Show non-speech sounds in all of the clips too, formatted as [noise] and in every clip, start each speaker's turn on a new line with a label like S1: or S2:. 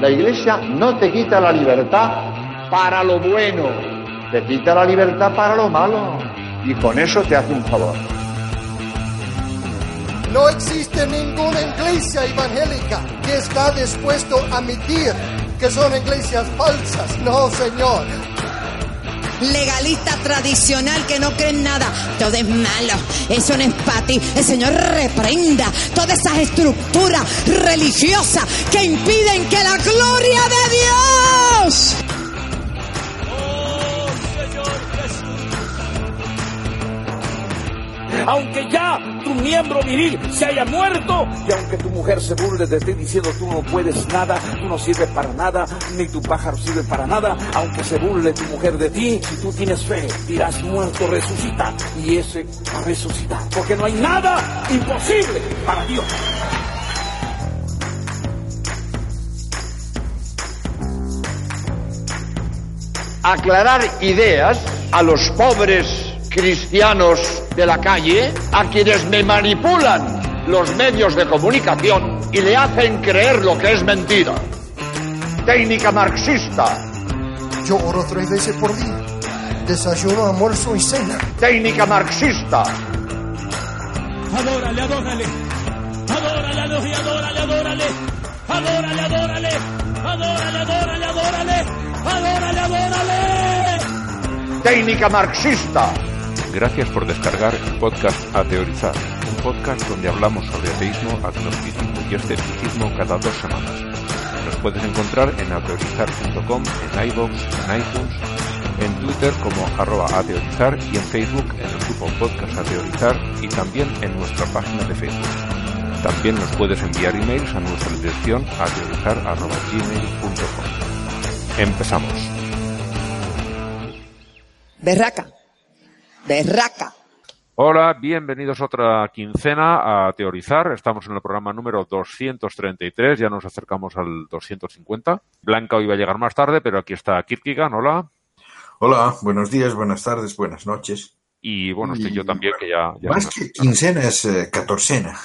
S1: La iglesia no te quita la libertad para lo bueno, te quita la libertad para lo malo. Y con eso te hace un favor.
S2: No existe ninguna iglesia evangélica que está dispuesto a admitir que son iglesias falsas. No, señor.
S3: Legalista tradicional que no creen nada. Todo es malo, eso no es para ti. El Señor reprenda todas esas estructuras religiosas que impiden que la gloria de Dios
S4: aunque ya miembro viril se haya muerto y aunque tu mujer se burle de ti diciendo tú no puedes nada, tú no sirves para nada, ni tu pájaro sirve para nada, aunque se burle tu mujer de ti, si tú tienes fe, dirás muerto resucita y ese va a resucitar, porque no hay nada imposible para Dios.
S1: Aclarar ideas a los pobres cristianos de la calle a quienes me manipulan los medios de comunicación y le hacen creer lo que es mentira. Técnica marxista.
S2: Yo oro tres veces por día. Desayuno, almuerzo y cena.
S1: Técnica marxista.
S4: Adórale, adórale. Adórale, adórale, adórale, adórale. Adórale, adórale. Adórale, adórale, adórale. Adórale.
S1: Técnica marxista.
S5: Gracias por descargar el podcast A Teorizar, un podcast donde hablamos sobre ateísmo, agnosticismo y escepticismo cada dos semanas. Nos puedes encontrar en ateorizar.com, en iVoox, en iTunes, en Twitter como arroba ateorizar y en Facebook en el grupo Podcast Ateorizar y también en nuestra página de Facebook. También nos puedes enviar emails a nuestra dirección ateorizar.gmail.com. Empezamos.
S3: berraca, berraca.
S5: Hola, bienvenidos a otra quincena a Teorizar. Estamos en el programa número 233, ya nos acercamos al 250. Blanca hoy va a llegar más tarde, pero aquí está Kirkigan, hola.
S6: Hola, buenos días, buenas tardes, buenas noches.
S5: Y bueno, estoy yo también, que ya... ya
S6: Más que quincena es eh, catorcena.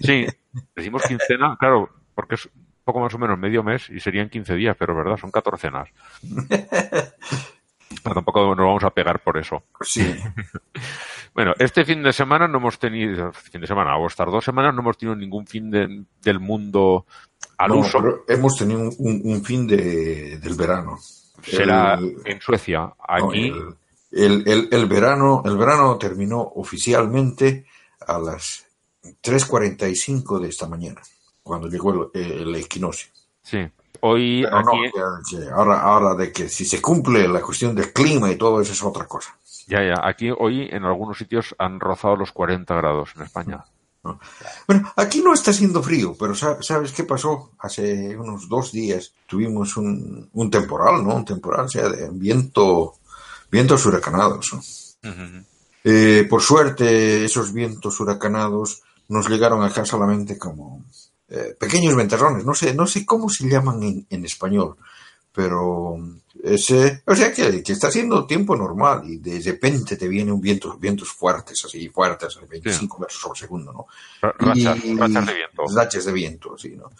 S5: Sí, decimos quincena, claro, porque es poco más o menos medio mes y serían 15 días, pero verdad, son catorcenas. [laughs] Pero tampoco nos vamos a pegar por eso.
S6: Sí, [laughs]
S5: Bueno, este fin de semana no hemos tenido, fin de semana o estas dos semanas no hemos tenido ningún fin de- del mundo al
S6: No,
S5: uso.
S6: pero hemos tenido un, un- fin de, del verano.
S5: Será
S6: El-
S5: en Suecia. Aquí,
S6: el, el- el- el verano, el verano terminó oficialmente a las 3.45 de esta mañana, cuando llegó el, el equinoccio.
S5: sí. Hoy
S6: Pero no, ahora, ahora de que si se cumple la cuestión del clima y todo eso es otra cosa.
S5: ya, ya, aquí hoy en algunos sitios han rozado los 40 grados en España. [laughs]
S6: Bueno, aquí no está haciendo frío, pero sa- ¿sabes qué pasó? Hace unos dos días tuvimos un, un temporal, ¿no? Un temporal, o sea, de viento, vientos huracanados. Eh, por suerte, esos vientos huracanados nos llegaron acá solamente como eh, pequeños ventarrones. No sé, no sé cómo se llaman en, en español, pero ese, o sea que, que está haciendo tiempo normal y de repente te vienen un viento, vientos fuertes, así fuertes, 25 metros por segundo, ¿no?
S5: Ra- Rachas,
S6: Y-
S5: rachas de viento.
S6: Rachas de viento, sí, ¿no?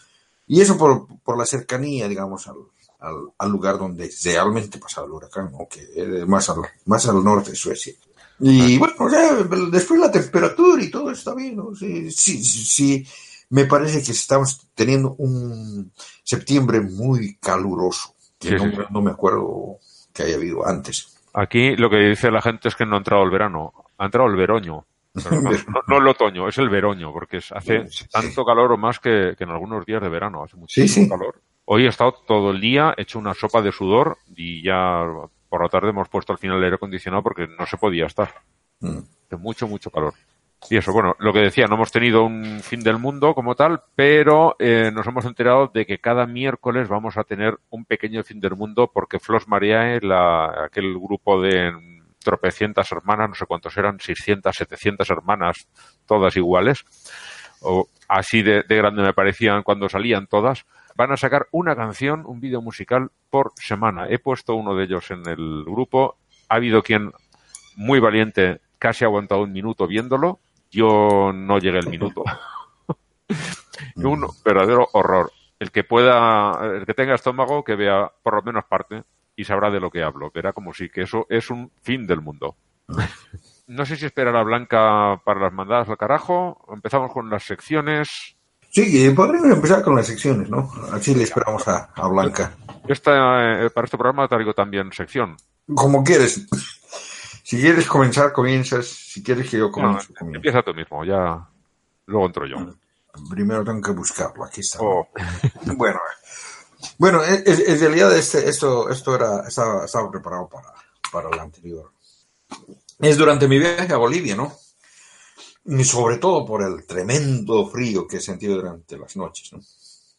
S6: Y eso por, por la cercanía, digamos, al, al, al lugar donde realmente pasaba el huracán, ¿no? Que es más al, más al norte de Suecia. Y bueno, o sea, después la temperatura y todo está bien, ¿no? Sí, sí, sí, me parece que estamos teniendo un septiembre muy caluroso, que
S5: Sí,
S6: no,
S5: sí, sí.
S6: no me acuerdo que haya habido antes.
S5: Aquí lo que dice la gente es que no ha entrado el verano, ha entrado el veroño. [laughs] Pero no, no- no el otoño, es el veroño, porque hace
S6: Sí,
S5: tanto calor o más que, que en algunos días de verano, hace muchísimo calor. Hoy he estado todo el día hecho una sopa de sudor y ya por la tarde hemos puesto al final el aire acondicionado porque no se podía estar.
S6: Mm.
S5: De mucho, mucho calor. Y eso, bueno, lo que decía, no hemos tenido un fin del mundo como tal, pero eh, nos hemos enterado de que cada miércoles vamos a tener un pequeño fin del mundo porque Flos Mariae, la, aquel grupo de tropecientas hermanas, no sé cuántos eran, 600, 700 hermanas, todas iguales, o así de, de grande me parecían cuando salían todas, van a sacar una canción, un vídeo musical por semana. He puesto uno de ellos en el grupo ha habido quien muy valiente casi ha aguantado un minuto viéndolo. Yo no llegué el minuto. [laughs] un verdadero horror. El que pueda, el que tenga estómago, que vea por lo menos parte y sabrá de lo que hablo. Verá como si que eso es un fin del mundo. [laughs] No sé si esperar a Blanca para las mandadas al carajo. Empezamos con las secciones.
S6: Sí, podríamos empezar con las secciones, ¿no? Así le esperamos a, a Blanca.
S5: Esta, eh, para este programa traigo también sección.
S6: Como quieres. Si quieres comenzar, comienzas. Si quieres que yo comience,
S5: No, empieza tú mismo, ya. Luego entro yo.
S6: Primero tengo que buscarlo. Aquí está.
S5: Oh. [laughs]
S6: Bueno, bueno, en, en- en realidad este, esto, esto era, estaba, estaba preparado para, para el anterior. Es durante mi viaje a Bolivia, ¿no? Y sobre todo por el tremendo frío que he sentido durante las noches, ¿no?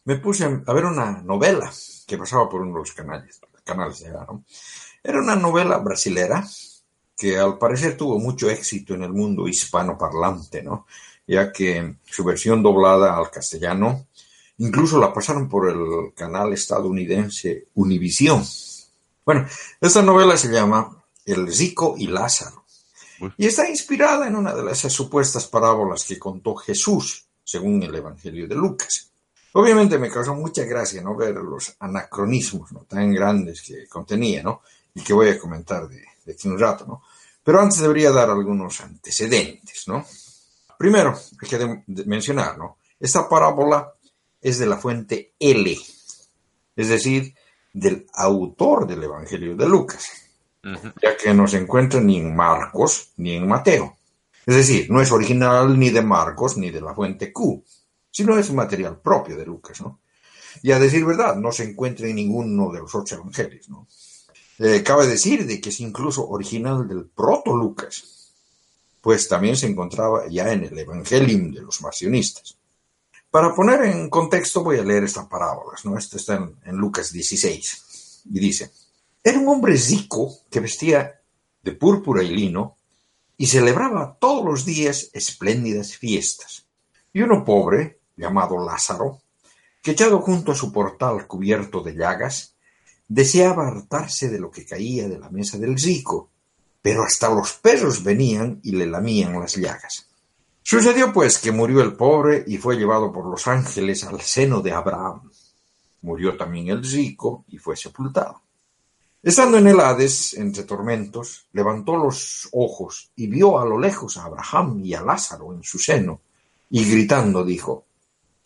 S6: Me puse a ver una novela que pasaba por uno de los canales, canales de ¿no? Era una novela brasilera que al parecer tuvo mucho éxito en el mundo hispanoparlante, ¿no? Ya que su versión doblada al castellano Incluso la pasaron por el canal estadounidense Univisión. Bueno, esta novela se llama El Zico y Lázaro. Y está inspirada en una de esas supuestas parábolas que contó Jesús, según el Evangelio de Lucas. Obviamente me causó mucha gracia no ver los anacronismos ¿no? tan grandes que contenía, ¿no? Y que voy a comentar de, de aquí un rato, ¿no? Pero antes debería dar algunos antecedentes, ¿no? Primero, hay que mencionar, ¿no? Esta parábola es de la fuente L, es decir, del autor del Evangelio de Lucas, ya que no se encuentra ni en Marcos ni en Mateo. Es decir, no es original ni de Marcos ni de la fuente Q, sino es material propio de Lucas, ¿no? Y a decir verdad, no se encuentra en ninguno de los ocho evangelios, ¿no? Eh, cabe decir de que es incluso original del proto Lucas, pues también se encontraba ya en el Evangelium de los marcionistas. Para poner en contexto voy a leer estas parábolas, ¿no? Esto está en, Lucas 16 y dice, era un hombre zico que vestía de púrpura y lino y celebraba todos los días espléndidas fiestas. Y uno pobre, llamado Lázaro, que echado junto a su portal cubierto de llagas, deseaba hartarse de lo que caía de la mesa del zico, pero hasta los perros venían y le lamían las llagas. Sucedió pues que murió el pobre y fue llevado por los ángeles al seno de Abraham. Murió también el rico y fue sepultado. Estando en el Hades, entre tormentos, levantó los ojos y vio a lo lejos a Abraham y a Lázaro en su seno, y gritando dijo,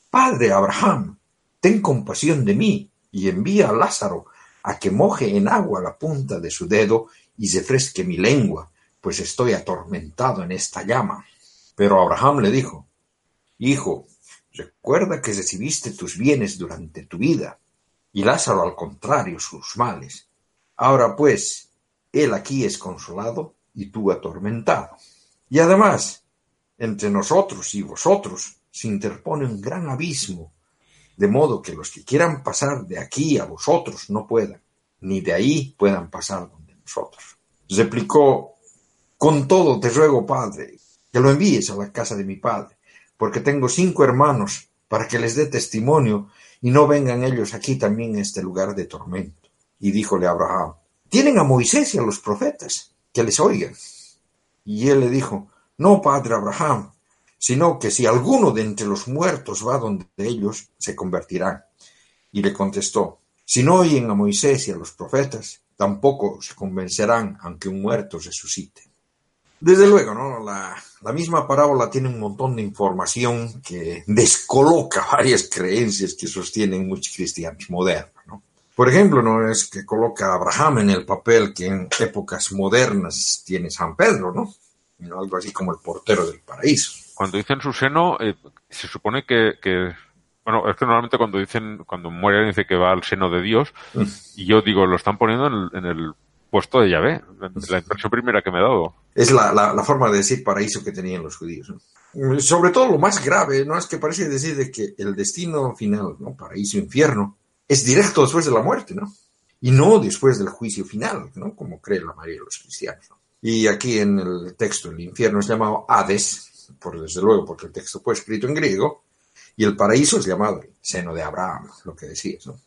S6: Padre Abraham, ten compasión de mí, y envía a Lázaro a que moje en agua la punta de su dedo y se fresque mi lengua, pues estoy atormentado en esta llama. Pero Abraham le dijo, Hijo, recuerda que recibiste tus bienes durante tu vida, y Lázaro al contrario sus males. Ahora pues, él aquí es consolado y tú atormentado. Y además, entre nosotros y vosotros se interpone un gran abismo, de modo que los que quieran pasar de aquí a vosotros no puedan, ni de ahí puedan pasar donde nosotros. Replicó, con todo te ruego, Padre, que lo envíes a la casa de mi Padre, porque tengo cinco hermanos, para que les dé testimonio, y no vengan ellos aquí también a este lugar de tormento. Y díjole a Abraham, tienen a Moisés y a los profetas, que les oigan. Y él le dijo, no, padre Abraham, sino que si alguno de entre los muertos va donde ellos, se convertirán. Y le contestó, si no oyen a Moisés y a los profetas, tampoco se convencerán aunque un muerto resucite. Desde luego, ¿no? La, misma parábola tiene un montón de información que descoloca [laughs] varias creencias que sostienen muchos cristianos modernos, ¿no? Por ejemplo, no es que coloca a Abraham en el papel que en épocas modernas tiene San Pedro, ¿no? ¿no? Algo así como el portero del paraíso.
S5: Cuando dicen su seno, eh, se supone que, que- Bueno, es que normalmente cuando dicen, cuando muere alguien dice que va al seno de Dios, y yo digo, lo están poniendo en el, en el puesto de Yahvé. La impresión primera que me he dado.
S6: Es la, la, la forma de decir paraíso que tenían los judíos. ¿no? Sobre todo lo más grave, ¿no? Es que parece decir de que el destino final, ¿no? Paraíso, infierno, es directo después de la muerte, ¿no? Y no después del juicio final, ¿no? Como cree la mayoría de los cristianos. ¿no? Y aquí en el texto, el infierno es llamado Hades, por desde luego, porque el texto fue escrito en griego, y el paraíso es llamado el seno de Abraham, lo que decías, ¿no?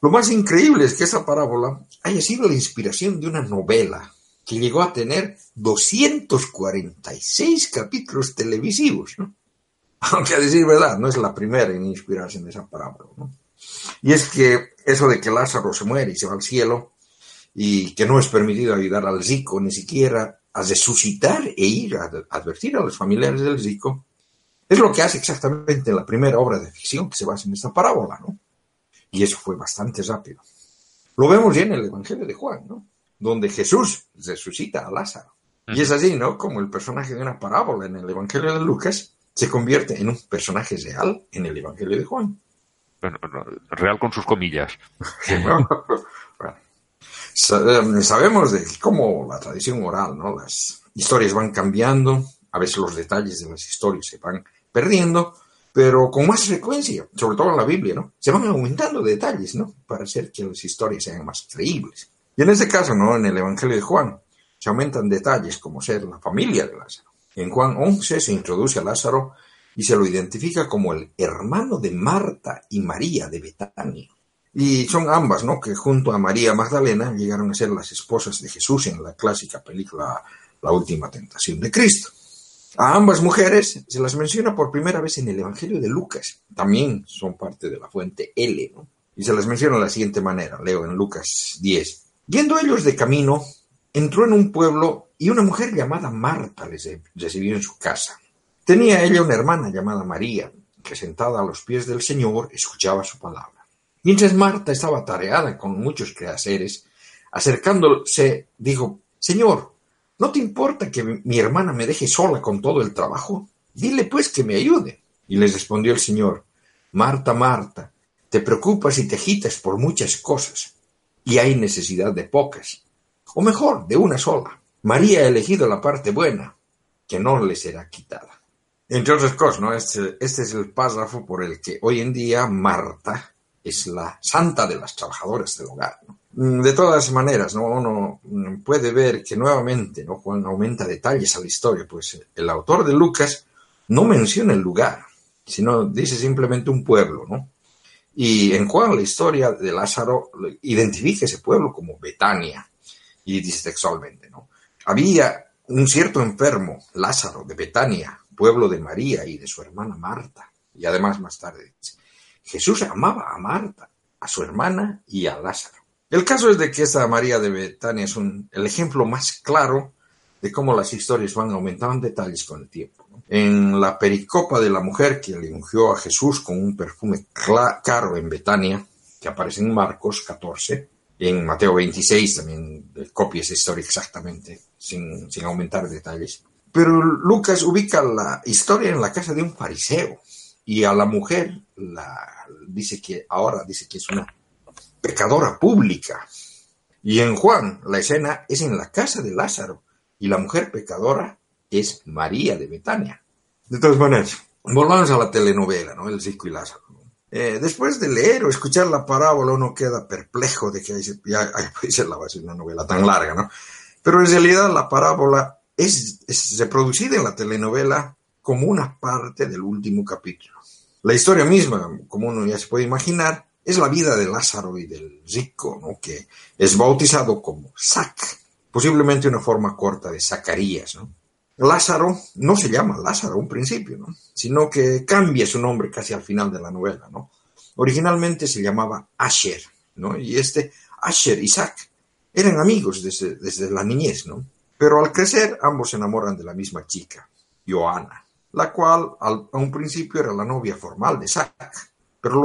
S6: Lo más increíble es que esa parábola haya sido la inspiración de una novela que llegó a tener 246 capítulos televisivos. [laughs] Aunque a decir verdad, no es la primera en inspirarse en esa parábola. Y es que eso de que Lázaro se muere y se va al cielo y que no es permitido ayudar al rico ni siquiera a resucitar e ir a advertir a los familiares del rico, es lo que hace exactamente la primera obra de ficción que se basa en esta parábola, ¿no? Y eso fue bastante rápido. Lo vemos ya en el Evangelio de Juan, ¿no? Donde Jesús resucita a Lázaro. Y es así, ¿no? Como el personaje de una parábola en el Evangelio de Lucas se convierte en un personaje real en el Evangelio de Juan.
S5: Bueno, real con sus comillas. [laughs]
S6: bueno, sabemos de cómo la tradición oral, ¿no? Las historias van cambiando, a veces los detalles de las historias se van perdiendo, pero con más frecuencia, sobre todo en la Biblia, ¿no? Se van aumentando detalles, ¿no? Para hacer que las historias sean más creíbles. Y en este caso, ¿no? En el Evangelio de Juan, se aumentan detalles como ser la familia de Lázaro. En Juan 11 se introduce a Lázaro y se lo identifica como el hermano de Marta y María de Betania. Y son ambas, ¿no? Que junto a María Magdalena llegaron a ser las esposas de Jesús en la clásica película La Última Tentación de Cristo. A ambas mujeres se las menciona por primera vez en el Evangelio de Lucas. También son parte de la fuente L, ¿no? Y se las menciona de la siguiente manera. Leo en Lucas 10. Yendo ellos de camino, entró en un pueblo y una mujer llamada Marta les recibió en su casa. Tenía ella una hermana llamada María, que sentada a los pies del Señor escuchaba su palabra. Mientras Marta estaba tareada con muchos quehaceres, acercándose, dijo, Señor, ¿no te importa que mi hermana me deje sola con todo el trabajo? Dile pues que me ayude. Y les respondió el Señor, Marta, Marta, te preocupas y te agitas por muchas cosas, y hay necesidad de pocas, o mejor, de una sola. María ha elegido la parte buena, que no le será quitada. Entre otras cosas, ¿no? Este, este es el párrafo por el que hoy en día Marta es la santa de las trabajadoras del hogar. ¿no? Mm, de todas maneras, ¿no? uno mm, puede ver que nuevamente ¿no? Juan aumenta detalles a la historia, pues el autor de Lucas no menciona el lugar, sino dice simplemente un pueblo, ¿no? Y en Juan la historia de Lázaro identifica ese pueblo como Betania, y dice textualmente, ¿no? Había un cierto enfermo, Lázaro, de Betania, pueblo de María y de su hermana Marta. Y además más tarde dice, Jesús amaba a Marta, a su hermana y a Lázaro. El caso es de que esta María de Betania es el ejemplo más claro de cómo las historias van aumentando detalles con el tiempo. En la pericopa de la mujer que le ungió a Jesús con un perfume caro en Betania, que aparece en Marcos 14, en Mateo 26 también copia esa historia exactamente, sin, sin aumentar detalles. Pero Lucas ubica la historia en la casa de un fariseo y a la mujer la, dice que ahora dice que es una pecadora pública. Y en Juan, la escena es en la casa de Lázaro y la mujer pecadora es María de Betania. De todas maneras, volvamos a la telenovela, ¿no? El Cisco y Lázaro. Eh, después de leer o escuchar la parábola, uno queda perplejo de que ya, [laughs] se la va a ser una novela tan larga, ¿no? Pero en realidad la parábola es, es reproducida en la telenovela como una parte del último capítulo. La historia misma, como uno ya se puede imaginar, es la vida de Lázaro y del rico, ¿no? que es bautizado como Zac, posiblemente una forma corta de Zacarías. ¿no? Lázaro no se llama Lázaro un principio, ¿no? sino que cambia su nombre casi al final de la novela. ¿no? Originalmente se llamaba Asher, ¿no? y este Asher y Zac eran amigos desde, desde la niñez, ¿no? pero al crecer ambos se enamoran de la misma chica, Joana, la cual al, a un principio era la novia formal de Zac pero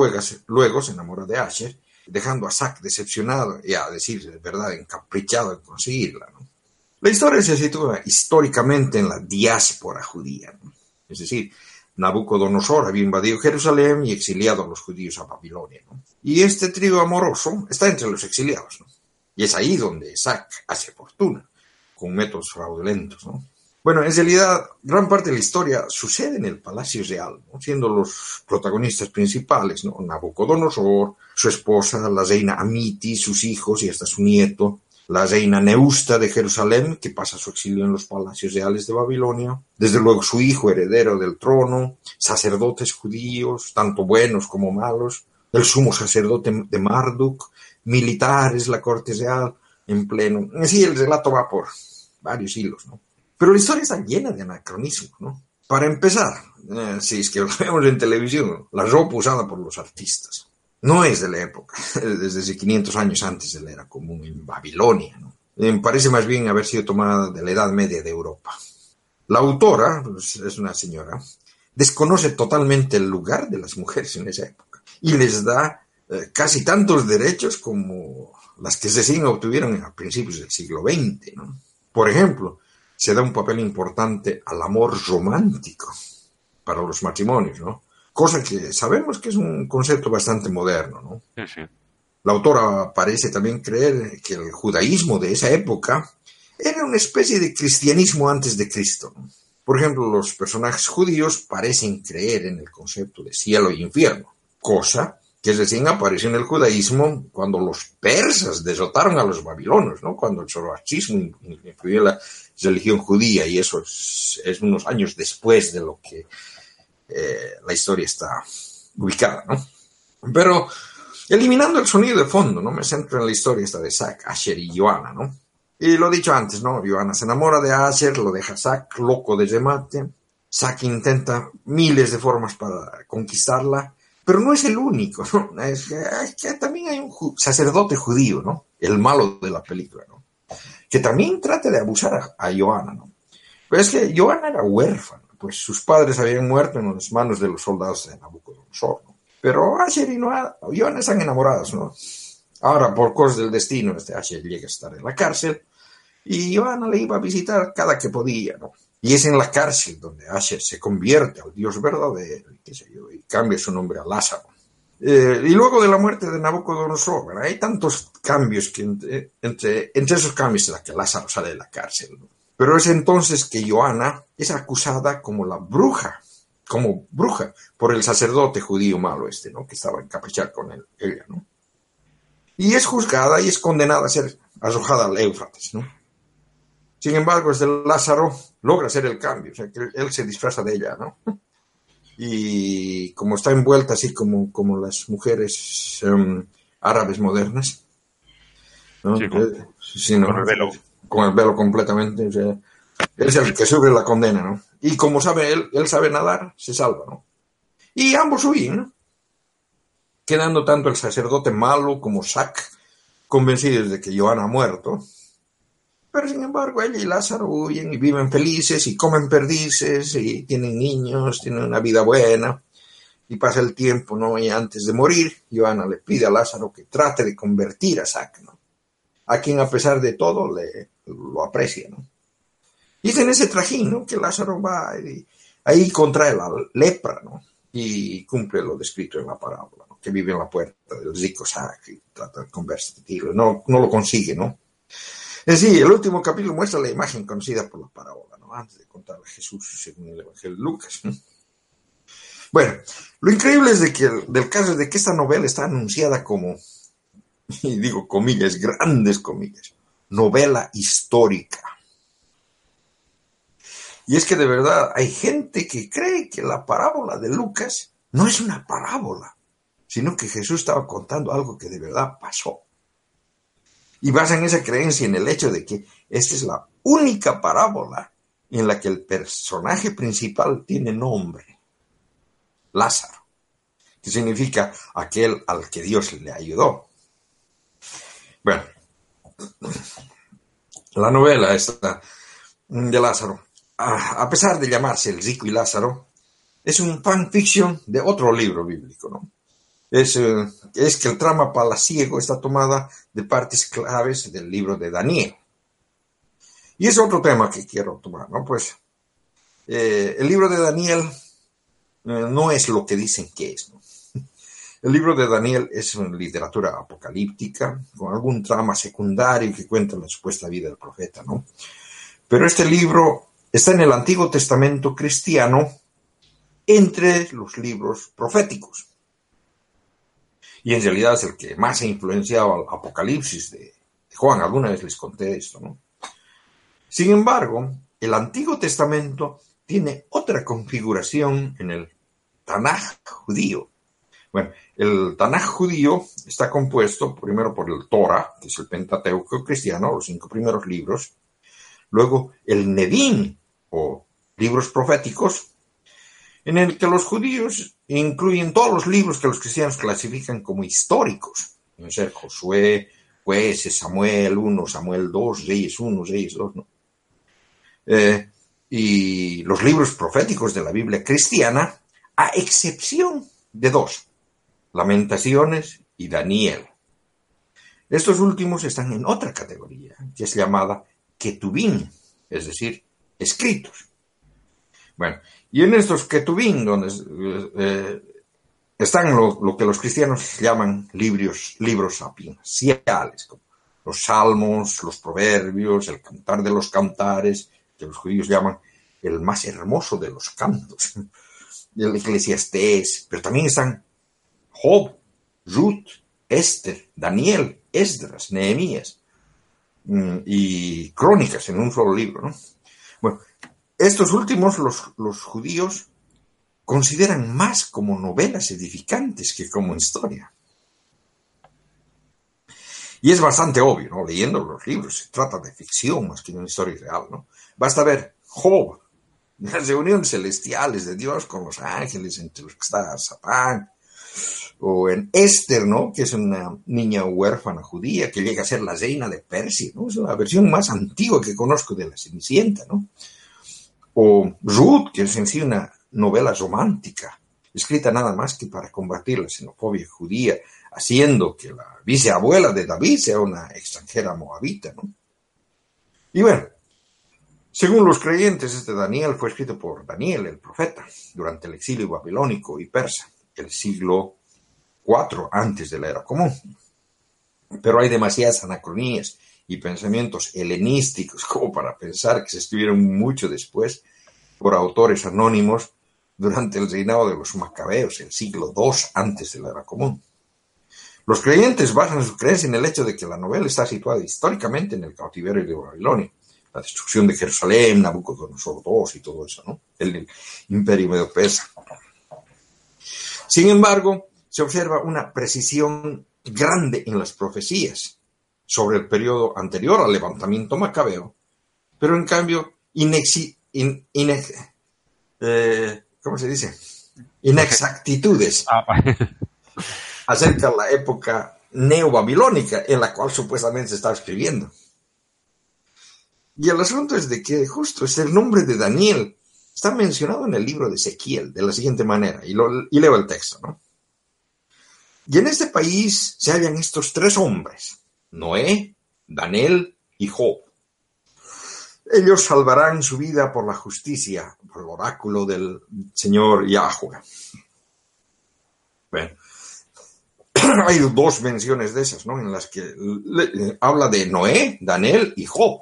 S6: luego, se enamora de Asher, dejando a Zack decepcionado y a decir de verdad encaprichado en conseguirla. La historia se sitúa históricamente en la diáspora judía, es decir, Nabucodonosor había invadido Jerusalén y exiliado a los judíos a Babilonia. Y este trío amoroso está entre los exiliados. Y es ahí donde Zack hace fortuna, con métodos fraudulentos. Bueno, en realidad, gran parte de la historia sucede en el Palacio Real, siendo los protagonistas principales ¿no? Nabucodonosor, su esposa, la reina Amiti, sus hijos y hasta su nieto, la reina Neusta de Jerusalén, que pasa su exilio en los palacios reales de Babilonia, desde luego su hijo heredero del trono, sacerdotes judíos, tanto buenos como malos, el sumo sacerdote de Marduk, militares, la corte real, en pleno. Sí, el relato va por, varios hilos, ¿no? Pero la historia está llena de anacronismos, ¿no? Para empezar, eh, si es que lo [laughs] vemos en televisión, la ropa usada por los artistas no es de la época, es [laughs] desde 500 años antes de la era común en Babilonia, ¿no? Eh, parece más bien haber sido tomada de la Edad Media de Europa. La autora, pues, es una señora, desconoce totalmente el lugar de las mujeres en esa época y les da eh, casi tantos derechos como las que se siguen obtuvieron a principios del siglo XX. ¿no? Por ejemplo, se da un papel importante al amor romántico para los matrimonios, ¿no? Cosa que sabemos que es un concepto bastante moderno, ¿no?
S5: Sí, sí.
S6: La autora parece también creer que el judaísmo de esa época era una especie de cristianismo antes de Cristo. Por ejemplo, los personajes judíos parecen creer en el concepto de cielo y infierno, cosa que recién apareció en el judaísmo cuando los persas derrotaron a los babilonios, ¿no? cuando el zoroastrismo influyó la religión judía, y eso es, unos años después de lo que eh, la historia está ubicada. ¿no? Pero eliminando el sonido de fondo, ¿no? me centro en la historia esta de Zack, Asher y Joana, ¿no? Y lo he dicho antes, ¿no? Joana se enamora de Asher, lo deja Zack loco de remate. Zack intenta miles de formas para conquistarla, pero no es el único, ¿no? Es que, también hay un sacerdote judío, ¿no? El malo de la película, ¿no? Que también trata de abusar a, a Joana, ¿no? Pero es que Joana era huérfana, pues sus padres habían muerto en las manos de los soldados de Nabucodonosor, ¿no? Pero Asher y Noa- Joana están enamorados, ¿no? Ahora, por cosas del destino, este Asher llega a estar en la cárcel y Joana le iba a visitar cada que podía, ¿no? Y es en la cárcel donde Asher se convierte al Dios verdadero, y cambia su nombre a Lázaro. Eh, y luego de la muerte de Nabucodonosor, hay tantos cambios que entre, entre, esos cambios es la que Lázaro sale de la cárcel. Pero es entonces que Joana es acusada como la bruja, como bruja, por el sacerdote judío malo este, ¿no? Que estaba encaprichado con él, ella, ¿no? Y es juzgada y es condenada a ser arrojada al Éufrates, ¿no? Sin embargo, este Lázaro logra hacer el cambio, o sea, que él se disfraza de ella, ¿no? Y como está envuelta así como, como las mujeres em, árabes modernas, ¿no?
S5: Sí, con-
S6: Eh, sí, ¿no?
S5: con el velo.
S6: Con el velo completamente, o sea, es el que sufre la condena, ¿no? Y como sabe él, él sabe nadar, se salva, ¿no? Y ambos huyen, ¿no? Quedando tanto el sacerdote malo como Sac convencidos de que Joana ha muerto. Pero sin embargo, ella y Lázaro huyen y viven felices y comen perdices y tienen niños, tienen una vida buena. Y pasa el tiempo, ¿no? Y antes de morir, Joana le pide a Lázaro que trate de convertir a Sac, ¿no? A quien a pesar de todo le, lo aprecia, ¿no? Y es en ese trajín, ¿no? Que Lázaro va y ahí contrae la lepra, ¿no? Y cumple lo descrito en la parábola, ¿no? Que vive en la puerta del rico Sac y trata de convertirlo. No, no lo consigue, ¿no? Es decir, el último capítulo muestra la imagen conocida por la parábola, ¿no? Antes de contar a Jesús según el Evangelio de Lucas. ¿no? Bueno, lo increíble es de que el- del caso de que esta novela está anunciada como, y digo comillas, grandes comillas, novela histórica. Y es que de verdad hay gente que cree que la parábola de Lucas no es una parábola, sino que Jesús estaba contando algo que de verdad pasó. Y basan esa creencia en el hecho de que esta es la única parábola en la que el personaje principal tiene nombre, Lázaro, que significa aquel al que Dios le ayudó. Bueno, la novela esta de Lázaro, a pesar de llamarse El rico y Lázaro, es un fanfiction de otro libro bíblico, ¿no? Es, eh, es que el trama palaciego está tomada de partes claves del libro de Daniel. Y es otro tema que quiero tomar, ¿no? Pues eh, el libro de Daniel eh, no es lo que dicen que es. [laughs] El libro de Daniel es una literatura apocalíptica, con algún trama secundario que cuenta la supuesta vida del profeta, ¿no? Pero este libro está en el Antiguo Testamento cristiano entre los libros proféticos. Y en realidad es el que más ha influenciado al Apocalipsis de, Juan. Alguna vez les conté esto, ¿no? Sin embargo, el Antiguo Testamento tiene otra configuración en el Tanaj judío. Bueno, el Tanaj judío está compuesto primero por el Torah, que es el Pentateuco cristiano, los cinco primeros libros, Luego el Nedim, o libros proféticos, en el que los judíos incluyen todos los libros que los cristianos clasifican como históricos, en ser Josué, Jueces, Samuel 1, Samuel 2, Reyes 1, Reyes 2, ¿no? Eh, y los libros proféticos de la Biblia cristiana, a excepción de dos, Lamentaciones y Daniel. Estos últimos están en otra categoría, que es llamada Ketubín, es decir, escritos. Bueno, y en estos Ketubín, donde eh, están lo, que los cristianos llaman libros, libros sapienciales, como los salmos, los proverbios, el cantar de los cantares, que los judíos llaman el más hermoso de los cantos, [laughs] el eclesiastés, pero también están Job, Ruth, Esther, Daniel, Esdras, Nehemías mm, y Crónicas en un solo libro. ¿no? Bueno, estos últimos los, los judíos consideran más como novelas edificantes que como historia. Y es bastante obvio, ¿no? Leyendo los libros, se trata de ficción más que de una historia real, ¿no? Basta ver Job, [laughs] las reuniones celestiales de Dios con los ángeles, entre los que está Satán, o en Esther, ¿no? Que es una niña huérfana judía que llega a ser la reina de Persia, ¿no? Es la versión más antigua que conozco de la Cenicienta, ¿no? O Ruth, que es en sí una novela romántica, escrita nada más que para combatir la xenofobia judía, haciendo que la viceabuela de David sea una extranjera moabita, ¿no? Y bueno, según los creyentes, este Daniel fue escrito por Daniel, el profeta, durante el exilio babilónico y persa, el siglo IV antes de la era común. Pero hay demasiadas anacronías y pensamientos helenísticos [laughs] como para pensar que se escribieron mucho después por autores anónimos durante el reinado de los macabeos, el siglo II antes de la era común. Los creyentes basan su creencia en el hecho de que la novela está situada históricamente en el cautiverio de Babilonia la destrucción de Jerusalén, Nabucodonosor II y todo eso, ¿no? El imperio medio persa. Sin embargo, se observa una precisión grande en las profecías sobre el periodo anterior al levantamiento macabeo, pero en cambio, inexi, eh, ¿cómo se dice? Inexactitudes ah, [laughs] acerca de la época neobabilónica en la cual supuestamente se estaba escribiendo. Y el asunto es de que justo es el nombre de Daniel. Está mencionado en el libro de Ezequiel de la siguiente manera, y, leo el texto, ¿no? Y en este país se hallan estos tres hombres, Noé, Daniel y Job. Ellos salvarán su vida por la justicia, por el oráculo del Señor Yahweh. Bueno, [clears throat] hay dos menciones de esas, ¿no? En las que habla de Noé, Daniel y Job.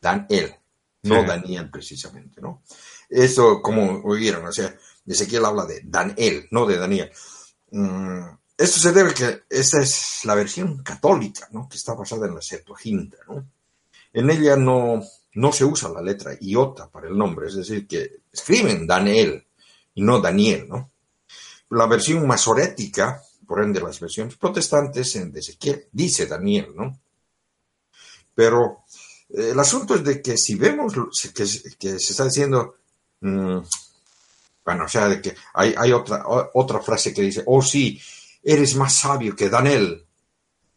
S6: Daniel, no Daniel precisamente, ¿no? Eso, como oyeron, o sea, Ezequiel habla de Daniel, no de Daniel. Mm, esto se debe a que esta es la versión católica, ¿no? Que está basada en la Septuaginta, ¿no? En ella no, no se usa la letra iota para el nombre, es decir, que escriben Daniel y no Daniel, ¿no? La versión masorética, por ende las versiones protestantes en Ezequiel, dice Daniel, ¿no? Pero el asunto es de que si vemos que, se está diciendo, mm, bueno, o sea, de que hay, otra, otra frase que dice, oh sí, eres más sabio que Daniel,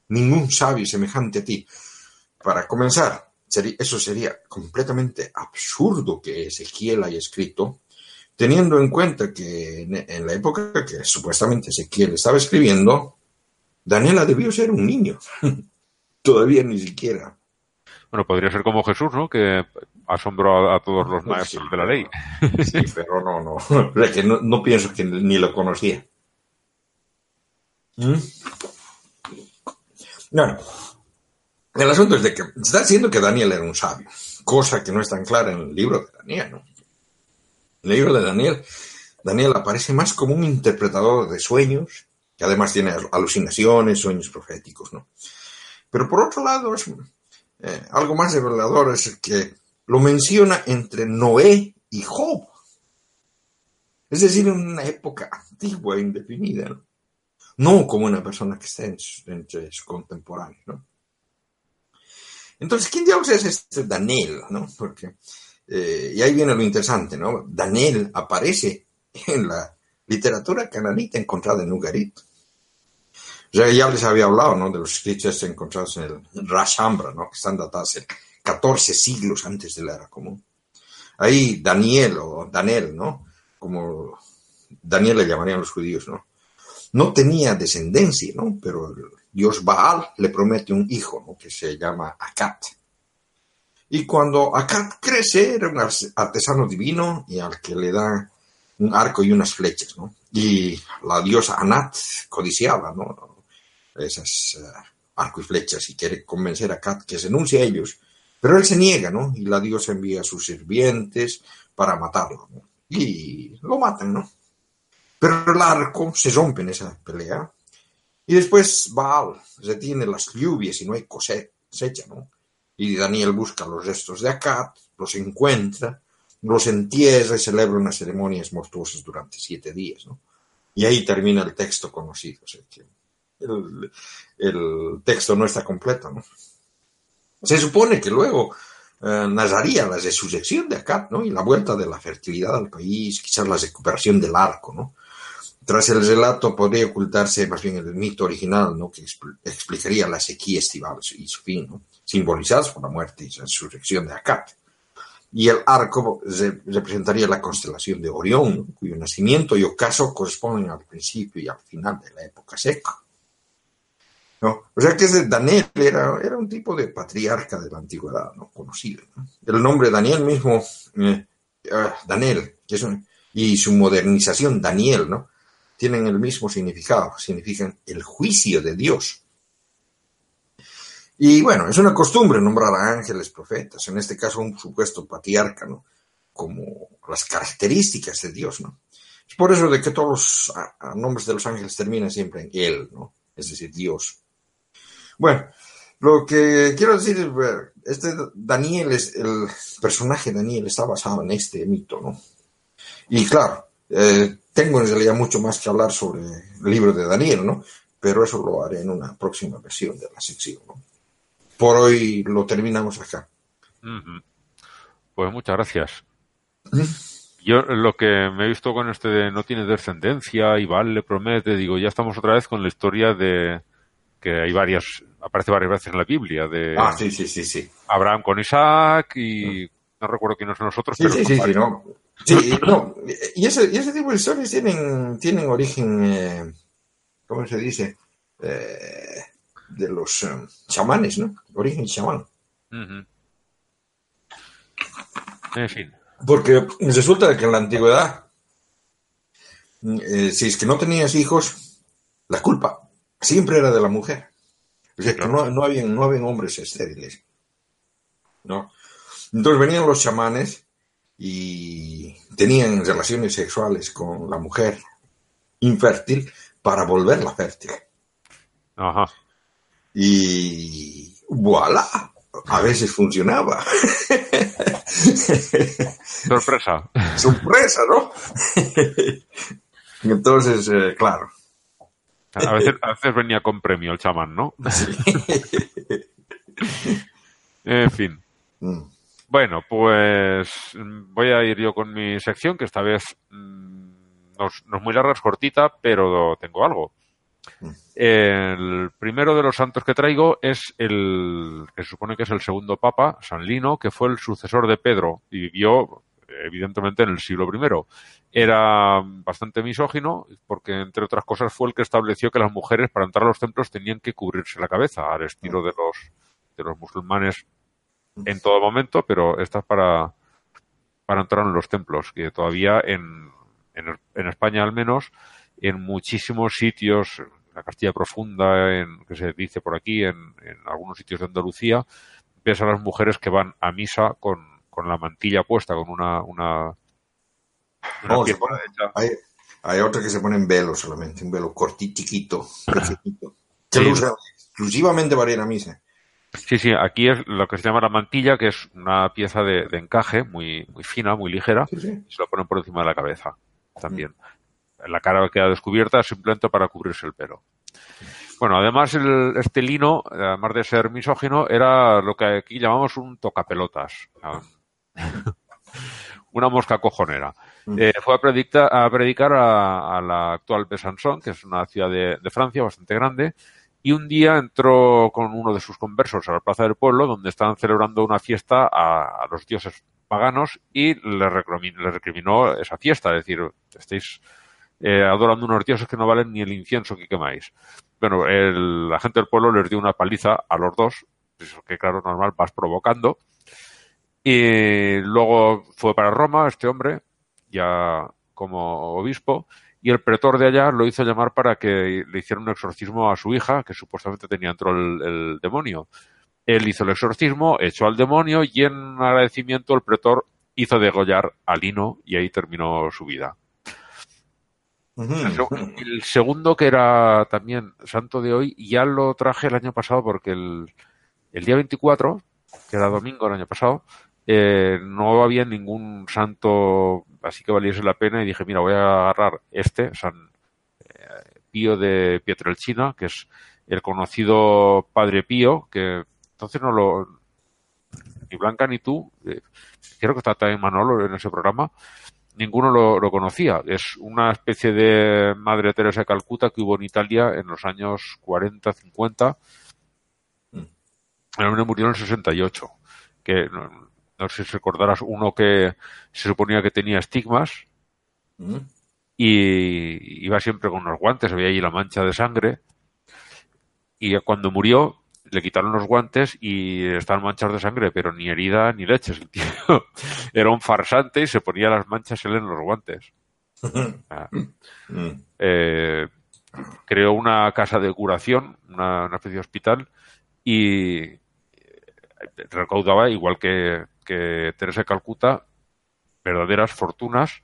S6: ningún sabio semejante a ti. Para comenzar, eso sería completamente absurdo que Ezequiel haya escrito, teniendo en cuenta que en, la época que supuestamente Ezequiel estaba escribiendo, Daniela debió ser un niño. [laughs] Todavía ni siquiera
S5: bueno, podría ser como Jesús, ¿no? Que asombró a, todos los maestros de la ley.
S6: Sí, pero no, [laughs] no. no, pienso que ni lo conocía. ¿Mm? No, El asunto es de que está diciendo que Daniel era un sabio, cosa que no es tan clara en el libro de Daniel, ¿no? En el libro de Daniel, Daniel aparece más como un interpretador de sueños, que además tiene alucinaciones, sueños proféticos, ¿no? Pero por otro lado, es, eh, algo más revelador es que lo menciona entre Noé y Job. Es decir, en una época antigua, indefinida. No, como una persona que está entre sus contemporáneos. Entonces, ¿quién diablos es este Daniel? ¿no? Porque, eh, y ahí viene lo interesante, ¿no? Daniel aparece en la literatura cananita encontrada en Ugarit. Ya les había hablado, ¿no? De los escritos encontrados en el Rashambra, ¿no? Que están datados en 14 siglos antes de la era común. Ahí Daniel o Daniel, ¿no? Como Daniel le llamarían los judíos, ¿no? No tenía descendencia, ¿no? Pero dios Baal le promete un hijo, ¿no? Que se llama Akat. Y cuando Akat crece, era un artesano divino y al que le da un arco y unas flechas, ¿no? Y la diosa Anat codiciaba, ¿no? Esas uh, arco y flechas y quiere convencer a Akat que se enuncie a ellos. Pero él se niega, ¿no? Y la diosa envía a sus sirvientes para matarlo, ¿no? Y lo matan, ¿no? Pero el arco se rompe en esa pelea. Y después Baal retiene las lluvias y no hay cosecha, ¿no? Y Daniel busca los restos de Akat, los encuentra, los entierra y celebra unas ceremonias monstruosas durante siete días, ¿no? Y ahí termina el texto conocido. O sea, que el, texto no está completo, ¿no? Se supone que luego eh, narraría la resurrección de Akat, ¿no? Y la vuelta de la fertilidad al país, quizás la recuperación del arco, ¿no? Tras el relato podría ocultarse más bien el mito original, ¿no? que explicaría la sequía estival y su fin, ¿no? simbolizados por la muerte y la resurrección de Akat. Y el arco representaría la constelación de Orión, ¿no? cuyo nacimiento y ocaso corresponden al principio y al final de la época seca. ¿no? O sea que ese Daniel era, un tipo de patriarca de la antigüedad, ¿no? conocido. ¿no? El nombre Daniel mismo, eh, uh, Daniel, y su modernización, Daniel, ¿no? Tienen el mismo significado, significan el juicio de Dios. Y bueno, es una costumbre nombrar a ángeles profetas, en este caso un supuesto patriarca, ¿no? como las características de Dios. ¿no? Es por eso de que todos los nombres de los ángeles terminan siempre en Él, ¿no? es decir, Dios. Bueno, lo que quiero decir es, este Daniel es, el personaje Daniel está basado en este mito, ¿no? Y claro, eh, tengo en realidad mucho más que hablar sobre el libro de Daniel, ¿no? Pero eso lo haré en una próxima versión de la sección, ¿no? Por hoy lo terminamos acá.
S5: Uh -huh. Pues muchas gracias. ¿Mm? Yo lo que me he visto con este de no tiene descendencia Val le promete, digo, ya estamos otra vez con la historia de que hay varias, aparece varias veces en la Biblia, de
S6: ah, sí, sí, sí, sí.
S5: Abraham con Isaac y no recuerdo quiénes son nosotros, pero
S6: sí, sí, sí, no. Sí, no, y ese, y ese tipo de historias tienen, tienen origen, eh, ¿cómo se dice? Eh, de los um, chamanes, ¿no? Origen chamán.
S5: Uh -huh. En fin.
S6: Porque resulta que en la antigüedad, eh, si es que no tenías hijos, la culpa siempre era de la mujer. O sea, que no, no, habían, no habían hombres estériles. ¿no? Entonces venían los chamanes y tenían relaciones sexuales con la mujer infértil para volverla fértil.
S5: Ajá.
S6: Y voilà, a veces funcionaba. [laughs]
S5: Sorpresa.
S6: Sorpresa, ¿no? Entonces, eh, claro.
S5: A veces, a veces, venía con premio el chamán, ¿no?
S6: Sí. [laughs]
S5: en fin.
S6: Mm.
S5: Bueno, pues voy a ir yo con mi sección, que esta vez mmm, no, no, es muy larga, es cortita, pero tengo algo.
S6: Mm.
S5: El primero de los santos que traigo es el que se supone que es el segundo papa, San Lino, que fue el sucesor de Pedro y vivió evidentemente en el siglo I. Era bastante misógino porque, entre otras cosas, fue el que estableció que las mujeres para entrar a los templos tenían que cubrirse la cabeza, al estilo de los, de los musulmanes en todo momento, pero esta es para, para entrar en los templos, que todavía en, en, en España al menos, en muchísimos sitios, en la Castilla Profunda, en, que se dice por aquí, en, en algunos sitios de Andalucía, ves a las mujeres que van a misa con, con la mantilla puesta, con una, una,
S6: una oh, pone, hay, hay otra que se pone en velo solamente, un velo cortito, chiquito, [laughs] pequeñito, que sí. usa exclusivamente para ir a misa.
S5: Sí, sí, aquí es lo que se llama la mantilla, que es una pieza de, de encaje muy, muy fina, muy ligera,
S6: sí, sí.
S5: y se lo ponen por encima de la cabeza también. La cara queda descubierta simplemente para cubrirse el pelo. Bueno, además el, este lino, además de ser misógino, era lo que aquí llamamos un tocapelotas. [laughs] Una mosca cojonera. Eh, fue a, predicar a, predicar a, la actual Besançon, que es una ciudad de, de, Francia bastante grande, y un día entró con uno de sus conversos a la plaza del pueblo, donde estaban celebrando una fiesta a, los dioses paganos y le recriminó, esa fiesta, es decir, estáis eh, adorando unos dioses que no valen ni el incienso que quemáis. Bueno, el, la gente del pueblo les dio una paliza a los dos, que claro, normal, vas provocando. Y luego fue para Roma este hombre, ya como obispo, y el pretor de allá lo hizo llamar para que le hiciera un exorcismo a su hija, que supuestamente tenía dentro el, el demonio. Él hizo el exorcismo, echó al demonio y en agradecimiento el pretor hizo degollar a Lino y ahí terminó su vida. El segundo, que era también santo de hoy, ya lo traje el año pasado porque el, el día 24, que era domingo el año pasado, eh, no había ningún santo así que valiese la pena y dije, mira, voy a agarrar este, San eh, Pío de Pietrelcina, que es el conocido Padre Pío, que entonces no lo... Ni Blanca ni tú, eh, creo que está también Manolo en ese programa, ninguno lo, lo, conocía. Es una especie de Madre Teresa de Calcuta que hubo en Italia en los años 40, 50. El hombre murió en el 68. Que no, no sé si recordarás uno que se suponía que tenía estigmas y iba siempre con unos guantes, había ahí la mancha de sangre y cuando murió le quitaron los guantes y estaban manchados de sangre, pero ni herida ni leches. El tío [laughs] era un farsante y se ponía las manchas él en los guantes. [laughs] Ah. Eh, creó una casa de curación, una, una, especie de hospital, y recaudaba, igual que, que Teresa Calcuta, verdaderas fortunas,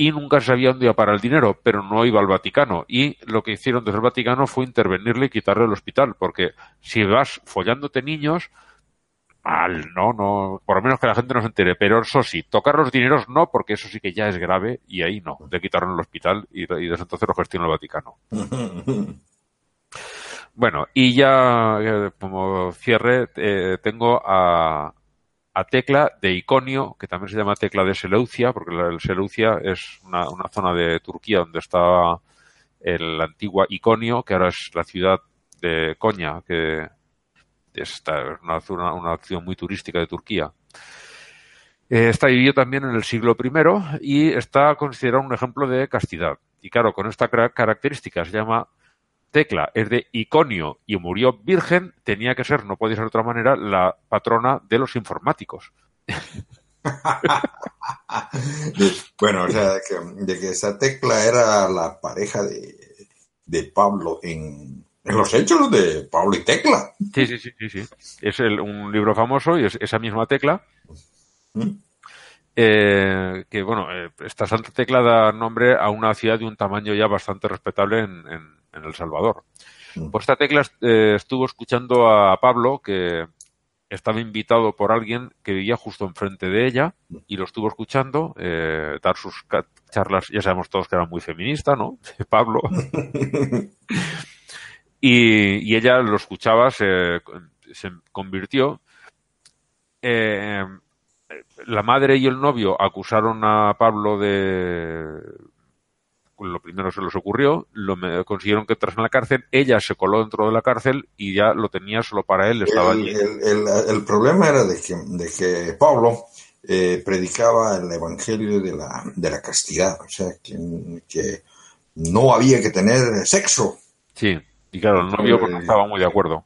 S5: y nunca sabía dónde iba para el dinero, pero no iba al Vaticano. Y lo que hicieron desde el Vaticano fue intervenirle y quitarle el hospital, porque si vas follándote niños, mal, no, no, por lo menos que la gente no se entere, pero eso sí, tocar los dineros no, porque eso sí que ya es grave, y ahí no, le quitaron el hospital y, y desde entonces lo gestiona el Vaticano. [laughs] bueno, y ya eh, como cierre, eh, tengo a, Tecla de Iconio, que también se llama Tecla de Seleucia, porque la Seleucia es una, zona de Turquía donde está el antigua Iconio, que ahora es la ciudad de Konya, que es una, una, una acción muy turística de Turquía. Eh, está vivido también en el siglo I y está considerado un ejemplo de castidad. Y claro, con esta característica se llama Tecla es de Iconio y murió virgen, tenía que ser, no podía ser de otra manera, la patrona de los informáticos. [laughs]
S6: bueno, o sea, de que, de que, esa Tecla era la pareja de, de Pablo en, en, los hechos de Pablo y Tecla.
S5: Sí, sí, sí, sí. sí. Es el, un libro famoso y es esa misma Tecla. ¿Mm? Eh, que bueno, eh, esta Santa Tecla da nombre a una ciudad de un tamaño ya bastante respetable en, en en El Salvador. Mm. Por esta tecla eh, estuvo escuchando a Pablo, que estaba invitado por alguien que vivía justo enfrente de ella y lo estuvo escuchando eh, dar sus charlas, ya sabemos todos que era muy feminista, ¿no? [laughs] Pablo. [laughs] y, y, ella lo escuchaba, se, se convirtió. Eh, la madre y el novio acusaron a Pablo de lo primero se les ocurrió, lo me, consiguieron que entras en la cárcel, ella se coló dentro de la cárcel y ya lo tenía solo para él, estaba
S6: el,
S5: allí.
S6: El, el, el, problema era de que, de que Pablo eh, predicaba el evangelio de la, de la castidad, o sea, que, que no había que tener sexo.
S5: Sí, y claro, el novio pues, no estaba muy de acuerdo.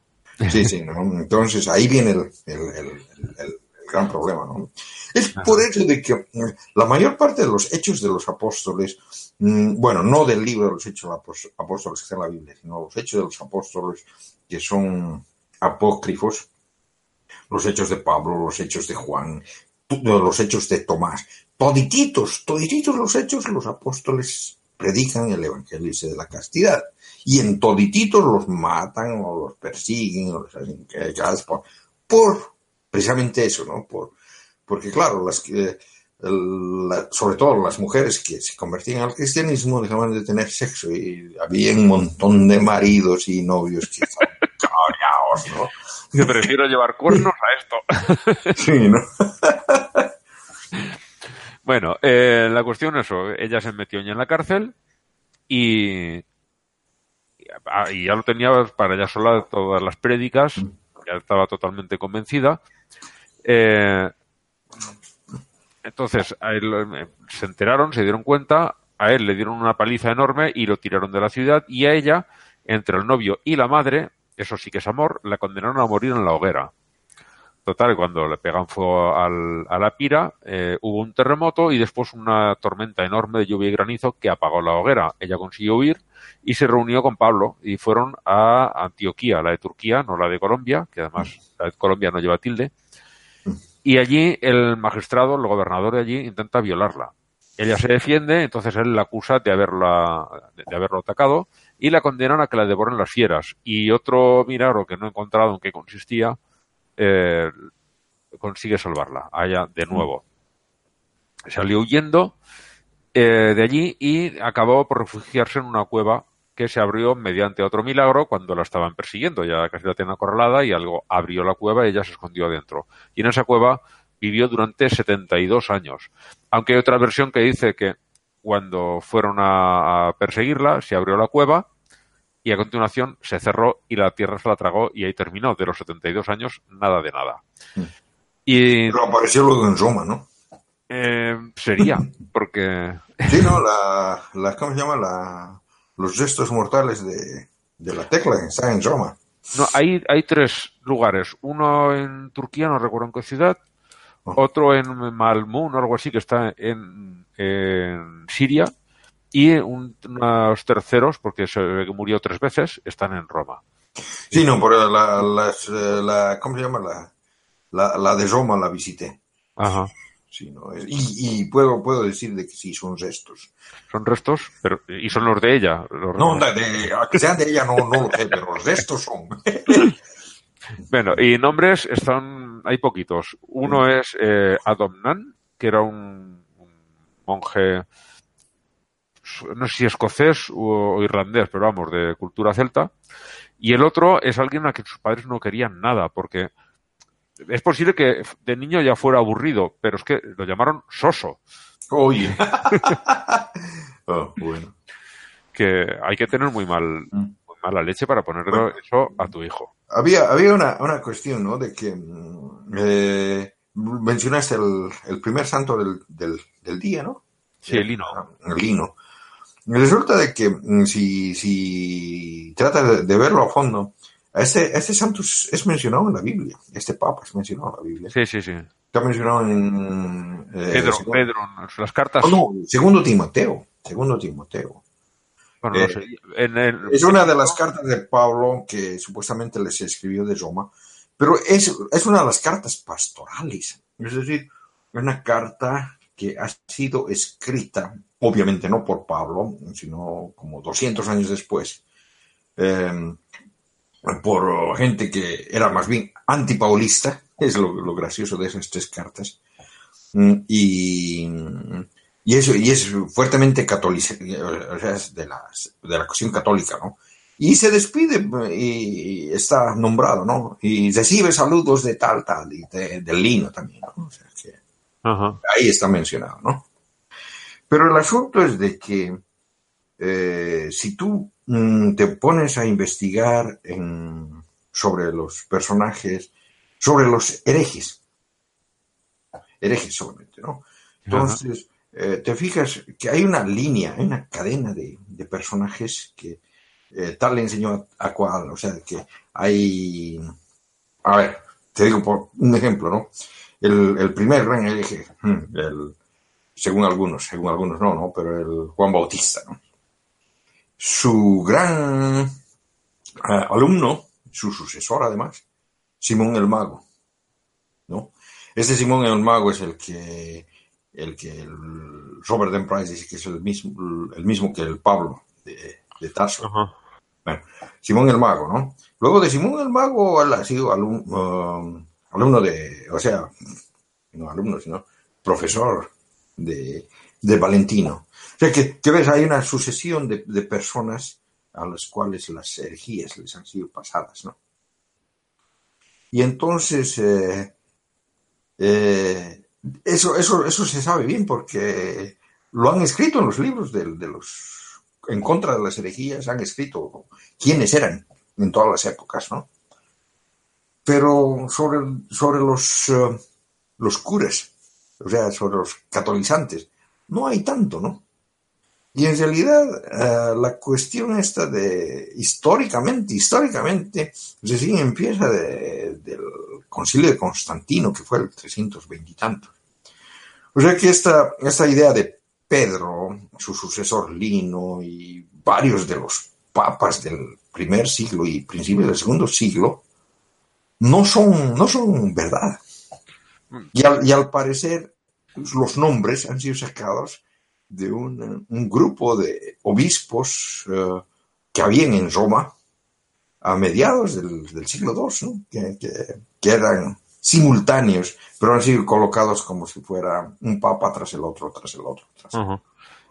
S6: Sí, sí, ¿no? entonces ahí viene el, el gran problema, ¿no? Es por eso de que la mayor parte de los hechos de los apóstoles Mm, bueno, no del libro de los hechos de los apóstoles que está en la Biblia, sino los hechos de los apóstoles que son apócrifos, los hechos de Pablo, los hechos de Juan, los hechos de Tomás, todititos, todititos los hechos, los apóstoles predican el evangelio de la castidad. Y en todititos los matan o los persiguen o los hacen por, por precisamente eso, ¿no? Por, porque claro, las que la- sobre todo las mujeres que se convertían al cristianismo dejaban de tener sexo y había un montón de maridos y novios que estaban [laughs] ¿no?
S5: Que prefiero llevar cuernos a esto. [laughs]
S6: Sí, ¿no? [laughs]
S5: Bueno, eh, la cuestión es eso. Ella se metió ya en la cárcel y, y ya lo tenía para ella sola todas las prédicas. Ya estaba totalmente convencida. Eh, entonces, a él, eh, se enteraron, se dieron cuenta, a él le dieron una paliza enorme y lo tiraron de la ciudad y a ella, entre el novio y la madre, eso sí que es amor, la condenaron a morir en la hoguera. Total, cuando le pegan fuego al- a la pira, eh, hubo un terremoto y después una tormenta enorme de lluvia y granizo que apagó la hoguera. Ella consiguió huir y se reunió con Pablo y fueron a Antioquía, la de Turquía, no la de Colombia, que además la de Colombia no lleva tilde. Y allí el magistrado, el gobernador de allí, intenta violarla. Ella se defiende, entonces él la acusa de haberla, de haberlo atacado y la condenan a que la devoren las fieras. Y otro milagro que no he encontrado en qué consistía, eh, consigue salvarla, a ella de nuevo. Salió huyendo eh, de allí y acabó por refugiarse en una cueva que se abrió mediante otro milagro cuando la estaban persiguiendo. Ya casi la tenían acorralada y algo abrió la cueva y ella se escondió adentro. Y en esa cueva vivió durante 72 años. Aunque hay otra versión que dice que cuando fueron a, a perseguirla se abrió la cueva y a continuación se cerró y la tierra se la tragó y ahí terminó. De los 72 años, nada de nada. Y
S6: Pero apareció luego en Roma, ¿no?
S5: eh, sería, porque [laughs]
S6: Sí, ¿no? La, la, ¿Cómo se llama? La, los restos mortales de, de la tecla están en Roma.
S5: no, hay, hay tres lugares. Uno en Turquía, no recuerdo en qué ciudad. Otro en Malmún o algo así, que está en, en Siria. Y un- unos terceros, porque se ve que murió tres veces, están en Roma.
S6: Sí, no, pero la, las, la ¿cómo se llama? La, la, la de Roma la visité.
S5: Ajá.
S6: Sí, no, es- y, y puedo, puedo decir de que sí, son restos.
S5: Son restos, pero y son los de ella. los-
S6: No, de, de- que sean de ella no, no lo sé, pero los restos son. [laughs]
S5: Bueno, y nombres están, hay poquitos. Uno es eh, Adomnan, que era un, un monje, no sé si escocés o, o irlandés, pero vamos, de cultura celta. Y el otro es alguien a quien sus padres no querían nada, porque es posible que de niño ya fuera aburrido, pero es que lo llamaron Soso,
S6: Oye. [laughs] [laughs] Oh, bueno.
S5: que hay que tener muy mal, muy mala leche para ponerlo eso a tu hijo.
S6: Había, había una, una cuestión, ¿no? De que mm, eh, mencionaste el, el primer santo del, del, del día, ¿no?
S5: Sí, el lino.
S6: El lino. Resulta de que mm, si, si trata de, verlo a fondo, este, este santo es, es mencionado en la Biblia. Este papa es mencionado en la Biblia.
S5: Sí, sí, sí.
S6: Está mencionado en... eh,
S5: Pedro,
S6: segundo-
S5: Pedro, las cartas.
S6: Oh, no, segundo Timoteo. Segundo Timoteo.
S5: Bueno, no
S6: Eh,
S5: sé, en el-
S6: Es una de las cartas de Pablo que supuestamente les escribió de Roma, pero es, es una de las cartas pastorales. Es decir, una carta que ha sido escrita, obviamente no por Pablo, sino como 200 años después, eh, por gente que era más bien antipaulista, es lo, lo gracioso de esas tres cartas. Mm, Y, y eso, y es fuertemente católica, o sea, es de, las, de la cuestión católica, ¿no? Y se despide y está nombrado, ¿no? Y recibe saludos de tal, tal, y de- lino también, ¿no? O sea, que
S5: Ajá.
S6: ahí está mencionado, ¿no? Pero el asunto es de que eh, si tú mm, te pones a investigar en- sobre los personajes, sobre los herejes, herejes solamente, ¿no? Entonces, eh, te fijas que hay una línea, hay una cadena de, de personajes que eh, tal le enseñó a, a cual, o sea, que hay, a ver, te digo por un ejemplo, ¿no? El, el primer gran hereje, hmm, el, según algunos, según algunos no, ¿no? Pero el Juan Bautista, ¿no? Su gran ah, alumno, su sucesor además, Simón el Mago, ¿no? Este Simón el Mago es el que, el que el Robert M. Price dice que es el mismo, el mismo que el Pablo de, de Tarso. Bueno, Simón el Mago, ¿no? Luego de Simón el Mago, él ha sido alum- um, alumno de, o sea, no alumno, sino profesor de, de Valentino. O sea que, que ves, hay una sucesión de, de personas a las cuales las herejías les han sido pasadas, ¿no? Y entonces, eh, eh, eso, eso, eso se sabe bien porque lo han escrito en los libros de, de los en contra de las herejías, han escrito quiénes eran en todas las épocas, ¿no? Pero sobre, sobre los, eh, los curas, o sea, sobre los catolizantes, no hay tanto, ¿no? Y en realidad eh, la cuestión esta de históricamente, históricamente, recién empieza de- del concilio de Constantino, que fue el 320 y tanto. O sea que esta, esta idea de Pedro, su sucesor Lino y varios de los papas del primer siglo y principios del segundo siglo, no son, no son verdad. Y al, y al parecer los nombres han sido sacados de un, un grupo de obispos eh, que habían en Roma a mediados del, del siglo II, ¿no? que, que- que eran simultáneos, pero han sido colocados como si fuera un papa tras el otro, tras el otro. tras el.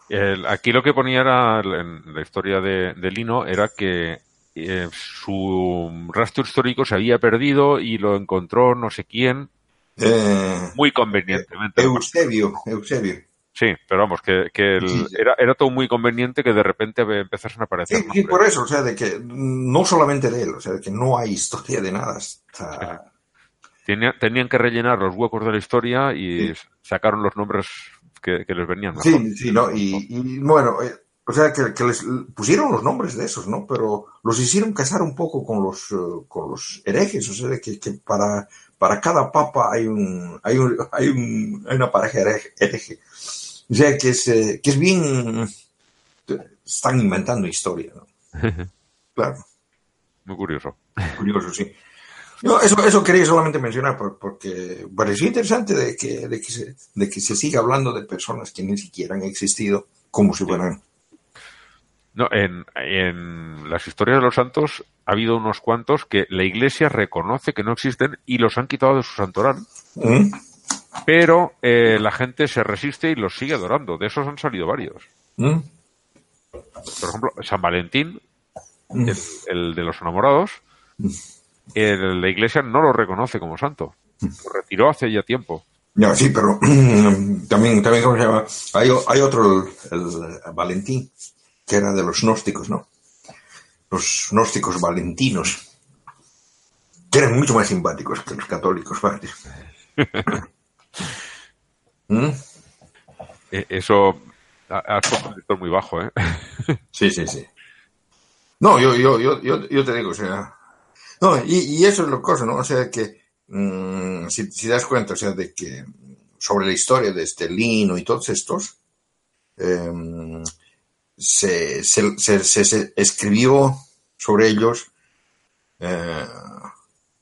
S5: El- aquí lo que ponía era, en la historia de, de Lino era que eh, su rastro histórico se había perdido y lo encontró no sé quién
S6: Eh,
S5: muy convenientemente.
S6: Eusebio, Eusebio.
S5: Sí, pero vamos, que, que el-
S6: Sí, sí.
S5: Era, era todo muy conveniente que de repente empezasen a aparecer
S6: Sí, sí,
S5: nombres.
S6: por eso, o sea, de que no solamente de él, o sea, de que no hay [laughs] historia de nada hasta...
S5: Tenía- tenían que rellenar los huecos de la historia y
S6: Sí.
S5: sacaron los nombres que, que les venían mejor.
S6: Sí, sí, ¿no? Y, y, bueno, eh, o sea, que, que les pusieron los nombres de esos, ¿no? Pero los hicieron casar un poco con los, eh, con los herejes, o sea, de que, que para, para cada papa hay un, hay un, hay un, hay una pareja hereje. O sea, que es, eh, que es bien, están inventando historia, ¿no? [laughs] Claro.
S5: Muy curioso.
S6: Curioso, sí. No, eso, eso quería solamente mencionar por- porque pareció interesante de que, de, que se, de que se siga hablando de personas que ni siquiera han existido como si fueran.
S5: No, en, en las historias de los santos ha habido unos cuantos que la iglesia reconoce que no existen y los han quitado de su santoral,
S6: ¿Mm?
S5: pero eh, la gente se resiste y los sigue adorando. De esos han salido varios.
S6: ¿Mm?
S5: Por ejemplo, San Valentín,
S6: Mm.
S5: el, el de los enamorados, el- la iglesia no lo reconoce como santo. Lo retiró hace ya tiempo.
S6: No, sí, pero [clears throat] también, también ¿cómo se llama? Hay, otro, el, el Valentín, que era de los gnósticos, ¿no? Los gnósticos valentinos, que eran mucho más simpáticos que los católicos, ¿vale? [laughs] ¿Mm?
S5: Eh, Eso ha, ha puesto un lector muy bajo, ¿eh? [laughs]
S6: Sí, sí, sí. No, yo, yo, yo, yo, yo te digo, o sea. No, y, y eso es lo cosa, ¿no? O sea, que mm, si, si das cuenta, o sea, de que sobre la historia de este Lino y todos estos, em, se, se, se, escribió sobre ellos eh,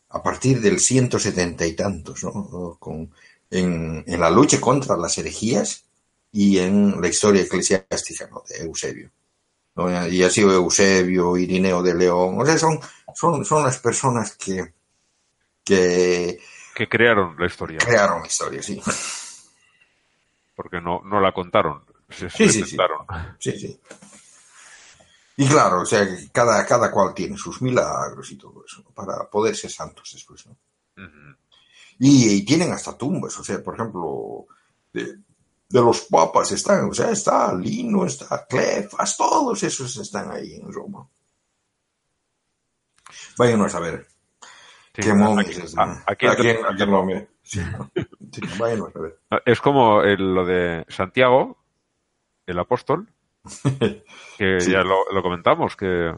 S6: a partir del 170 y tantos, ¿no? Con, en, en la lucha contra las herejías y en la historia eclesiástica, ¿no? De Eusebio. ¿no? Y ha sido Eusebio, Irineo de León, o sea, son, son, son las personas que, que
S5: Que crearon la historia,
S6: crearon la historia, sí.
S5: porque no, no la contaron. Se,
S6: Sí,
S5: se
S6: sí, sí.
S5: inventaron.
S6: Sí, sí. Y claro, o sea, cada, cada cual tiene sus milagros y todo eso, ¿no? para poder ser santos después, ¿no?
S5: Ujú.
S6: Y, y tienen hasta tumbas, o sea, por ejemplo, de, de los papas están, o sea, está Lino, está Clefas, todos esos están ahí en Roma. Váyanos a ver.
S5: Sí,
S6: qué
S5: aquí-
S6: están.
S5: a- aquí
S6: Aquí en- aquí en Roma. Sí. Sí, váyanos a ver. [laughs]
S5: Es como el- lo de Santiago, el apóstol, [laughs] que
S6: Sí.
S5: ya lo, lo comentamos, que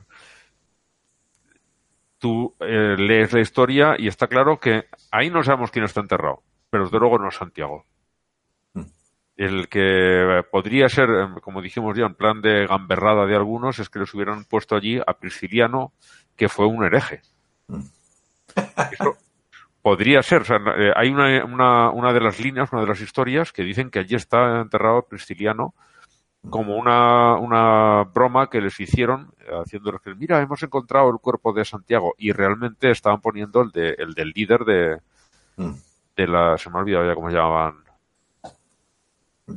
S5: tú eh, lees la historia y está claro que ahí no sabemos quién está enterrado, pero desde luego no es Santiago.
S6: Mm.
S5: El que podría ser, eh, como dijimos ya, en plan de gamberrada de algunos, es que les hubieran puesto allí a Prisciliano, que fue un hereje.
S6: Mm.
S5: Eso podría ser. o sea, eh, hay una, una, una de las líneas, una de las historias, que dicen que allí está enterrado Prisciliano como una, una broma que les hicieron, haciéndoles que, mira, hemos encontrado el cuerpo de Santiago, y realmente estaban poniendo el, de, el del líder de,
S6: Mm.
S5: de la, se me ha olvidado ya cómo se llamaban,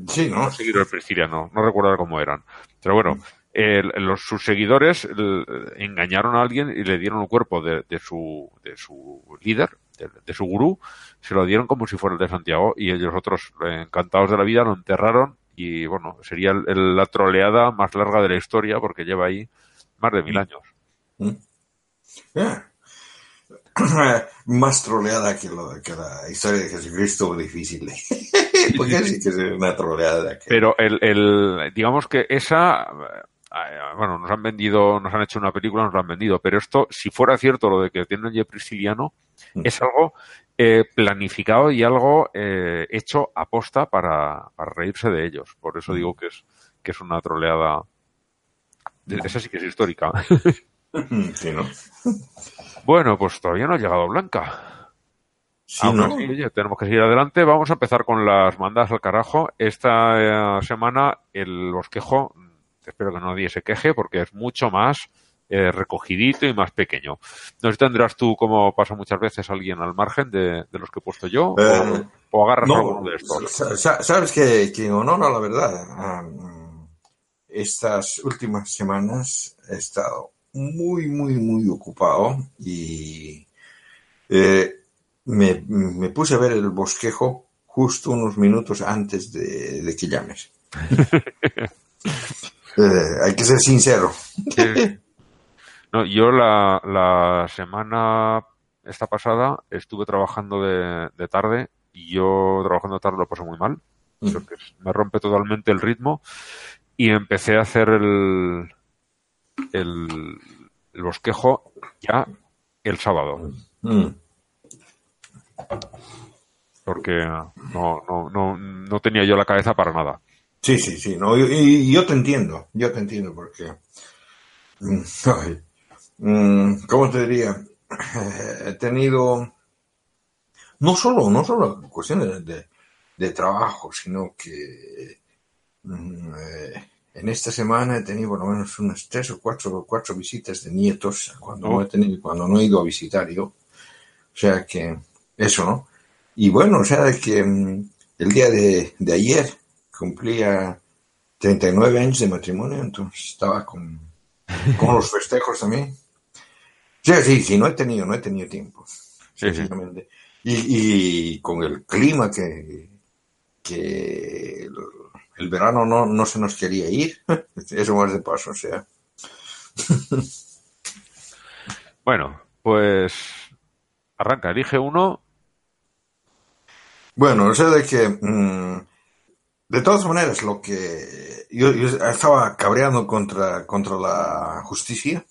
S6: Sí, ¿no?
S5: Seguidores priscilianos, no recuerdo cómo eran. Pero bueno, el- los, sus seguidores el- engañaron a alguien y le dieron el cuerpo de, de su, de su líder, de, de su gurú, se lo dieron como si fuera el de Santiago y ellos otros, eh, encantados de la vida, lo enterraron y bueno, sería el- la troleada más larga de la historia porque lleva ahí más de mil años.
S6: Ah. [clears throat] Más troleada que, lo- que la historia de Jesucristo, difícil. [laughs] Porque sí que es una troleada. Que...
S5: Pero el, el, digamos que esa, eh, bueno, nos han vendido, nos han hecho una película, nos la han vendido, pero esto, si fuera cierto lo de que tienen el prisciliano,
S6: Mm.
S5: es algo eh, planificado y algo eh, hecho aposta para, para reírse de ellos. Por eso digo que es, que es una troleada. de- Esa sí que es histórica. [laughs]
S6: Sí, ¿no?
S5: bueno, pues todavía no ha llegado Blanca.
S6: Sí,
S5: Aún
S6: ¿no?
S5: así, tenemos que seguir adelante. Vamos a empezar con las mandadas al carajo. Esta eh, semana el bosquejo, espero que nadie se queje porque es mucho más eh, recogidito y más pequeño. No sé si tendrás tú, como pasa muchas veces, alguien al margen de, de los que he puesto yo,
S6: Eh,
S5: o, o agarras
S6: No,
S5: alguno de estos.
S6: sa- sa- sabes que, que en honor a la verdad, estas últimas semanas he estado muy, muy, muy ocupado y eh, me, me puse a ver el bosquejo justo unos minutos antes de, de que llames. [laughs] Eh, hay que ser sincero.
S5: Sí. No, yo la, la semana esta pasada estuve trabajando de, de tarde y yo trabajando de tarde lo paso muy mal.
S6: Mm.
S5: porque me rompe totalmente el ritmo y empecé a hacer el, el, el bosquejo ya el sábado
S6: Mm.
S5: porque no, no, no, no tenía yo la cabeza para nada.
S6: Sí, sí, sí, no, y, y yo te entiendo, yo te entiendo porque, mm, [laughs] ay, mm, ¿cómo te diría? He tenido, no solo, no solo cuestiones de, de trabajo, sino que mm, eh, en esta semana he tenido por lo menos unas tres o cuatro, cuatro visitas de nietos cuando, no he tenido, cuando no he ido a visitar yo. O sea que, eso, ¿no? Y bueno, o sea, que el día de, de ayer cumplía 39 años de matrimonio, entonces estaba con, con los [laughs] festejos también. Sí, sí, sí, no he tenido, no he tenido tiempo.
S5: Sí, sí.
S6: Y, y con el clima que, que el, el verano no, no se nos quería ir, [laughs] eso más de paso, o sea. [laughs]
S5: Bueno, pues arranca, elige uno.
S6: Bueno, o sea, de que, mm, de todas maneras, lo que yo, yo estaba cabreando contra, contra la justicia,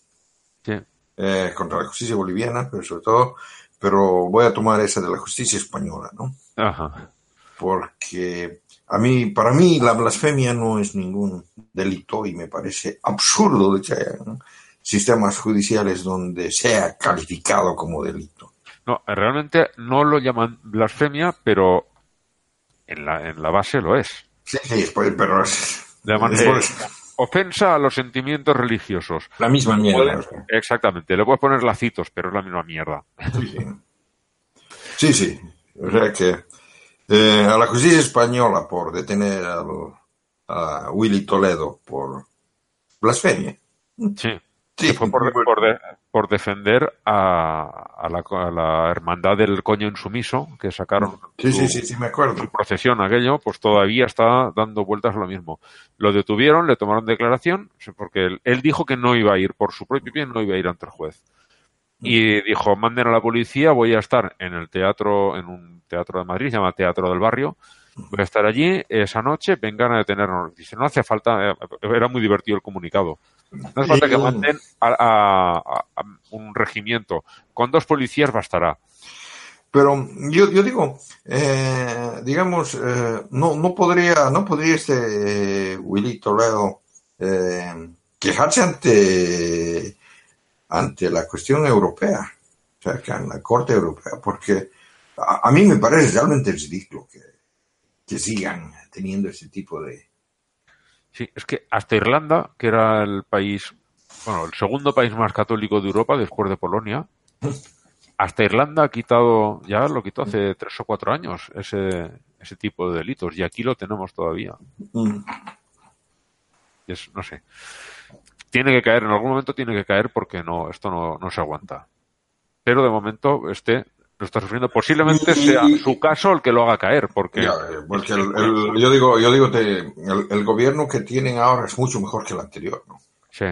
S5: Sí.
S6: eh, contra la justicia boliviana, pero sobre todo, pero voy a tomar esa de la justicia española, ¿no?
S5: Ajá.
S6: Porque a mí, para mí, la blasfemia no es ningún delito y me parece absurdo de que haya sistemas judiciales donde sea calificado como delito.
S5: No, realmente no lo llaman blasfemia, pero en la, en la base lo es.
S6: Sí, sí, pues, pero
S5: eh,
S6: por-
S5: ofensa a los sentimientos religiosos.
S6: la misma mierda.
S5: Exactamente, le puedes poner lacitos, pero es la misma mierda.
S6: Sí, sí. Sí, sí. O sea que eh, a la justicia española por detener al- a Willy Toledo por blasfemia.
S5: Sí.
S6: Sí,
S5: Que fue por, por de- por defender a, a la, a la hermandad del coño insumiso que sacaron
S6: sí,
S5: su,
S6: sí, sí, sí, me acuerdo.
S5: su procesión aquello, pues todavía está dando vueltas a lo mismo. Lo detuvieron, le tomaron declaración, porque él, él dijo que no iba a ir por su propio pie, no iba a ir ante el juez. Y dijo, manden a la policía, voy a estar en el teatro, en un teatro de Madrid, se llama Teatro del Barrio, voy a estar allí esa noche, vengan a detenernos. Dice, no hace falta, eh, era muy divertido el comunicado. No hace falta que manden a, a- a- a un regimiento. Con dos policías bastará.
S6: Pero yo, yo digo, eh, digamos, eh, no, no podría, no podría este eh, Willy Toledo quejarse ante, ante la cuestión europea, o sea, que en la Corte Europea, porque a, a mí me parece realmente ridículo que, que sigan teniendo ese tipo de...
S5: Sí, es que hasta Irlanda, que era el país, bueno, el segundo país más católico de Europa después de Polonia, [laughs] hasta Irlanda ha quitado, ya lo quitó hace tres o cuatro años, ese, ese tipo de delitos y aquí lo tenemos todavía.
S6: Mm.
S5: Es, no sé. Tiene que caer, en algún momento tiene que caer porque no, esto no, no se aguanta. Pero de momento este lo está sufriendo. Posiblemente sea su caso el que lo haga caer, porque,
S6: Ya, eh, porque el- el- yo digo, yo digo, te- el, el gobierno que tienen ahora es mucho mejor que el anterior, ¿no?
S5: sí.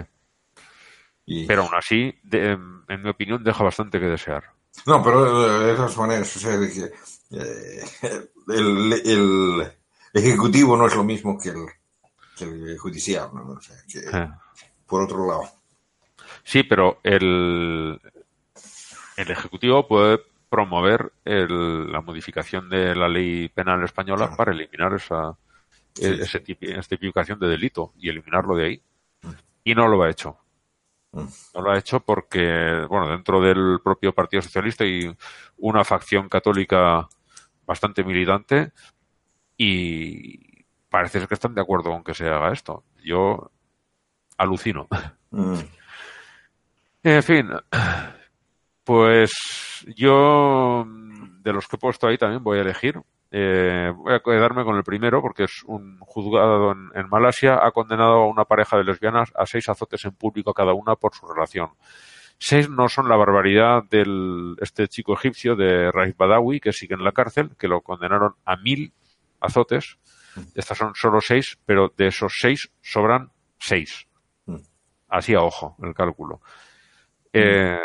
S6: Y-
S5: Pero aún así, de- en mi opinión, deja bastante que desear.
S6: No, pero eh, de esas maneras, o sea, de que eh, el, el ejecutivo no es lo mismo que el, que el judicial, ¿no? O sea, que
S5: Eh.
S6: por otro lado.
S5: Sí, pero el, el Ejecutivo puede promover el- la modificación de la ley penal española
S6: Claro.
S5: para eliminar esa,
S6: Sí,
S5: ese tipi- esa tipificación de delito y eliminarlo de ahí. Y no lo ha hecho.
S6: Mm.
S5: No lo ha hecho porque, bueno, dentro del propio Partido Socialista hay una facción católica bastante militante y parece ser que están de acuerdo con que se haga esto. Yo alucino.
S6: Mm.
S5: En fin, pues yo mm, de los que he puesto ahí también voy a elegir. Eh, voy a quedarme con el primero porque es un juzgado en, en Malasia ha condenado a una pareja de lesbianas a seis azotes en público cada una por su relación. Seis no son la barbaridad del este chico egipcio de Raif Badawi que sigue en la cárcel, que lo condenaron a mil azotes. Estas son solo seis, pero de esos seis sobran seis.
S6: Mm.
S5: Así a ojo el cálculo. Eh,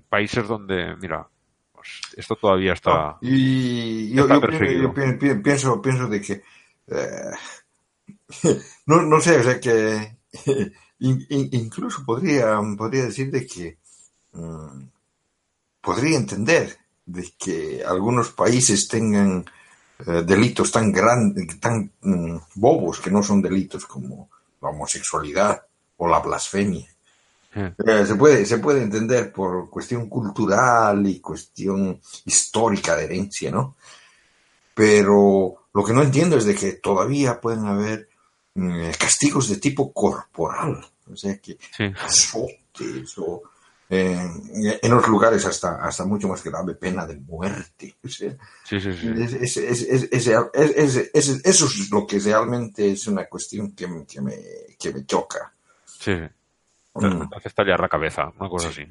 S5: países donde, mira, pues, esto todavía está.
S6: Y yo,
S5: está
S6: yo pienso, pienso de que eh, [laughs] no, no sé, o sea que [laughs] in- in- incluso podría, podría decir de que mm, podría entender de que algunos países tengan eh, delitos tan grandes, tan mm, bobos que no son delitos como la homosexualidad o la blasfemia.
S5: Eh,
S6: eh, se, puede, se puede entender por cuestión cultural y cuestión histórica de herencia, ¿no? Pero lo que no entiendo es de que todavía pueden haber mm, castigos de tipo corporal, o sea que azotes o eh, en los lugares hasta, hasta mucho más grave, pena de muerte. Eso es lo que realmente es una cuestión que, que, me, que me choca.
S5: Sí.
S6: Mm.
S5: Te hace estallar la cabeza, una cosa así.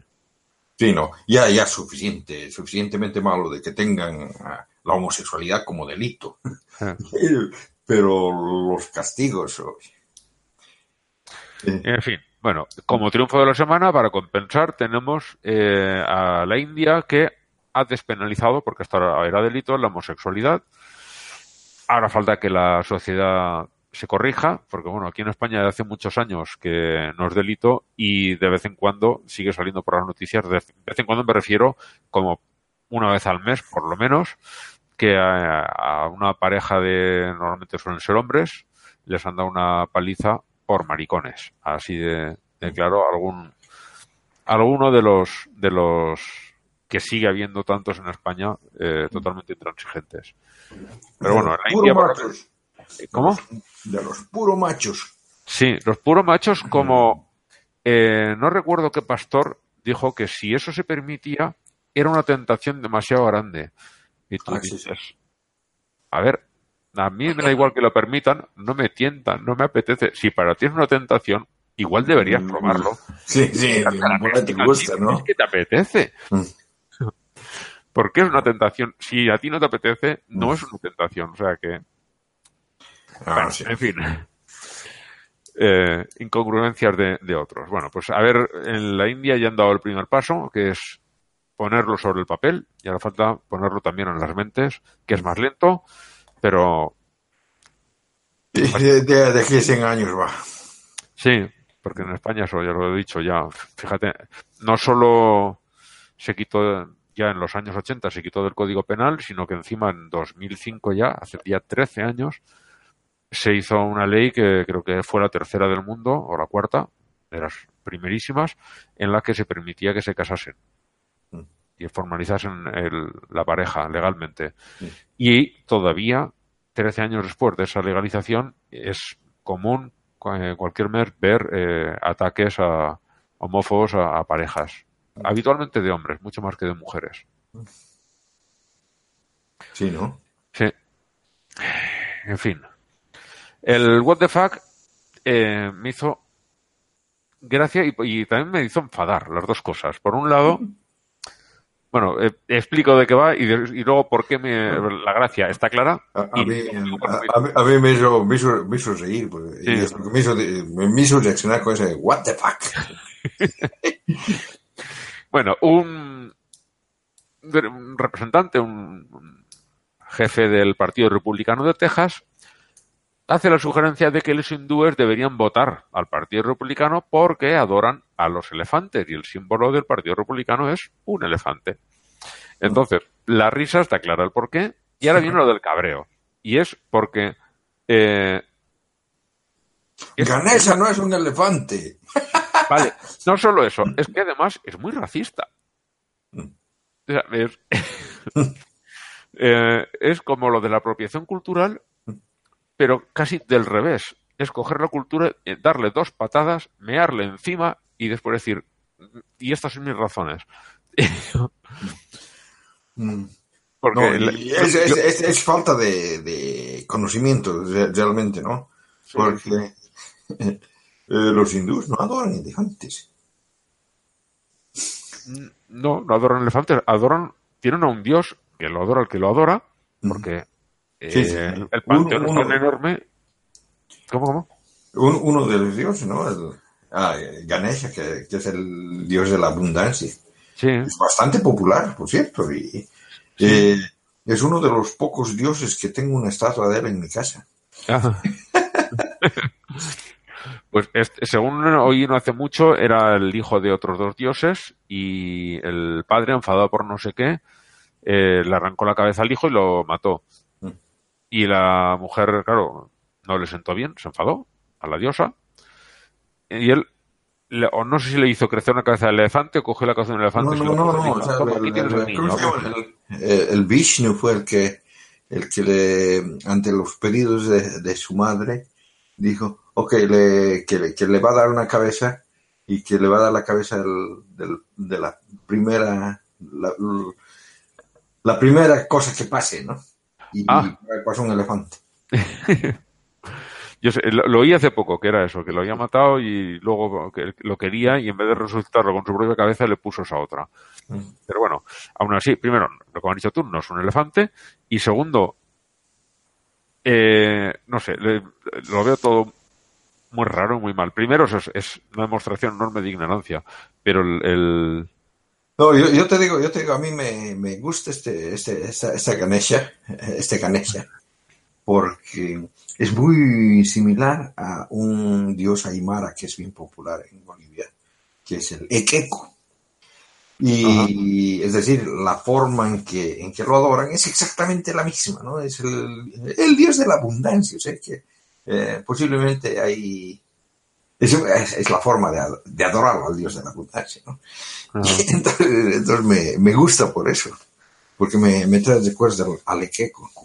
S6: Sí, no, ya, ya suficiente, suficientemente malo de que tengan ah, la homosexualidad como delito.
S5: Eh. [laughs]
S6: Pero los castigos. eh,
S5: En fin, bueno, como triunfo de la semana, para compensar, tenemos eh, a la India que ha despenalizado, porque hasta ahora era delito, la homosexualidad. Ahora falta que la sociedad se corrija, porque bueno, aquí en España hace muchos años que no es delito y de vez en cuando sigue saliendo por las noticias, de vez en cuando me refiero como una vez al mes, por lo menos, que a, a una pareja de, normalmente suelen ser hombres, les han dado una paliza por maricones. Así de, de claro, algún, alguno de los, de los que sigue habiendo tantos en España, eh, totalmente intransigentes. Pero bueno, en la India, por- ¿cómo?
S6: de los puros machos.
S5: Sí, los puros machos como eh, no recuerdo qué pastor dijo que si eso se permitía era una tentación demasiado grande. Y tú
S6: Ah, sí,
S5: dices, a ver, a mí me da igual que lo permitan, no me tientan, no me apetece. Si para ti es una tentación, igual deberías
S6: Mm,
S5: probarlo.
S6: Sí, sí, igual te gusta, ¿no?
S5: Es que te apetece.
S6: Mm.
S5: Porque es una tentación. Si a ti no te apetece, no
S6: Mm.
S5: es una tentación. O sea que,
S6: Ah,
S5: bueno,
S6: sí.
S5: en fin. Eh, incongruencias de, de otros. Bueno, pues a ver, en la India ya han dado el primer paso, que es ponerlo sobre el papel, y ahora falta ponerlo también en las mentes, que es más lento, pero
S6: De, de, de aquí a 100 años va.
S5: sí, porque en España eso ya lo he dicho ya, fíjate, no solo se quitó ya en los años 80 se quitó del Código Penal, sino que encima en 2005 ya, hace ya 13 años, se hizo una ley que creo que fue la tercera del mundo, o la cuarta, de las primerísimas, en la que se permitía que se casasen
S6: Mm.
S5: y formalizasen el- la pareja legalmente.
S6: Sí.
S5: Y todavía, 13 años después de esa legalización, es común eh, cualquier mes ver eh, ataques a homófobos a, a parejas. Habitualmente de hombres, mucho más que de mujeres.
S6: Sí, ¿no?
S5: Sí. en fin. El What the Fuck eh, me hizo gracia y, y también me hizo enfadar las dos cosas. Por un lado, [laughs] bueno, eh, explico de qué va y, de- y luego por qué me, [laughs] la gracia está clara.
S6: A, a mí, a, a mí- me, hizo, me, hizo, me hizo reír, pues,
S5: Sí.
S6: y me hizo, me hizo reaccionar con ese what the fuck. [laughs]
S5: Bueno, un, un representante, un jefe del Partido Republicano de Texas, hace la sugerencia de que los hindúes deberían votar al Partido Republicano porque adoran a los elefantes y el símbolo del Partido Republicano es un elefante. Entonces, la risa está clara el porqué y ahora viene lo del cabreo. Y es porque... eh, es-
S6: Ganesha no es un elefante. [laughs]
S5: Vale, no solo eso, es que además es muy racista. O sea, es, [laughs] eh, es como lo de la apropiación cultural, pero casi del revés. Es coger la cultura, eh, darle dos patadas, mearle encima y después decir, y estas son mis razones. [laughs]
S6: Mm.
S5: Porque
S6: No, es, es-
S5: yo-
S6: es- es falta de, de conocimiento re- realmente, ¿no? Porque [laughs] eh, los hindús no adoran elefantes.
S5: no, no adoran elefantes, adoran, tienen a un dios que lo adora el que lo adora, porque
S6: Sí, sí.
S5: el, el panteón
S6: Uno-
S5: es tan
S6: uno-
S5: enorme. ¿Cómo, cómo?
S6: Un- uno de los dioses, ¿no? El, ah, eh, Ganesha, que, que es el dios de la abundancia.
S5: Sí,
S6: Es bastante popular, por cierto, y eh, es uno de los pocos dioses que tengo una estatua de él en mi casa.
S5: Ah. [laughs] Pues este, según oí no hace mucho, era el hijo de otros dos dioses y el padre, enfadado por no sé qué, eh, le arrancó la cabeza al hijo y lo mató. Y la mujer, claro, no le sentó bien, se enfadó a la diosa. Y él, le- o no sé si le hizo crecer una cabeza de elefante o cogió la cabeza de un elefante.
S6: No, no, no, no.
S5: encima.
S6: o sea,
S5: Toma,
S6: el, Vishnu fue el que, el que le, ante los pedidos de, de su madre, dijo, ok, le, que, le, que le va a dar una cabeza y que le va a dar la cabeza del, del- de la primera, la, la primera cosa que pase, ¿no? Y,
S5: Ah.
S6: y pasó un elefante. [laughs]
S5: Yo sé, lo, lo oí hace poco, que era eso, que lo había matado y luego que lo quería y en vez de resucitarlo con su propia cabeza le puso esa otra. Pero bueno, aún así, primero, lo que has dicho tú, no es un elefante. Y segundo, eh, no sé, le- lo veo todo muy raro y muy mal. Primero, es, es una demostración enorme de ignorancia. Pero el, el-
S6: No, yo, yo te digo, yo te digo, a mí me, me gusta este, este, esta, esta Ganesha, [laughs] este Ganesha, porque es muy similar a un dios aymara que es bien popular en Bolivia, que es el Ekeko. Y es decir, la forma en que, en que lo adoran es exactamente la misma, ¿no? Es el, el dios de la abundancia, o sea que eh, posiblemente hay... Es, es- es la forma de, de adorarlo al dios de la abundancia, ¿no? [laughs] Entonces, entonces me, me gusta por eso, porque me, me trae recuerdos del Alequeco. [laughs]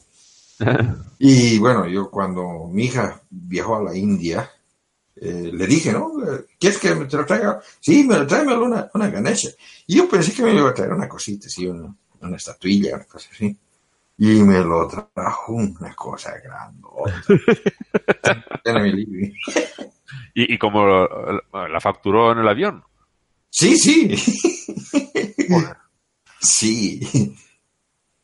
S6: Y bueno, yo cuando mi hija viajó a la India, eh, le dije, ¿no? ¿Quieres que me te lo traiga? Sí, me lo tráeme una, una ganesha. Y yo pensé que me iba a traer una cosita, así, una, una estatuilla, una cosa así. Y me lo trajo una cosa grandota. [laughs]
S5: y, y como la la facturó en el avión.
S6: Sí, sí. sí.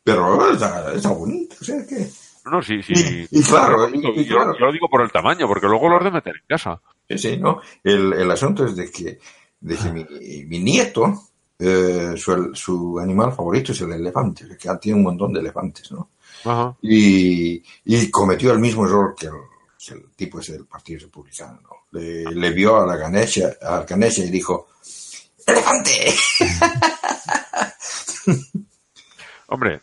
S6: Pero está, está bonito, o sea que...
S5: No, sí, sí.
S6: Y- y claro, y- y
S5: yo,
S6: claro.
S5: yo lo digo por el tamaño, porque luego lo has de meter en casa.
S6: Sí, sí, ¿no? El, el asunto es de que, de que mi, mi nieto, eh, su, su animal favorito es el elefante, que tiene un montón de elefantes, ¿no?
S5: Ajá.
S6: Y, y cometió el mismo error que el, que el tipo ese del Partido Republicano, ¿no? Le, le vio a la Ganesha, a Ganesha y dijo, ¡elefante! [laughs]
S5: Hombre,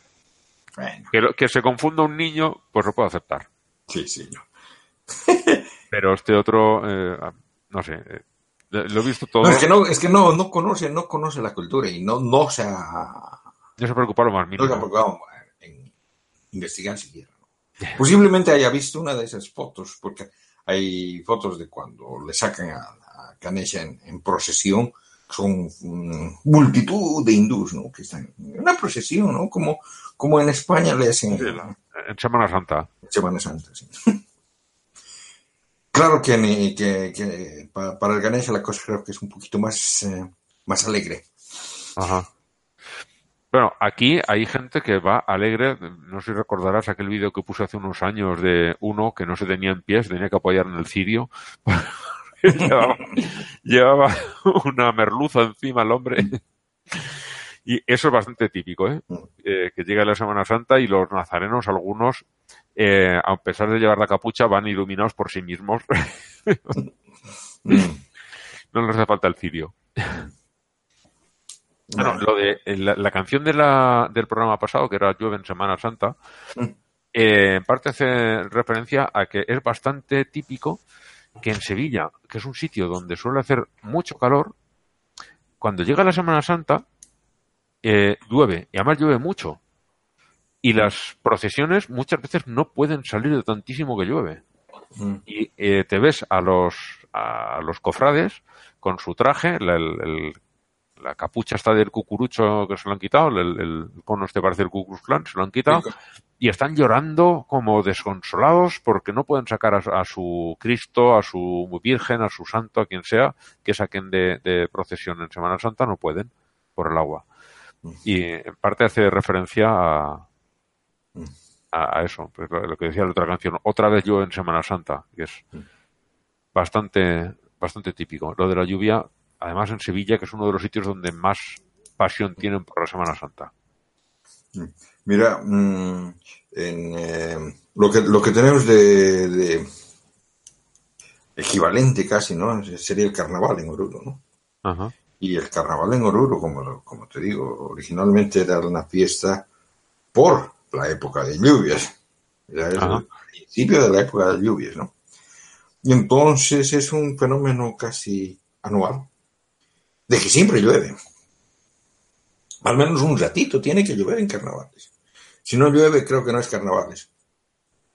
S6: Bueno,
S5: que, lo- que se confunda un niño, pues lo puedo aceptar.
S6: sí, sí, ¿no? [laughs]
S5: Pero este otro, eh, no sé, eh, lo he visto todo.
S6: No, es que no, es que no, no conoce, no conoce la cultura y no, no se ha,
S5: No se preocupa lo más
S6: no se ha
S5: mínimo.
S6: preocupado en investigar siquiera. Posiblemente haya visto una de esas fotos, porque hay fotos de cuando le sacan a, a Ganesha en, en procesión, son mm, multitud de hindús, ¿no? Que están en una procesión, ¿no? Como, como en España le hacen
S5: Sí, la- En Semana Santa.
S6: Semana Santa, sí. [laughs] claro que, que, que pa- para el Ganesha la cosa creo que es un poquito más, eh, más alegre.
S5: Ajá. Bueno, aquí hay gente que va alegre. No sé si recordarás aquel vídeo que puse hace unos años de uno que no se tenía en pies, tenía que apoyar en el cirio. [laughs] llevaba, llevaba una merluza encima el hombre. Y eso es bastante típico, ¿eh? Eh, que llega la Semana Santa y los nazarenos, algunos, eh, a pesar de llevar la capucha, van iluminados por sí mismos. [laughs] no les hace falta el cirio. Bueno, lo de eh, la, la canción de la, del programa pasado, que era Llueve en Semana Santa, eh, en parte hace referencia a que es bastante típico que en Sevilla, que es un sitio donde suele hacer mucho calor, cuando llega la Semana Santa, eh, llueve, y además llueve mucho. Y las procesiones muchas veces no pueden salir de tantísimo que llueve. Y eh, te ves a los, a los cofrades con su traje, la, el- el- la capucha está del cucurucho que se lo han quitado, el, el cono este parece el Klan, se lo han quitado, y están llorando como desconsolados porque no pueden sacar a, a su Cristo, a su Virgen, a su Santo, a quien sea, que saquen de, de procesión en Semana Santa, no pueden por el agua. Y en parte hace referencia a, a, eso, pues lo, lo que decía la otra canción, otra vez yo en Semana Santa, que es bastante, bastante típico. Lo de la lluvia, además en Sevilla, que es uno de los sitios donde más pasión tienen por la Semana Santa.
S6: Mira, mm, en, eh, lo, que, lo que tenemos de, de equivalente casi, ¿no? Sería el carnaval en Oruro, ¿no?
S5: Ajá.
S6: Y el carnaval en Oruro, como, como te digo, originalmente era una fiesta por la época de lluvias. Era el principio de la época de lluvias, ¿no? Y entonces es un fenómeno casi anual, de que siempre llueve. Al menos un ratito tiene que llover en carnavales. Si no llueve, creo que no es carnavales.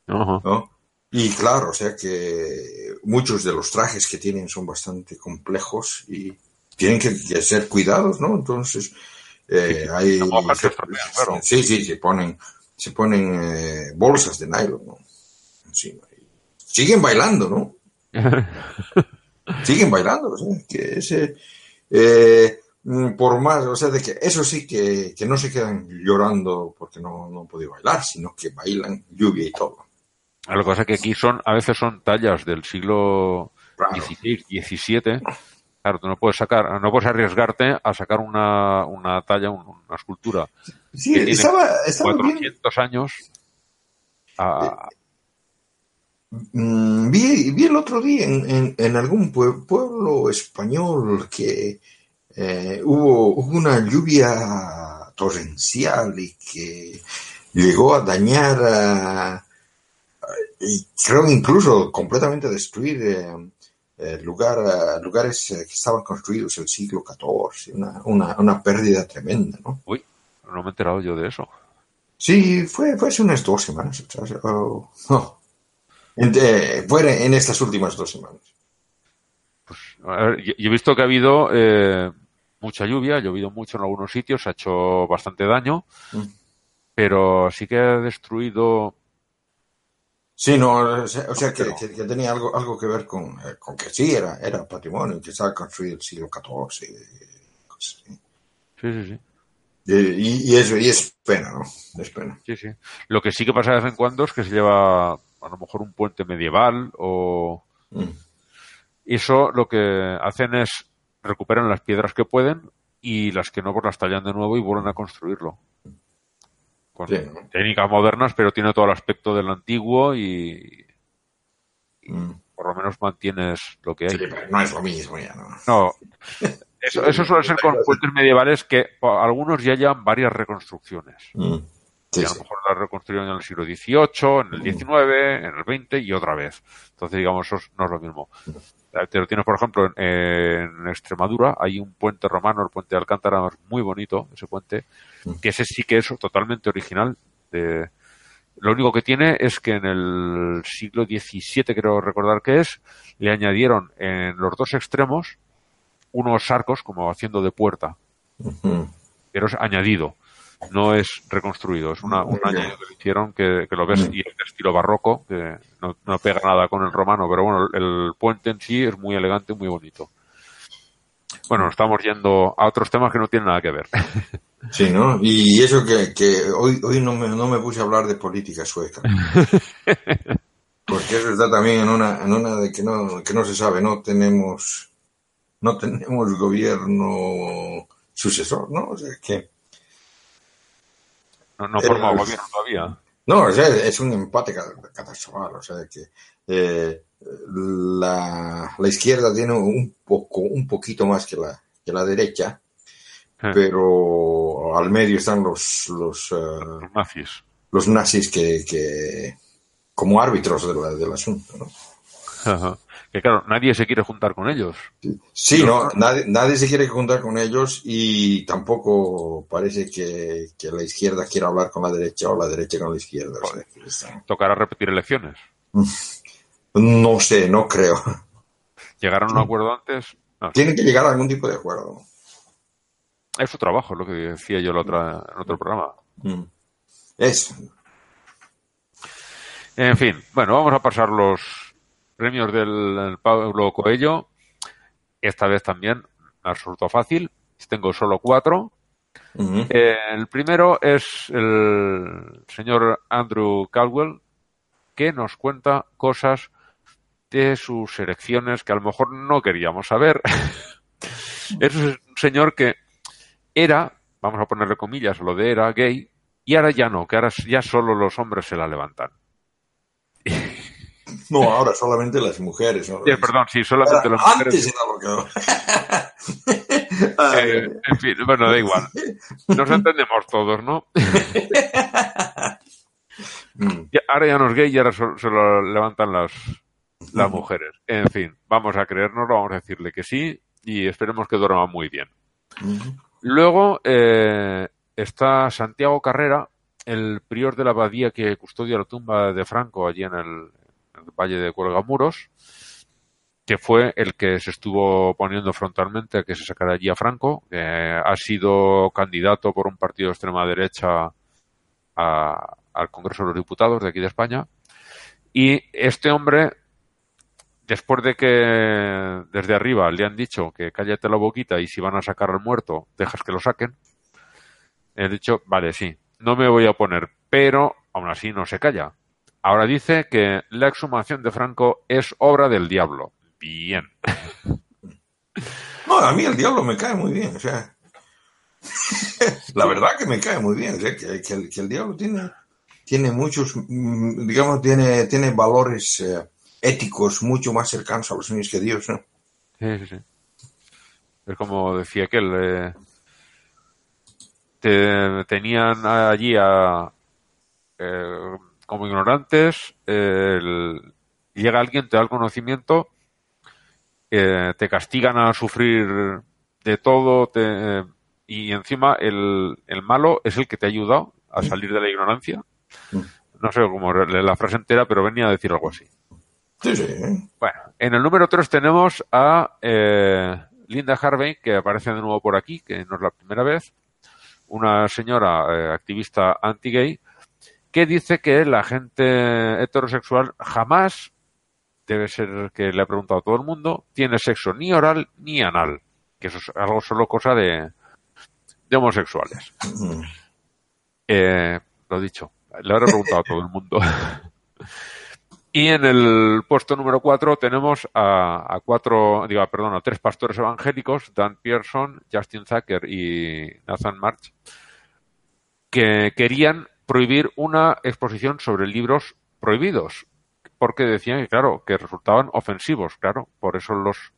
S5: Ajá.
S6: ¿no? Y claro, o sea que muchos de los trajes que tienen son bastante complejos y tienen que, que ser cuidados, ¿no? Entonces, eh, hay...
S5: se estropean, claro.
S6: Sí, sí, se ponen, se ponen eh, bolsas de nylon, ¿no? Y siguen bailando, ¿no? [laughs] siguen bailando, o sea, que ese... eh, mm, por más, o sea, de que eso sí que, que no se quedan llorando porque no, no han podido bailar, sino que bailan lluvia y todo.
S5: Lo que pasa es que aquí son, a veces son tallas del siglo. XVI, XVII. Claro, tú no puedes sacar, no puedes arriesgarte a sacar una, una talla, un- una escultura
S6: Sí,
S5: que
S6: estaba, estaba bien.
S5: 400 años. a-
S6: Mm, vi, vi el otro día en, en- en algún pue- pueblo español que eh, hubo, una lluvia torrencial y que llegó a dañar a- y creo incluso completamente destruir eh, eh, lugar, eh, lugares eh, que estaban construidos el siglo XIV, una, una, una pérdida tremenda, ¿no?
S5: Uy, no me he enterado yo de eso.
S6: Sí, fue, fue hace unas dos semanas o- no. En- eh, en estas últimas dos semanas.
S5: A ver, yo, yo he visto que ha habido eh, mucha lluvia, ha llovido mucho en algunos sitios, ha hecho bastante daño,
S6: Mm.
S5: pero sí que ha destruido.
S6: Sí, no, o sea, o sea, que, que- que tenía algo, algo que ver con, eh, con que sí, era, era patrimonio, que estaba construido el siglo XIV. y cosas así.
S5: Sí, sí, sí.
S6: Y, y, y es, y es pena, ¿no? Es pena.
S5: Sí, sí. Lo que sí que pasa de vez en cuando es que se lleva a lo mejor un puente medieval o
S6: Mm.
S5: eso lo que hacen es recuperan las piedras que pueden y las que no pues las tallan de nuevo y vuelven a construirlo. Con
S6: Sí.
S5: técnicas modernas, pero tiene todo el aspecto del antiguo y
S6: Mm.
S5: por lo menos mantienes lo que hay.
S6: Sí, pero no es lo mismo ya, ¿no?
S5: No. [laughs] Eso, eso suele ser con puentes medievales que algunos ya llevan varias reconstrucciones.
S6: Mm.
S5: Y
S6: Sí,
S5: a lo mejor la reconstruyeron en el siglo XVIII, en el XIX, en el XX y otra vez. Entonces, digamos, eso no es lo mismo. Te lo tienes, por ejemplo, en, en Extremadura, hay un puente romano, el puente de Alcántara, es muy bonito, ese puente, que ese sí que es totalmente original. De... Lo único que tiene es que en el siglo XVII, creo recordar que es, le añadieron en los dos extremos unos arcos como haciendo de puerta
S6: Mm.
S5: pero es añadido. No es reconstruido, es una, un año que lo hicieron que, que lo ves y es de estilo barroco, que no, no pega nada con el romano, pero bueno, el puente en sí es muy elegante, muy bonito. Bueno, estamos yendo a otros temas que no tienen nada que ver. [laughs]
S6: Sí, ¿no? Y eso que, que hoy, hoy no, me, no me puse a hablar de política sueca. [laughs] Porque eso está también en una, en una de que no, que no se sabe, no tenemos, no tenemos gobierno sucesor, ¿no? O sea que.
S5: No, no
S6: Eh,
S5: gobierno todavía.
S6: No, o sea, es un empate ca- catastrófico, o sea que eh, la, la izquierda tiene un poco, un poquito más que la, que la derecha,
S5: Eh,
S6: pero al medio están los, los, eh,
S5: Los nazis.
S6: los nazis que, que como árbitros de la- del asunto, ¿no?
S5: Ajá. Que claro, nadie se quiere juntar con ellos.
S6: Sí, no, nadie, nadie se quiere juntar con ellos y tampoco parece que, que la izquierda quiera hablar con la derecha o la derecha con la izquierda. o sea,
S5: Tocará repetir elecciones.
S6: No sé, no creo.
S5: ¿Llegaron a un acuerdo antes? No,
S6: Tienen que llegar a algún tipo de acuerdo.
S5: es su trabajo, lo que decía yo la otra, en otro programa.
S6: Mm. Es.
S5: En fin, bueno, vamos a pasar los premios del Pablo Coello. Esta vez también me ha resultado fácil. Tengo solo cuatro. Eh, el primero es el señor Andrew Caldwell, que nos cuenta cosas de sus elecciones que a lo mejor no queríamos saber. [laughs] es un señor que era, vamos a ponerle comillas, lo de era gay, y ahora ya no, que ahora ya solo los hombres se la levantan. [laughs]
S6: No, ahora solamente las mujeres. ¿no?
S5: Perdón, sí, solamente las mujeres.
S6: antes era lo que. [laughs] Ay,
S5: Eh, en fin, bueno, da igual. Nos entendemos todos, ¿no? [laughs]
S6: mm.
S5: Ya- ahora ya no es gay y ahora se lo levantan las, las mujeres. En fin, vamos a creérnoslo, vamos a decirle que sí y esperemos que duerma muy bien.
S6: Ujú.
S5: Luego eh, está Santiago Carrera, el prior de la abadía que custodia la tumba de Franco allí en el, Valle de Cuelgamuros, que fue el que se estuvo poniendo frontalmente que se sacara allí a Franco, que ha sido candidato por un partido de extrema derecha a- al Congreso de los Diputados de aquí de España. Y este hombre, después de que desde arriba le han dicho que cállate la boquita y si van a sacar al muerto, dejas que lo saquen, he dicho, vale, sí, no me voy a oponer, pero aún así no se calla. Ahora dice que la exhumación de Franco es obra del diablo. Bien. [laughs]
S6: No, a mí el diablo me cae muy bien, o sea. [laughs] la verdad que me cae muy bien, o sea, que, que el, que el diablo tiene, tiene muchos, mm, digamos, tiene, tiene valores eh, éticos mucho más cercanos a los míos que Dios, ¿no?
S5: Sí, sí, sí. Es como decía que eh, te, tenían allí a, eh, como ignorantes, eh, el- llega alguien, te da el conocimiento, eh, te castigan a sufrir de todo te- y encima el, el malo es el que te ha ayudado a salir de la ignorancia. No sé cómo la frase entera, pero venía a decir algo así.
S6: Sí, sí.
S5: Bueno, en el número 3 tenemos a eh, Linda Harvey, que aparece de nuevo por aquí, que no es la primera vez, una señora eh, activista anti-gay, que dice que la gente heterosexual jamás, debe ser que le ha preguntado a todo el mundo, tiene sexo ni oral ni anal, que eso es algo solo cosa de, de homosexuales. Eh, lo dicho, le habré preguntado a todo el mundo. [laughs] y en el puesto número 4 tenemos a, a cuatro, digo, perdón, a tres pastores evangélicos, Dan Pearson, Justin Zucker y Nathan March, que querían prohibir una exposición sobre libros prohibidos, porque decían que, claro, que resultaban ofensivos, claro, por eso los,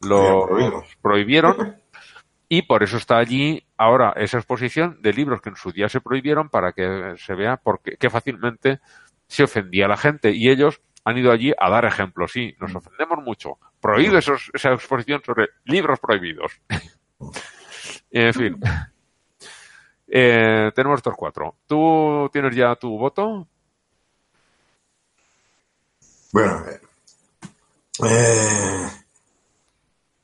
S5: los
S6: prohibido.
S5: prohibieron [laughs] y por eso está allí ahora esa exposición de libros que en su día se prohibieron para que se vea porque, que fácilmente se ofendía a la gente y ellos han ido allí a dar ejemplos. Sí, nos ofendemos mucho. Prohíbe esos- esa exposición sobre libros prohibidos. [laughs] en fin. [laughs] Eh, tenemos estos cuatro. ¿Tú tienes ya tu voto?
S6: Bueno, eh,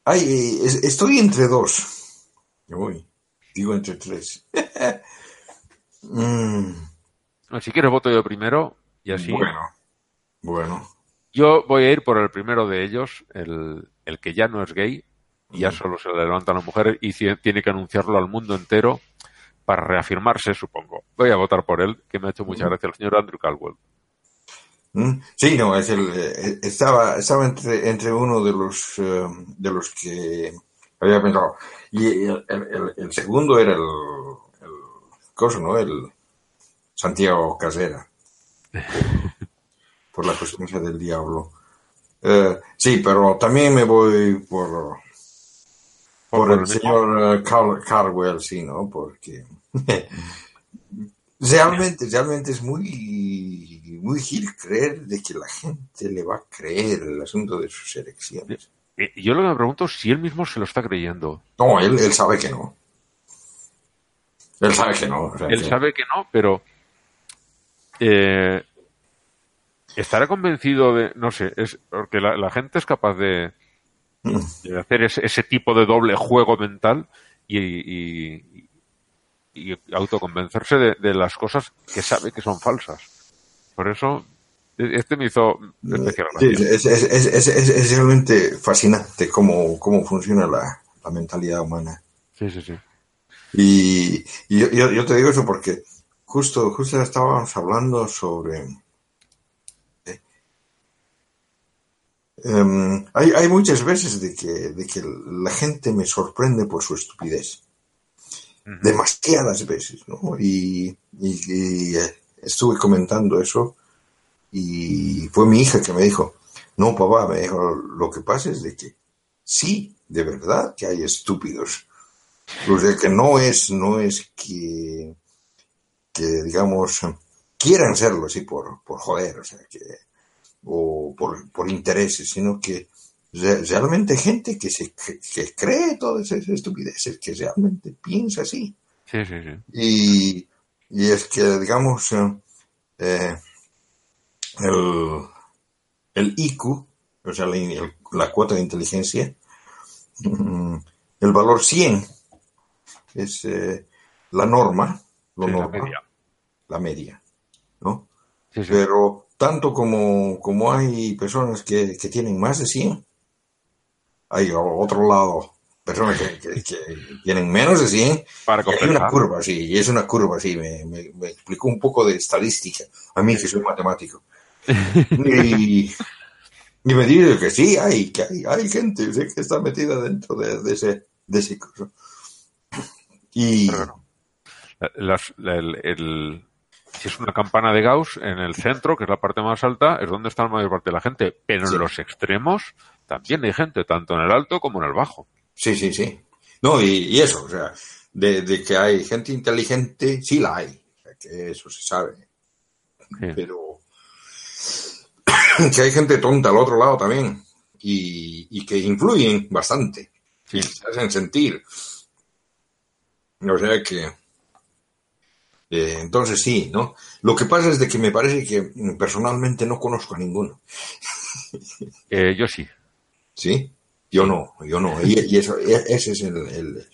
S6: ay, es- estoy entre dos. Uy, digo entre tres. [laughs] Mm,
S5: Si quieres voto yo primero y así.
S6: Bueno, bueno.
S5: Yo voy a ir por el primero de ellos, el, el que ya no es gay, y ya solo se le levantan las mujeres y tiene que anunciarlo al mundo entero para reafirmarse, supongo. Voy a votar por él, que me ha hecho mucha gracia el señor Andrew Caldwell.
S6: Mm, Sí, no, es el, eh, estaba, estaba entre, entre uno de los, eh, de los que había pensado. Y el, el- el- segundo era el, el cosa, ¿no? El Santiago Casera. [laughs] Por la presencia del diablo. Eh, sí, pero también me voy por, por
S5: el
S6: el señor eh, Car- Carwell, sí, ¿no? Porque [laughs] realmente, realmente es muy, muy gil creer de que la gente le va a creer el asunto de sus elecciones.
S5: Eh, Y yo lo que me pregunto es si él mismo se lo está creyendo.
S6: No, él, él sabe que no. Él sabe que no. o sea,
S5: Él
S6: que-
S5: sabe que no, pero eh, estará convencido de, no sé, es porque la, la gente es capaz de, de hacer ese, ese tipo de doble juego mental y, y- y autoconvencerse de, de las cosas que sabe que son falsas. Por eso, e- este me hizo especial
S6: Sí, es, es- realmente fascinante cómo, cómo funciona la, la mentalidad humana.
S5: Sí, sí, sí.
S6: Y, y yo, yo- yo te digo eso porque justo, justo estábamos hablando sobre... eh, em, hay, hay muchas veces de que, de que la gente me sorprende por su estupidez. Demasiadas veces, ¿no? Y, eh, estuve comentando eso y fue mi hija que me dijo, no, papá, me dijo, lo que pasa es de que sí, de verdad que hay estúpidos. O sea, que no es, no es que, que digamos, quieran serlo así por, por joder, o sea, que, o por, por intereses, sino que realmente gente que se que, que cree todas esas estupideces, que realmente piensa así.
S5: Sí, sí, sí.
S6: Y, y es que, digamos, eh, eh, el, el IQ, o sea, la, el- la cuota de inteligencia, mm, el valor 100 es eh, la norma, lo
S5: Sí, la media.
S6: la media, ¿no? Pero tanto como, como hay personas que, que tienen más de 100, hay otro lado personas que, que- que tienen menos de 100
S5: Para
S6: y hay una curva así, y es una curva así, me, me, me explicó un poco de estadística, a mí que soy matemático. [laughs] Y, y me dice que sí, hay, que hay, hay gente sí, que está metida dentro de, de ese, de ese curso. Y
S5: Pero Las- la- el- el- si es una campana de Gauss, en el centro, que es la parte más alta, es donde está la mayor parte de la gente. Pero
S6: Sí.
S5: en los extremos también hay gente, tanto en el alto como en el bajo.
S6: sí, sí, sí. No, y, y eso, o sea, de, de que hay gente inteligente, sí la hay, o sea, que eso se sabe.
S5: Sí.
S6: pero [coughs] que hay gente tonta al otro lado también y, y que influyen bastante
S5: Sí.
S6: y se hacen sentir. O sea que eh, entonces sí, ¿no? Lo que pasa es de que me parece que mm, personalmente no conozco a ninguno, [laughs]
S5: Eh, yo sí.
S6: ¿Sí? Yo no, yo no. Y, y eso, e- ese es el, el-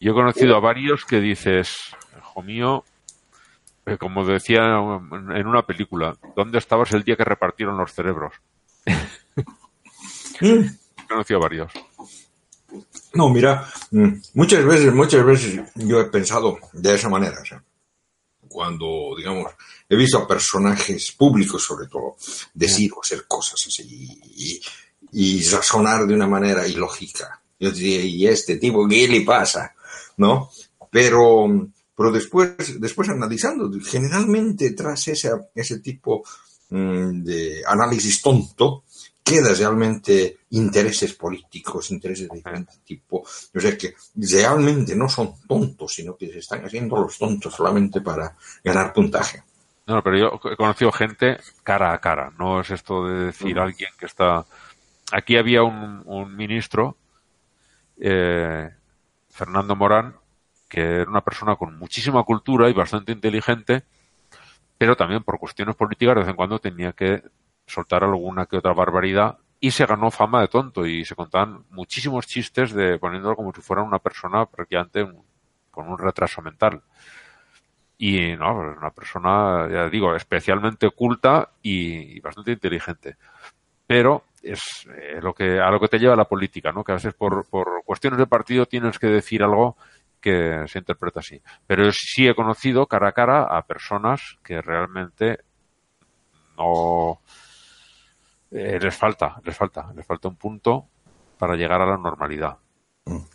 S5: Yo he conocido a varios que dices, hijo mío, eh, como decía en una película, ¿dónde estabas el día que repartieron los cerebros? [laughs] He conocido a varios.
S6: No, mira, mm, muchas veces, muchas veces yo he pensado de esa manera, cuando, digamos, he visto a personajes públicos, sobre todo, decir o hacer cosas así y, y razonar de una manera ilógica. Yo diría, ¿y este tipo qué le pasa? ¿No? Pero, pero después, después analizando, generalmente tras ese, ese tipo mm, de análisis tonto, queda realmente intereses políticos, intereses de diferente tipo. O sea que realmente no son tontos, sino que se están haciendo los tontos solamente para ganar puntaje.
S5: No, pero yo he conocido gente cara a cara. No es esto de decir alguien que está. Aquí había un, ministro, eh, Fernando Morán, que era una persona con muchísima cultura y bastante inteligente, pero también por cuestiones políticas de vez en cuando tenía que soltar alguna que otra barbaridad y se ganó fama de tonto y se contaban muchísimos chistes de poniéndolo como si fuera una persona prácticamente con un retraso mental. Y no, es una persona, ya digo, especialmente culta y, y bastante inteligente. Pero es eh, lo que a lo que te lleva la política, ¿no? Que a veces por, por cuestiones de partido tienes que decir algo que se interpreta así. Pero sí he conocido cara a cara a personas que realmente no eh, les falta, les falta, les falta un punto para llegar a la normalidad.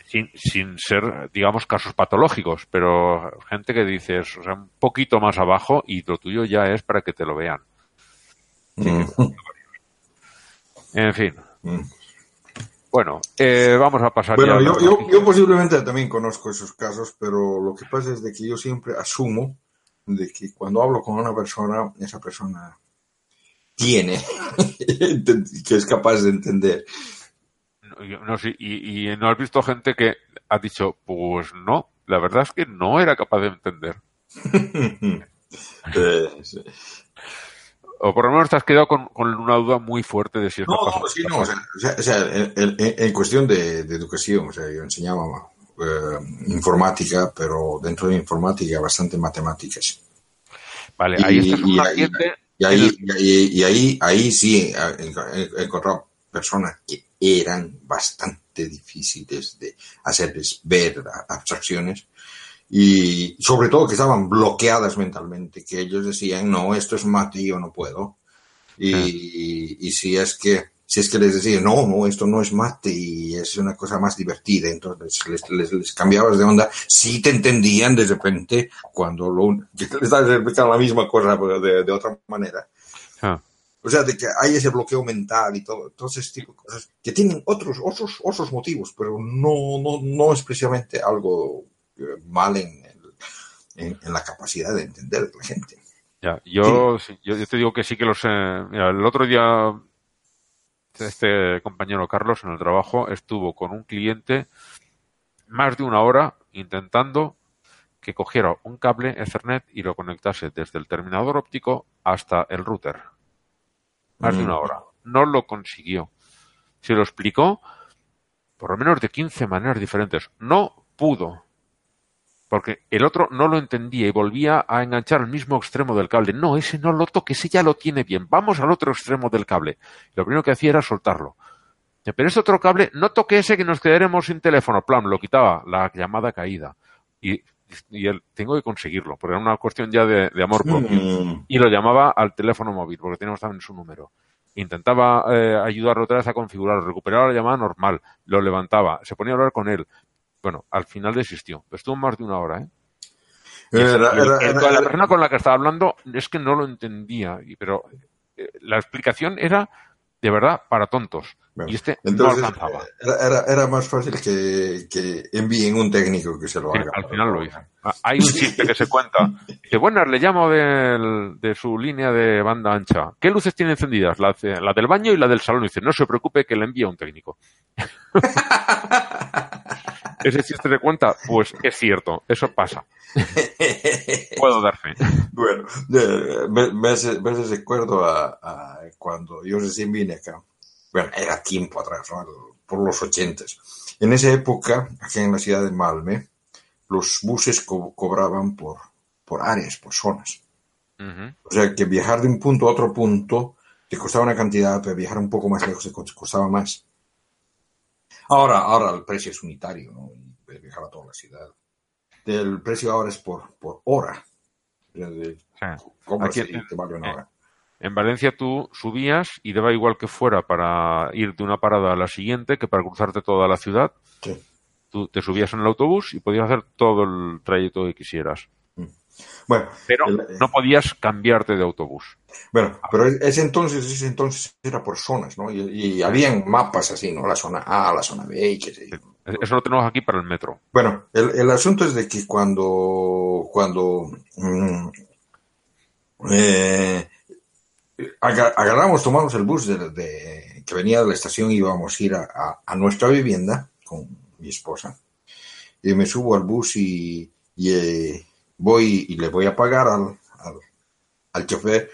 S5: Sin, sin ser, digamos, casos patológicos, pero gente que dices, o sea, un poquito más abajo y lo tuyo ya es para que te lo vean. En fin. Bueno, eh, vamos a pasar
S6: Bueno,
S5: ya
S6: yo, yo, yo posiblemente también conozco esos casos, pero lo que pasa es de que yo siempre asumo de que cuando hablo con una persona, esa persona tiene, [laughs] que es capaz de entender.
S5: no y, y no has visto gente que ha dicho, pues no, la verdad es que no era capaz de entender. [laughs]
S6: Eh, sí.
S5: O por lo menos te has quedado con, con una duda muy fuerte de si es
S6: No,
S5: capaz
S6: no, sí,
S5: no
S6: no, o sea, o sea, en, cuestión de, de educación, o sea, yo enseñaba eh, informática, pero dentro de informática bastante matemáticas.
S5: Vale, ahí
S6: Y-
S5: estás
S6: y-
S5: un
S6: y- ahí, y ahí, y ahí, ahí sí he encontrado personas que eran bastante difíciles de hacerles ver abstracciones y sobre todo que estaban bloqueadas mentalmente, que ellos decían, no, esto es mate y yo no puedo. Y, y si es que si es que les decía, no, no, esto no es mate y es una cosa más divertida, entonces les, les, les cambiabas de onda, sí te entendían de repente cuando lo, [laughs] les explicando la misma cosa de, de otra manera.
S5: Ah,
S6: O sea, de que hay ese bloqueo mental y todo, todo ese tipo de cosas que tienen otros, otros, otros motivos, pero no, no, no es precisamente algo mal en, el- en, en la capacidad de entender de la gente.
S5: ya. Yo, sí, yo, yo te digo que sí que lo sé. Mira, el otro día este compañero Carlos en el trabajo estuvo con un cliente más de una hora intentando que cogiera un cable Ethernet y lo conectase desde el terminador óptico hasta el router. Más de
S6: Mm.
S5: una hora. No lo consiguió. Se lo explicó por lo menos de 15 maneras diferentes. No pudo. Porque el otro no lo entendía y volvía a enganchar al mismo extremo del cable. No, ese no lo toque, ese ya lo tiene bien. Vamos al otro extremo del cable. Lo primero que hacía era soltarlo. Pero este otro cable, no toque ese que nos quedaremos sin teléfono. Plan, lo quitaba, la llamada caída. Y, y él, tengo que conseguirlo, porque era una cuestión ya de, de amor propio
S6: Mm.
S5: y lo llamaba al teléfono móvil porque teníamos también su número. Intentaba eh, ayudarlo otra vez a configurarlo, recuperaba la llamada normal, lo levantaba, se ponía a hablar con él. Bueno, al final desistió. Estuvo más de una hora, ¿eh?
S6: Era- era- era-
S5: la persona con la que estaba hablando es que no lo entendía, pero eh, la explicación era de verdad para tontos.
S6: Bueno,
S5: y este
S6: Entonces,
S5: no alcanzaba.
S6: era, era, era más fácil que, que envíen un técnico que se lo
S5: Sí,
S6: haga.
S5: al final lo hizo. [laughs] Ah, Hay un chiste que se cuenta. Dice, buenas, le llamo del- de su línea de banda ancha. ¿Qué luces tiene encendidas? La, de- la del baño y la del salón. Dice, no se preocupe que le envía un técnico. [laughs] Ese chiste se cuenta, pues es cierto, eso pasa. [laughs] Puedo dar fe.
S6: Bueno, me, me hace, me hace recuerdo a, a cuando yo recién vine acá. Bueno, era tiempo atrás, ¿no? por los ochentas. En esa época, aquí en la ciudad de Malme, los buses co- cobraban por, por áreas, por zonas.
S5: Ujú.
S6: O sea, que viajar de un punto a otro punto te costaba una cantidad, pero viajar un poco más lejos te co- costaba más. Ahora, ahora el precio es unitario, ¿no? Viajar a toda la ciudad. El precio ahora es por, por hora. O sea, de-
S5: Sí. Aquí-
S6: y te vale una
S5: eh,
S6: hora.
S5: En Valencia tú subías y daba igual que fuera para ir de una parada a la siguiente que para cruzarte toda la ciudad.
S6: Sí.
S5: Tú te subías en el autobús y podías hacer todo el trayecto que quisieras.
S6: Bueno,
S5: Pero
S6: el-
S5: no podías cambiarte de autobús.
S6: bueno, pero ese entonces, ese entonces era por zonas, ¿no? Y, y habían mapas así, ¿no? La zona A, la zona B, y qué sé yo.
S5: Eso lo tenemos aquí para el metro.
S6: Bueno, el, el asunto es de que cuando, cuando mm, eh, agarramos, tomamos el bus de, de- que venía de la estación y íbamos a ir a, a- a nuestra vivienda con mi esposa. Y me subo al bus y, y, eh, voy y le voy a pagar al, al, al chofer.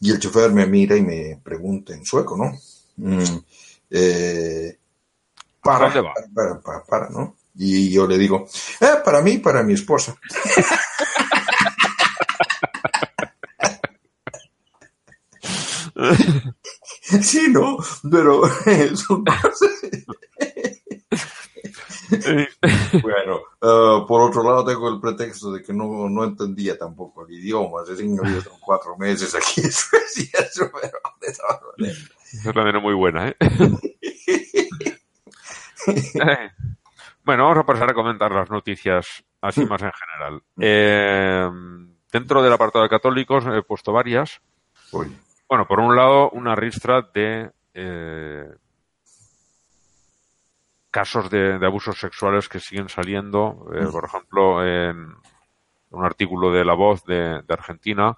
S6: Y el chofer me mira y me pregunta en sueco, ¿no? Mm, eh, para,
S5: ¿Dónde va?
S6: para, para, para, ¿no? Y yo le digo, eh, para mí, para mi esposa. [laughs] [laughs] Sí, no, pero [laughs] son cosas. [laughs] Bueno, eh, por otro lado tengo el pretexto de que no, no entendía tampoco el idioma, que he vivido cuatro meses aquí en Suecia, pero de todas maneras.
S5: Esa también es muy buena, ¿eh? Eh, bueno, vamos a pasar a comentar las noticias así más en general. Eh, dentro del apartado de católicos he puesto varias.
S6: Uy.
S5: Bueno, por un lado, una ristra de eh, casos de, de abusos sexuales que siguen saliendo. Eh, por ejemplo, en un artículo de La Voz de, de Argentina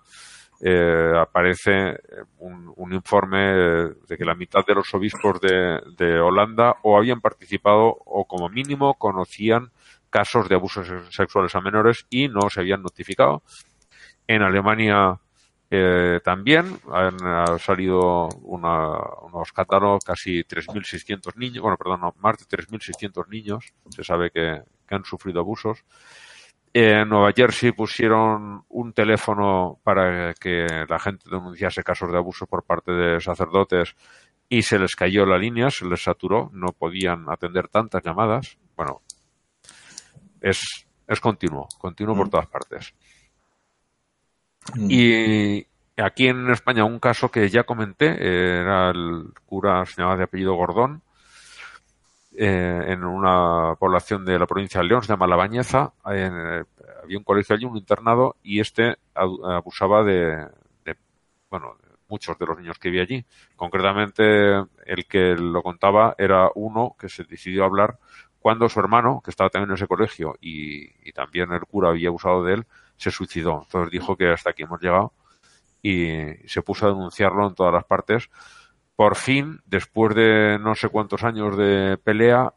S5: eh, aparece un, un informe de que la mitad de los obispos de, de Holanda o habían participado o como mínimo conocían casos de abusos sexuales a menores y no se habían notificado. En Alemania eh, también han, ha salido una, unos catálogos, casi 3.600 niños, bueno, perdón, no, más de 3.600 niños, se sabe que, que han sufrido abusos. En Nueva Jersey pusieron un teléfono para que la gente denunciase casos de abuso por parte de sacerdotes y se les cayó la línea, se les saturó, no podían atender tantas llamadas. Bueno, es, es continuo, continuo por todas partes. Y aquí en España un caso que ya comenté, era el cura, se llamaba de apellido Gordón, eh, en una población de la provincia de León, se llama La Bañeza, eh, había un colegio allí, un internado, y este abusaba de, bueno, de muchos de los niños que había allí. Concretamente, el que lo contaba era uno que se decidió hablar cuando su hermano, que estaba también en ese colegio, y también el cura había abusado de él, se suicidó. Entonces dijo que hasta aquí hemos llegado y se puso a denunciarlo en todas las partes. Por fin, después de no sé cuántos años de pelea,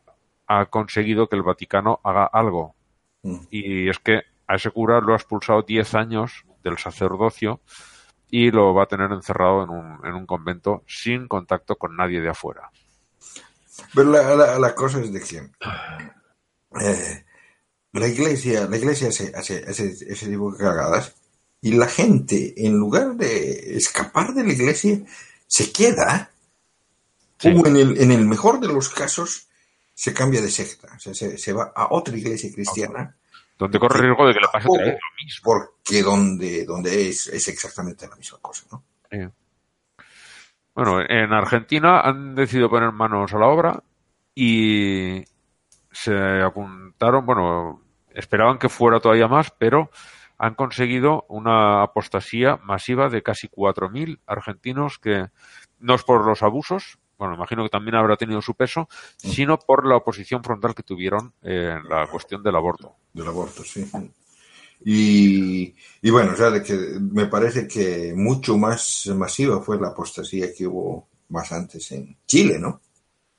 S5: ha conseguido que el Vaticano haga algo.
S6: Mm.
S5: Y es que a ese cura lo ha expulsado 10 años del sacerdocio y lo va a tener encerrado en un, en un convento sin contacto con nadie de afuera.
S6: Pero la, la, la cosa es de que eh, la iglesia, la iglesia hace, hace, hace ese tipo de cagadas y la gente, en lugar de escapar de la iglesia, se queda,
S5: Sí.
S6: o en el, en el mejor de los casos, se cambia de secta, o sea, se, se va a otra iglesia cristiana,
S5: Donde corre riesgo de que le pase otra vez lo mismo.
S6: porque donde, donde es, es exactamente la misma cosa, ¿no?
S5: Sí. Bueno, en Argentina han decidido poner manos a la obra y se apuntaron, bueno, esperaban que fuera todavía más, pero han conseguido una apostasía masiva de casi 4.000 argentinos que no es por los abusos, bueno, imagino que también habrá tenido su peso, sino por la oposición frontal que tuvieron en la cuestión del aborto.
S6: del aborto, sí. Y, y bueno, o sea, de que me parece que mucho más masiva fue la apostasía que hubo más antes en Chile, ¿no?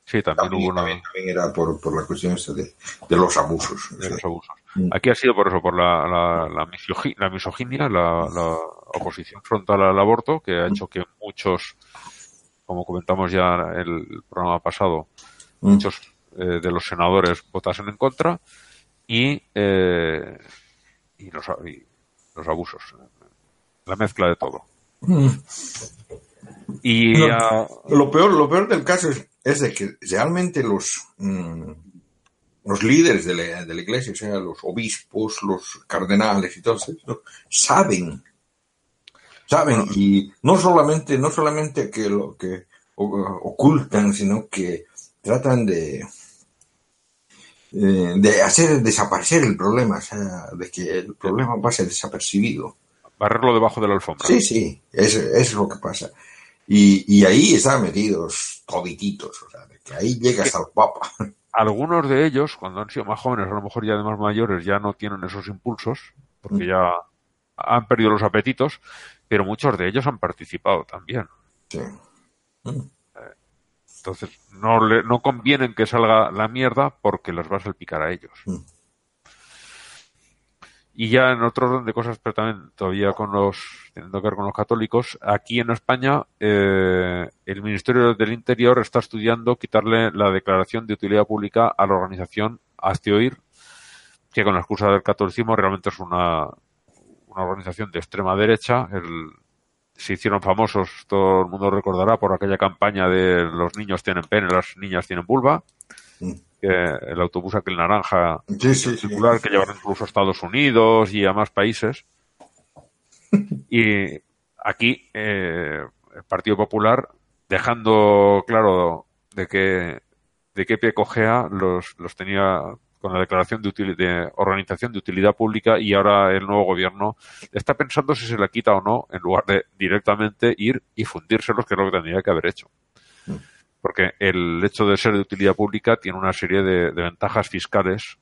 S5: Sí, también,
S6: También,
S5: hubo una,
S6: también- también era por, por la cuestión esta de, de los abusos.
S5: de los abusos.
S6: Mm.
S5: Aquí ha sido por eso, por la, la, la, misogi- la misoginia, la, la oposición frontal al aborto, que ha hecho que muchos, como comentamos ya en el programa pasado,
S6: Mm.
S5: muchos eh, de los senadores votasen en contra y, eh, y, los, y los abusos. La mezcla de todo. Y
S6: No.
S5: ah,
S6: Lo peor, lo peor del caso es, es de que realmente los, mm, los líderes de la, de la iglesia, o sea, los obispos, los cardenales y todo eso, saben, saben, y no solamente, no solamente que lo que ocultan, sino que tratan de, eh, de hacer desaparecer el problema, o sea, de que el problema pase desapercibido.
S5: barrerlo debajo de la alfombra.
S6: Sí, sí, eso, eso es lo que pasa. Y, y ahí están metidos todititos, o sea, de que ahí llega hasta el Papa.
S5: Algunos de ellos, cuando han sido más jóvenes, a lo mejor ya de más mayores, ya no tienen esos impulsos, porque ya han perdido los apetitos, pero muchos de ellos han participado también.
S6: Sí.
S5: Entonces, no, le, no conviene que salga la mierda porque les va a salpicar a ellos. Y ya en otro orden de cosas, pero también todavía con los, teniendo que ver con los católicos, aquí en España, eh, el Ministerio del Interior está estudiando quitarle la declaración de utilidad pública a la organización Hazte Oír, que con la excusa del catolicismo realmente es una, una organización de extrema derecha, el, se hicieron famosos, todo el mundo recordará, por aquella campaña de los niños tienen pene, las niñas tienen vulva. Que el autobús aquel naranja
S6: Sí, sí, sí.
S5: circular que llevaron incluso a Estados Unidos y a más países. [laughs] Y aquí eh, el Partido Popular, dejando claro de que de qué pie cojea, los, los tenía con la declaración de, util- de organización de utilidad pública y ahora el nuevo gobierno está pensando si se la quita o no en lugar de directamente ir y fundírselos, que es lo que tendría que haber hecho. Porque el hecho de ser de utilidad pública tiene una serie de, de ventajas fiscales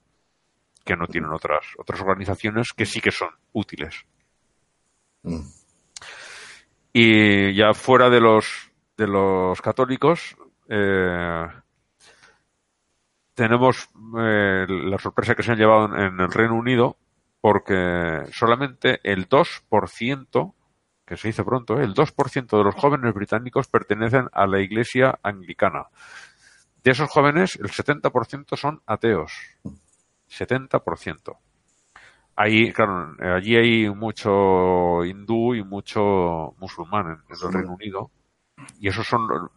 S5: que no tienen otras, otras organizaciones que sí que son útiles.
S6: Mm.
S5: Y ya fuera de los, de los católicos, eh, tenemos eh, la sorpresa que se han llevado en, en el Reino Unido, porque solamente el 2%, que se dice pronto, ¿eh? el 2% de los jóvenes británicos pertenecen a la iglesia anglicana. De esos jóvenes, el 70% son ateos. 70%. Ahí, claro, allí hay mucho hindú y mucho musulmán en, en el Reino Unido. Y esos son lo-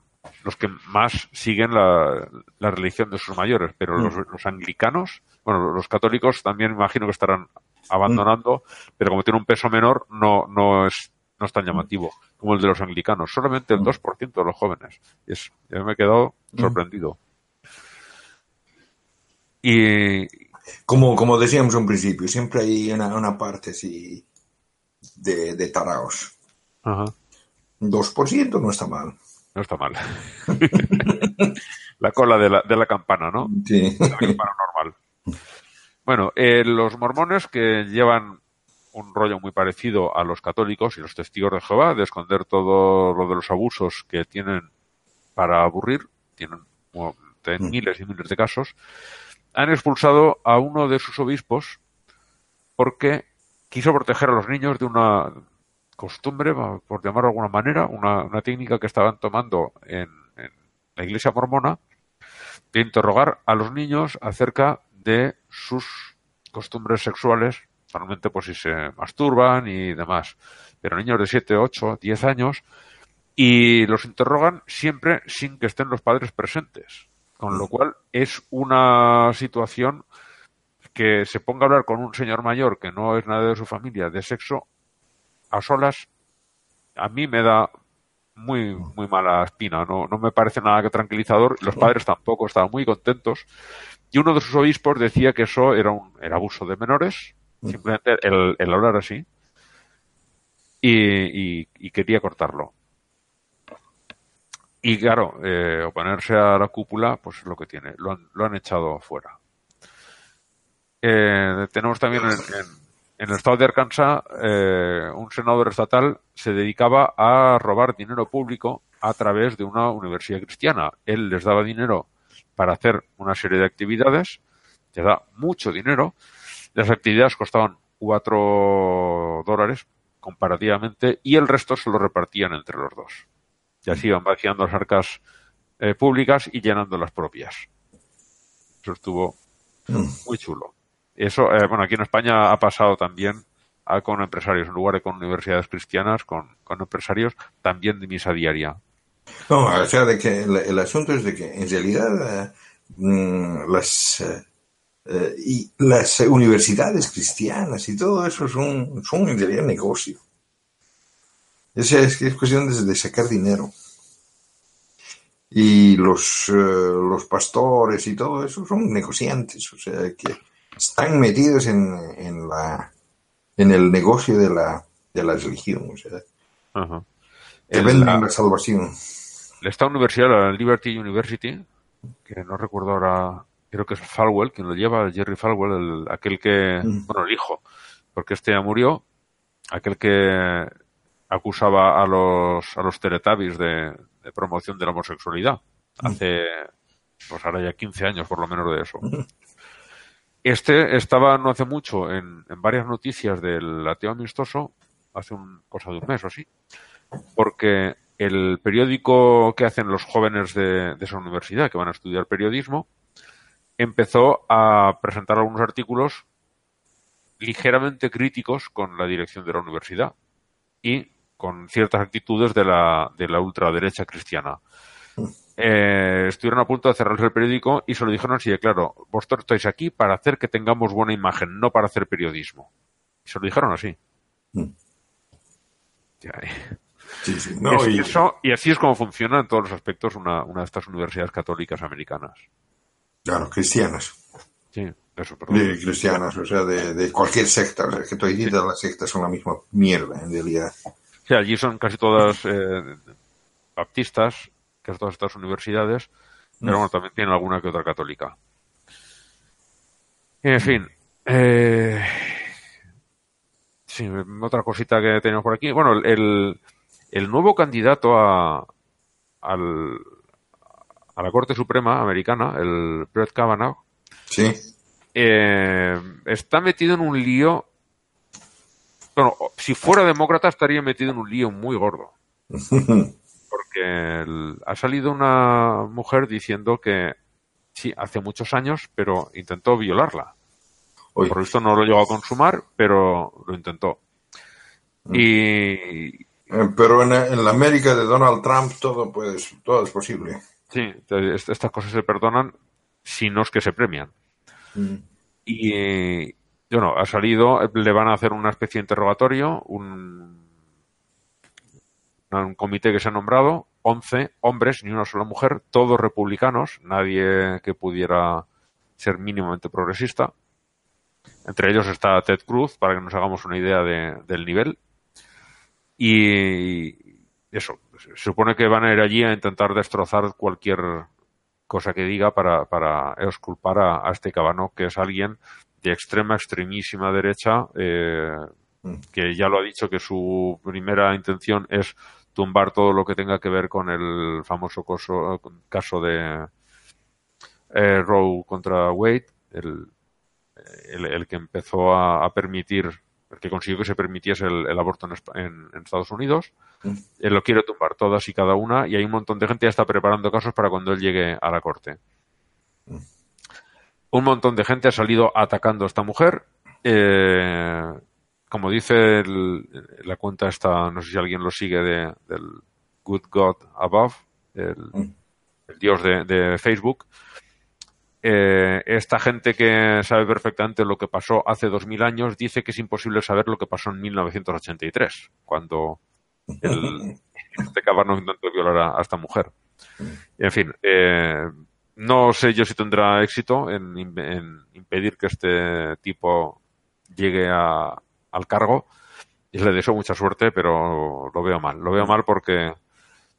S5: los que más siguen la, la religión de sus mayores. Pero los, los anglicanos, bueno, los católicos también imagino que estarán abandonando, pero como tiene un peso menor, no, no es, no es tan llamativo como el de los anglicanos. Solamente el 2% de los jóvenes. Es, yo me he quedado sorprendido. Y,
S6: Como, como decíamos al principio, siempre hay una, una parte así de, de taraos.
S5: ajá.
S6: Un 2% no está mal.
S5: No está mal. [laughs] la cola de la, de la campana, ¿no?
S6: Sí.
S5: La campana normal. Bueno, eh, los mormones que llevan un rollo muy parecido a los católicos y los testigos de Jehová, de esconder todo lo de los abusos que tienen para aburrir, tienen de miles y miles de casos, han expulsado a uno de sus obispos porque quiso proteger a los niños de una costumbre, por llamarlo de alguna manera, una, una técnica que estaban tomando en, en la iglesia mormona, de interrogar a los niños acerca de sus costumbres sexuales, normalmente pues si se masturban y demás, pero niños de 7, 8, 10 años, y los interrogan siempre sin que estén los padres presentes, con lo cual es una situación que se ponga a hablar con un señor mayor que no es nada de su familia de sexo a solas, a mí me da muy, muy mala espina. No, no me parece nada que tranquilizador. Los padres tampoco estaban muy contentos. Y uno de sus obispos decía que eso era un era abuso de menores, simplemente el, el hablar así. Y, quería cortarlo. Y claro, eh, oponerse a la cúpula, pues es lo que tiene. Lo han, lo han echado fuera. Eh, tenemos también en, en- en el estado de Arkansas eh, un senador estatal se dedicaba a robar dinero público a través de una universidad cristiana. Él les daba dinero para hacer una serie de actividades, te da mucho dinero. Las actividades costaban cuatro dólares comparativamente y el resto se lo repartían entre los dos. Y así iban vaciando las arcas eh, públicas y llenando las propias. Eso estuvo muy chulo. Eso, eh, bueno, aquí en España ha pasado también a- con empresarios, en lugar de con universidades cristianas, con, con empresarios también de misa diaria.
S6: No, o sea, de que el, el asunto es de que en realidad eh, mm, las, eh, eh, y las universidades cristianas y todo eso son, son en realidad negocio. O sea, es, que es cuestión de, de sacar dinero. Y los, eh, los pastores y todo eso son negociantes, o sea, que están metidos en, en, la, en el negocio de la, de la religión, o sea,
S5: Ajá. El-
S6: venden
S5: la-
S6: la salvación.
S5: Esta universidad, la Liberty University, que no recuerdo ahora, creo que es Falwell, quien lo lleva, Jerry Falwell, el- aquel que, bueno, el hijo, porque este ya murió, aquel que acusaba a los, a los Teletubbies de, de promoción de la homosexualidad. Hace, pues ahora ya 15 años por lo menos de eso. Este estaba no hace mucho en, en varias noticias del ateo amistoso, hace un, cosa de un mes o así, porque el periódico que hacen los jóvenes de, de esa universidad que van a estudiar periodismo empezó a presentar algunos artículos ligeramente críticos con la dirección de la universidad y con ciertas actitudes de la, de la ultraderecha cristiana. Eh, estuvieron a punto de cerrarse el periódico y se lo dijeron así de claro, vosotros estáis aquí para hacer que tengamos buena imagen, no para hacer periodismo. Y se lo dijeron así.
S6: Mm.
S5: Eh.
S6: Sí, sí.
S5: Es
S6: No, y,
S5: eso- y así es como funciona en todos los aspectos una, una de estas universidades católicas americanas.
S6: Claro, cristianas.
S5: Sí, eso, perdón.
S6: De cristianas, o sea, de, de cualquier secta. O sea, que todas las sectas son la misma mierda, en realidad.
S5: Sí, allí son casi todas eh, baptistas, casi todas estas universidades, pero bueno, también tienen alguna que otra católica. En fin. eh, sí, otra cosita que tenemos por aquí. Bueno, el, el nuevo candidato a, al, a la Corte Suprema americana, el Brett Kavanaugh,
S6: Sí.
S5: eh, está metido en un lío. Bueno, si fuera demócrata estaría metido en un lío muy gordo. [laughs] Porque el- ha salido una mujer diciendo que sí, hace muchos años, pero intentó violarla. Por esto no lo llegó a consumar, pero lo intentó. Y
S6: Eh, Pero en, en la América de Donald Trump todo, pues, todo es posible.
S5: Sí, est- estas cosas se perdonan si no es que se premian.
S6: Mm.
S5: Y eh, bueno, ha salido, le van a hacer una especie de interrogatorio, un, un comité que se ha nombrado, 11 hombres ni una sola mujer, todos republicanos, nadie que pudiera ser mínimamente progresista. Entre ellos está Ted Cruz, para que nos hagamos una idea de- del nivel. Y eso, se supone que van a ir allí a intentar destrozar cualquier cosa que diga para, para exculpar a, a este cabano, que es alguien de extrema, extremísima derecha, eh, que ya lo ha dicho que su primera intención es tumbar todo lo que tenga que ver con el famoso coso- caso de eh, Roe contra Wade, el, el, el que empezó a, a permitir, el que consiguió que se permitiese el, el aborto en- en Estados Unidos. Él lo quiere tumbar todas y cada una y hay un montón de gente que ya está preparando casos para cuando él llegue a la corte. Un montón de gente ha salido atacando a esta mujer. Eh, como dice el- la cuenta esta, no sé si alguien lo sigue, de, del Good God Above, el, el dios de, de Facebook. Eh, esta gente que sabe perfectamente lo que pasó hace 2000 años dice que es imposible saber lo que pasó en 1983, cuando el, este cabrón intentó violar a, a esta mujer. En fin, eh, no sé yo si tendrá éxito en, im- en impedir que este tipo llegue a- al cargo. Y le deseo mucha suerte, pero lo veo mal. Lo veo mal porque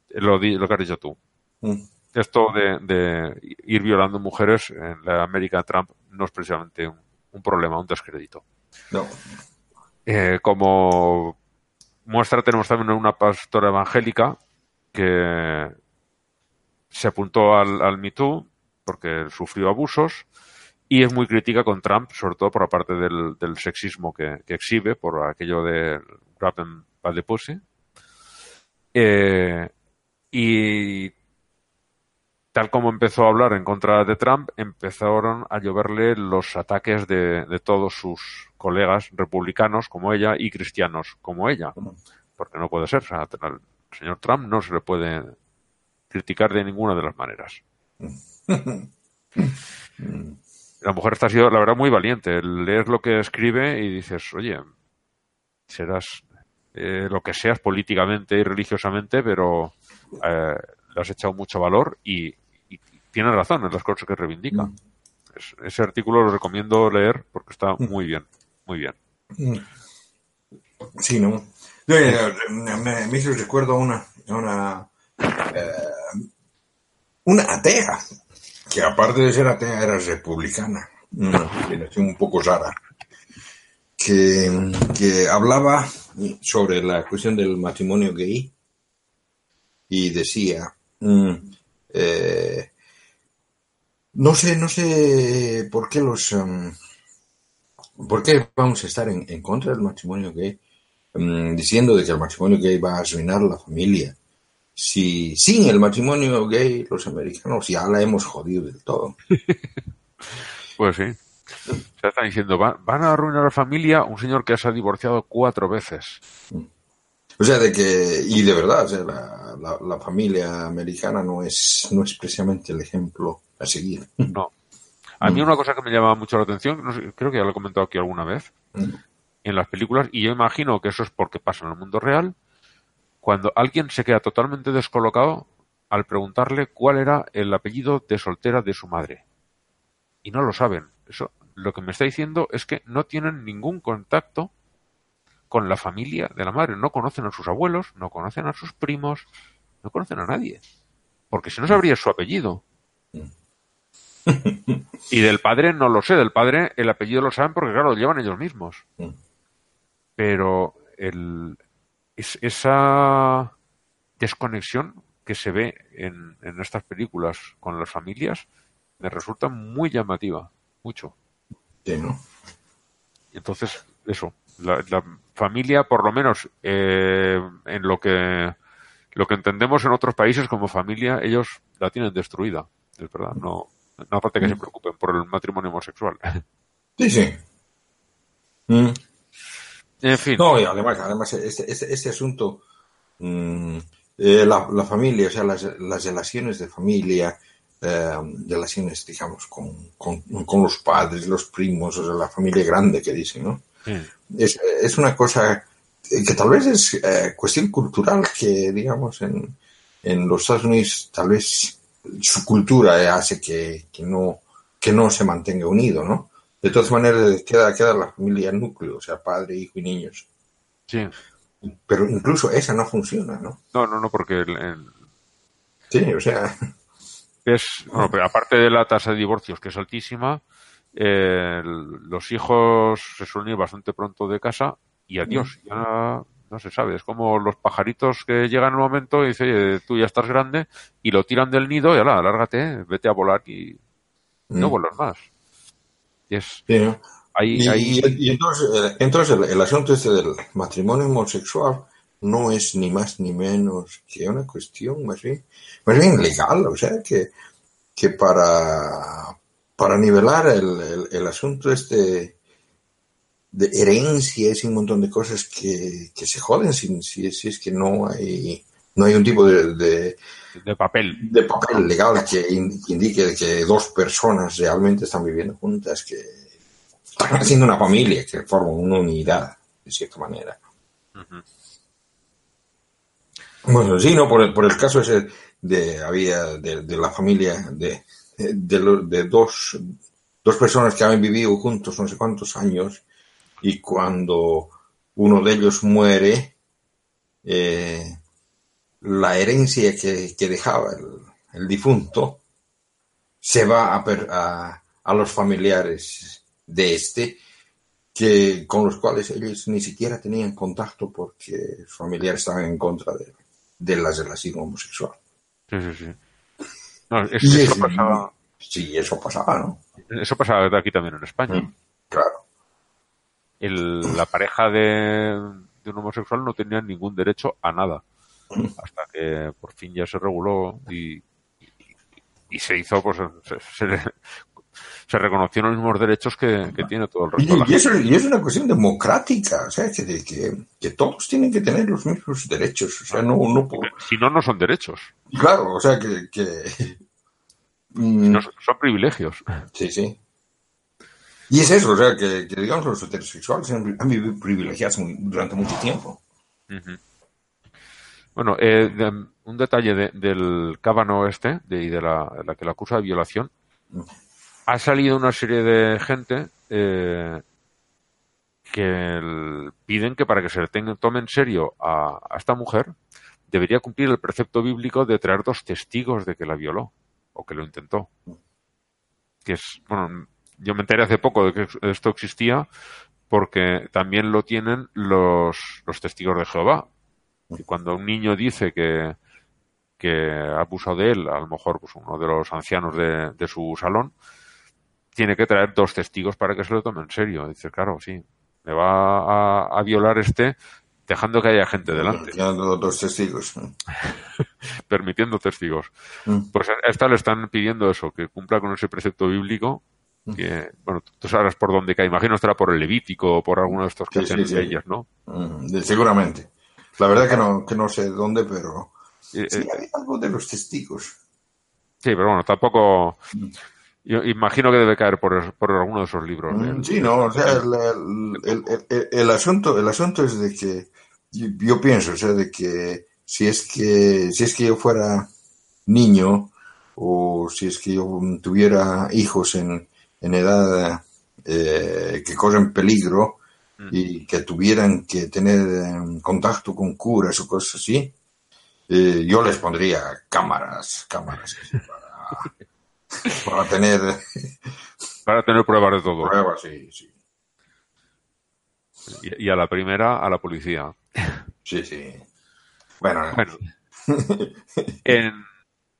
S5: lo, di- lo que has dicho tú.
S6: Mm.
S5: Esto de, de ir violando mujeres en la América de Trump no es precisamente un, un problema, un descrédito.
S6: No.
S5: Eh, como muestra tenemos también una pastora evangélica que se apuntó al, al Me Too porque sufrió abusos y es muy crítica con Trump, sobre todo por la parte del, sexismo que, exhibe, por aquello de grab them by pussy. Eh, y tal como empezó a hablar en contra de Trump, empezaron a lloverle los ataques de todos sus colegas republicanos como ella y cristianos como ella. Porque no puede ser. O sea, al señor Trump no se le puede criticar de ninguna de las maneras. [laughs] La mujer está sido, la verdad, muy valiente. Lees lo que escribe y dices, oye, serás eh, lo que seas políticamente y religiosamente, pero eh, le has echado mucho valor y, y tiene razón en las cosas que reivindica. Es- ese artículo lo recomiendo leer porque está muy bien, muy bien.
S6: Sí, ¿no? Eh, me, me recuerdo a una, una, eh, una atea, que aparte de ser atea era republicana, una generación un poco rara, que, que hablaba sobre la cuestión del matrimonio gay y decía, mm, eh, no sé, no sé por qué los... em, ¿Por qué vamos a estar en, en contra del matrimonio gay? Mm, diciendo de que el matrimonio gay va a arruinar la familia. Si sin el matrimonio gay los americanos ya la hemos jodido del todo. [laughs]
S5: Pues sí. Se están diciendo, "Va- van a arruinar la familia un señor que se ha divorciado cuatro veces.
S6: O sea, de que, y de verdad, o sea, la, la- la familia americana no es, no es precisamente el ejemplo a seguir.
S5: No. A mí una cosa que me llama mucho la atención, no sé, creo que ya lo he comentado aquí alguna vez, en las películas, y yo imagino que eso es porque pasa en el mundo real, cuando alguien se queda totalmente descolocado al preguntarle cuál era el apellido de soltera de su madre. Y no lo saben. Eso lo que me está diciendo es que no tienen ningún contacto con la familia de la madre. No conocen a sus abuelos, no conocen a sus primos, no conocen a nadie. Porque si no sabría su apellido. Y del padre no lo sé, del padre el apellido lo saben porque claro, lo llevan ellos mismos.
S6: Mm.
S5: Pero el, es- esa desconexión que se ve en, en estas películas con las familias me resulta muy llamativa, mucho.
S6: Sí, ¿no?
S5: Entonces, eso, la, la familia, por lo menos eh, en lo que lo que entendemos en otros países como familia, ellos la tienen destruida, es verdad. No, no aparte que se preocupen por el matrimonio homosexual. [laughs]
S6: Sí, sí. Mm.
S5: En fin,
S6: No, y además, además este, este, este asunto, mm, eh, la, la familia, o sea, las, las relaciones de familia, eh, relaciones, digamos, con, con, con los padres, los primos, o sea, la familia grande que dicen, ¿no?
S5: sí,
S6: Es, es una cosa que tal vez es eh, cuestión cultural que, digamos, en, en los Estados Unidos, tal vez su cultura eh, hace que, que no, que no se mantenga unido, ¿no? De todas maneras, queda, queda la familia núcleo, o sea, padre, hijo y niños.
S5: sí.
S6: Pero incluso esa no funciona, ¿no?
S5: No, no, no, porque el- el-
S6: Sí, o sea,
S5: es, bueno, pero aparte de la tasa de divorcios que es altísima, eh, los hijos se suelen ir bastante pronto de casa y adiós, ya no se sabe. Es como los pajaritos que llegan en un momento y dicen, oye, tú ya estás grande y lo tiran del nido y ala, lárgate, vete a volar y no
S6: Mm.
S5: vuelas más. Y es,
S6: sí, ¿no?
S5: ahí,
S6: Y,
S5: ahí,
S6: y- y entonces, eh, entonces el, el asunto este del matrimonio homosexual no es ni más ni menos que una cuestión más bien, más bien legal, o sea, que, que para, para nivelar el, el, el asunto este de herencias y un montón de cosas que, que se joden si, si, si es que no hay, no hay un tipo de, de,
S5: de papel.
S6: de papel legal que in- que indique que dos personas realmente están viviendo juntas, que están haciendo una familia, que forman una unidad, de cierta manera. Bueno, sí, no, por el, por el caso ese de había de, de la familia de, de, lo- de dos, dos personas que habían vivido juntos no sé cuántos años y cuando uno de ellos muere, eh, la herencia que, que dejaba el, el difunto se va a, a, a los familiares de este, que, con los cuales ellos ni siquiera tenían contacto porque sus familiares estaban en contra de, de la relación homosexual.
S5: Sí, sí, sí. No, es-
S6: Y
S5: eso,
S6: es-
S5: pasaba,
S6: Sí, eso pasaba, ¿no?
S5: eso pasaba aquí también en España.
S6: Claro.
S5: El- la pareja de, de un homosexual no tenía ningún derecho a nada. Hasta que por fin ya se reguló y, y, se hizo, pues se, se, se reconocieron los mismos derechos que, que tiene todo el resto de la
S6: Y, y eso, y es una cuestión democrática, o sea, que, que, que todos tienen que tener los mismos derechos, o sea, no, no por-.
S5: Si no, no son derechos,
S6: claro, o sea, que, que mm,
S5: no son, son privilegios.
S6: sí, sí. Y es eso, o sea, que, que, digamos los heterosexuales han, vivido privilegiados durante mucho tiempo.
S5: Bueno, eh, un detalle de- del cábano este de, y de la, la que la acusa de violación. Ha salido una serie de gente eh, que piden que para que se le tome en serio a, a esta mujer debería cumplir el precepto bíblico de traer dos testigos de que la violó o que lo intentó. Que es, bueno, yo me enteré hace poco de que esto existía porque también lo tienen los, los testigos de Jehová. Y cuando un niño dice que, que ha abusado de él, a lo mejor pues uno de los ancianos de, de su salón, tiene que traer dos testigos para que se lo tome en serio. Dice, claro, sí, me va a, a violar este dejando que haya gente delante,
S6: dos, dos testigos. [laughs]
S5: permitiendo testigos.
S6: Mm.
S5: Pues a esta le están pidiendo eso, que cumpla con ese precepto bíblico, que, bueno, tú sabrás por dónde cae. Imagino estará por el Levítico o por alguno de estos que
S6: Sí,
S5: hacen
S6: sí, sí.
S5: leyes, ¿no?
S6: Mm, seguramente. La verdad que no, que no sé dónde, pero
S5: Eh,
S6: sí,
S5: eh,
S6: había algo de los testigos.
S5: sí, pero bueno, tampoco. Yo imagino que debe caer por, por alguno de esos libros.
S6: Mm,
S5: del-
S6: Sí, no, o sea, el, el- el- el- el asunto, el asunto es de que yo, yo pienso, o sea, de que si es que si es que yo fuera niño o si es que yo tuviera hijos en, en edad eh, que corren peligro y que tuvieran que tener eh, contacto con curas o cosas así, eh, yo les pondría cámaras, cámaras para, para tener [laughs]
S5: Para tener pruebas de todo.
S6: pruebas, sí, sí.
S5: Y, y a la primera, a la policía.
S6: Sí, sí. Bueno,
S5: Bueno, en-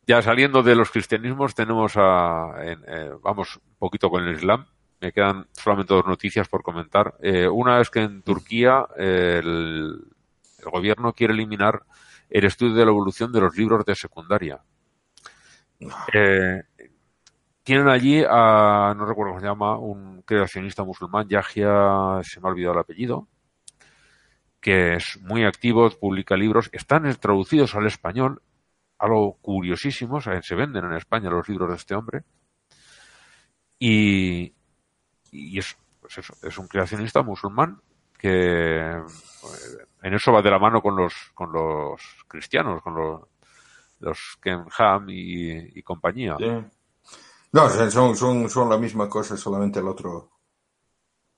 S5: ya saliendo de los cristianismos, tenemos a. en, eh, vamos poquito con el Islam. Me quedan solamente dos noticias por comentar. Eh, una es que en Turquía el, el gobierno quiere eliminar el estudio de la evolución de los libros de secundaria. Eh, tienen allí a, no recuerdo cómo se llama, un creacionista musulmán, Yahya, se me ha olvidado el apellido, que es muy activo, publica libros, están traducidos al español, algo curiosísimo, o sea, se venden en España los libros de este hombre, y, y es, pues eso, es un creacionista musulmán que eh, en eso va de la mano con los, con los cristianos, con los, los Ken Ham y, y compañía.
S6: sí. No, son, son, son la misma cosa, solamente el otro.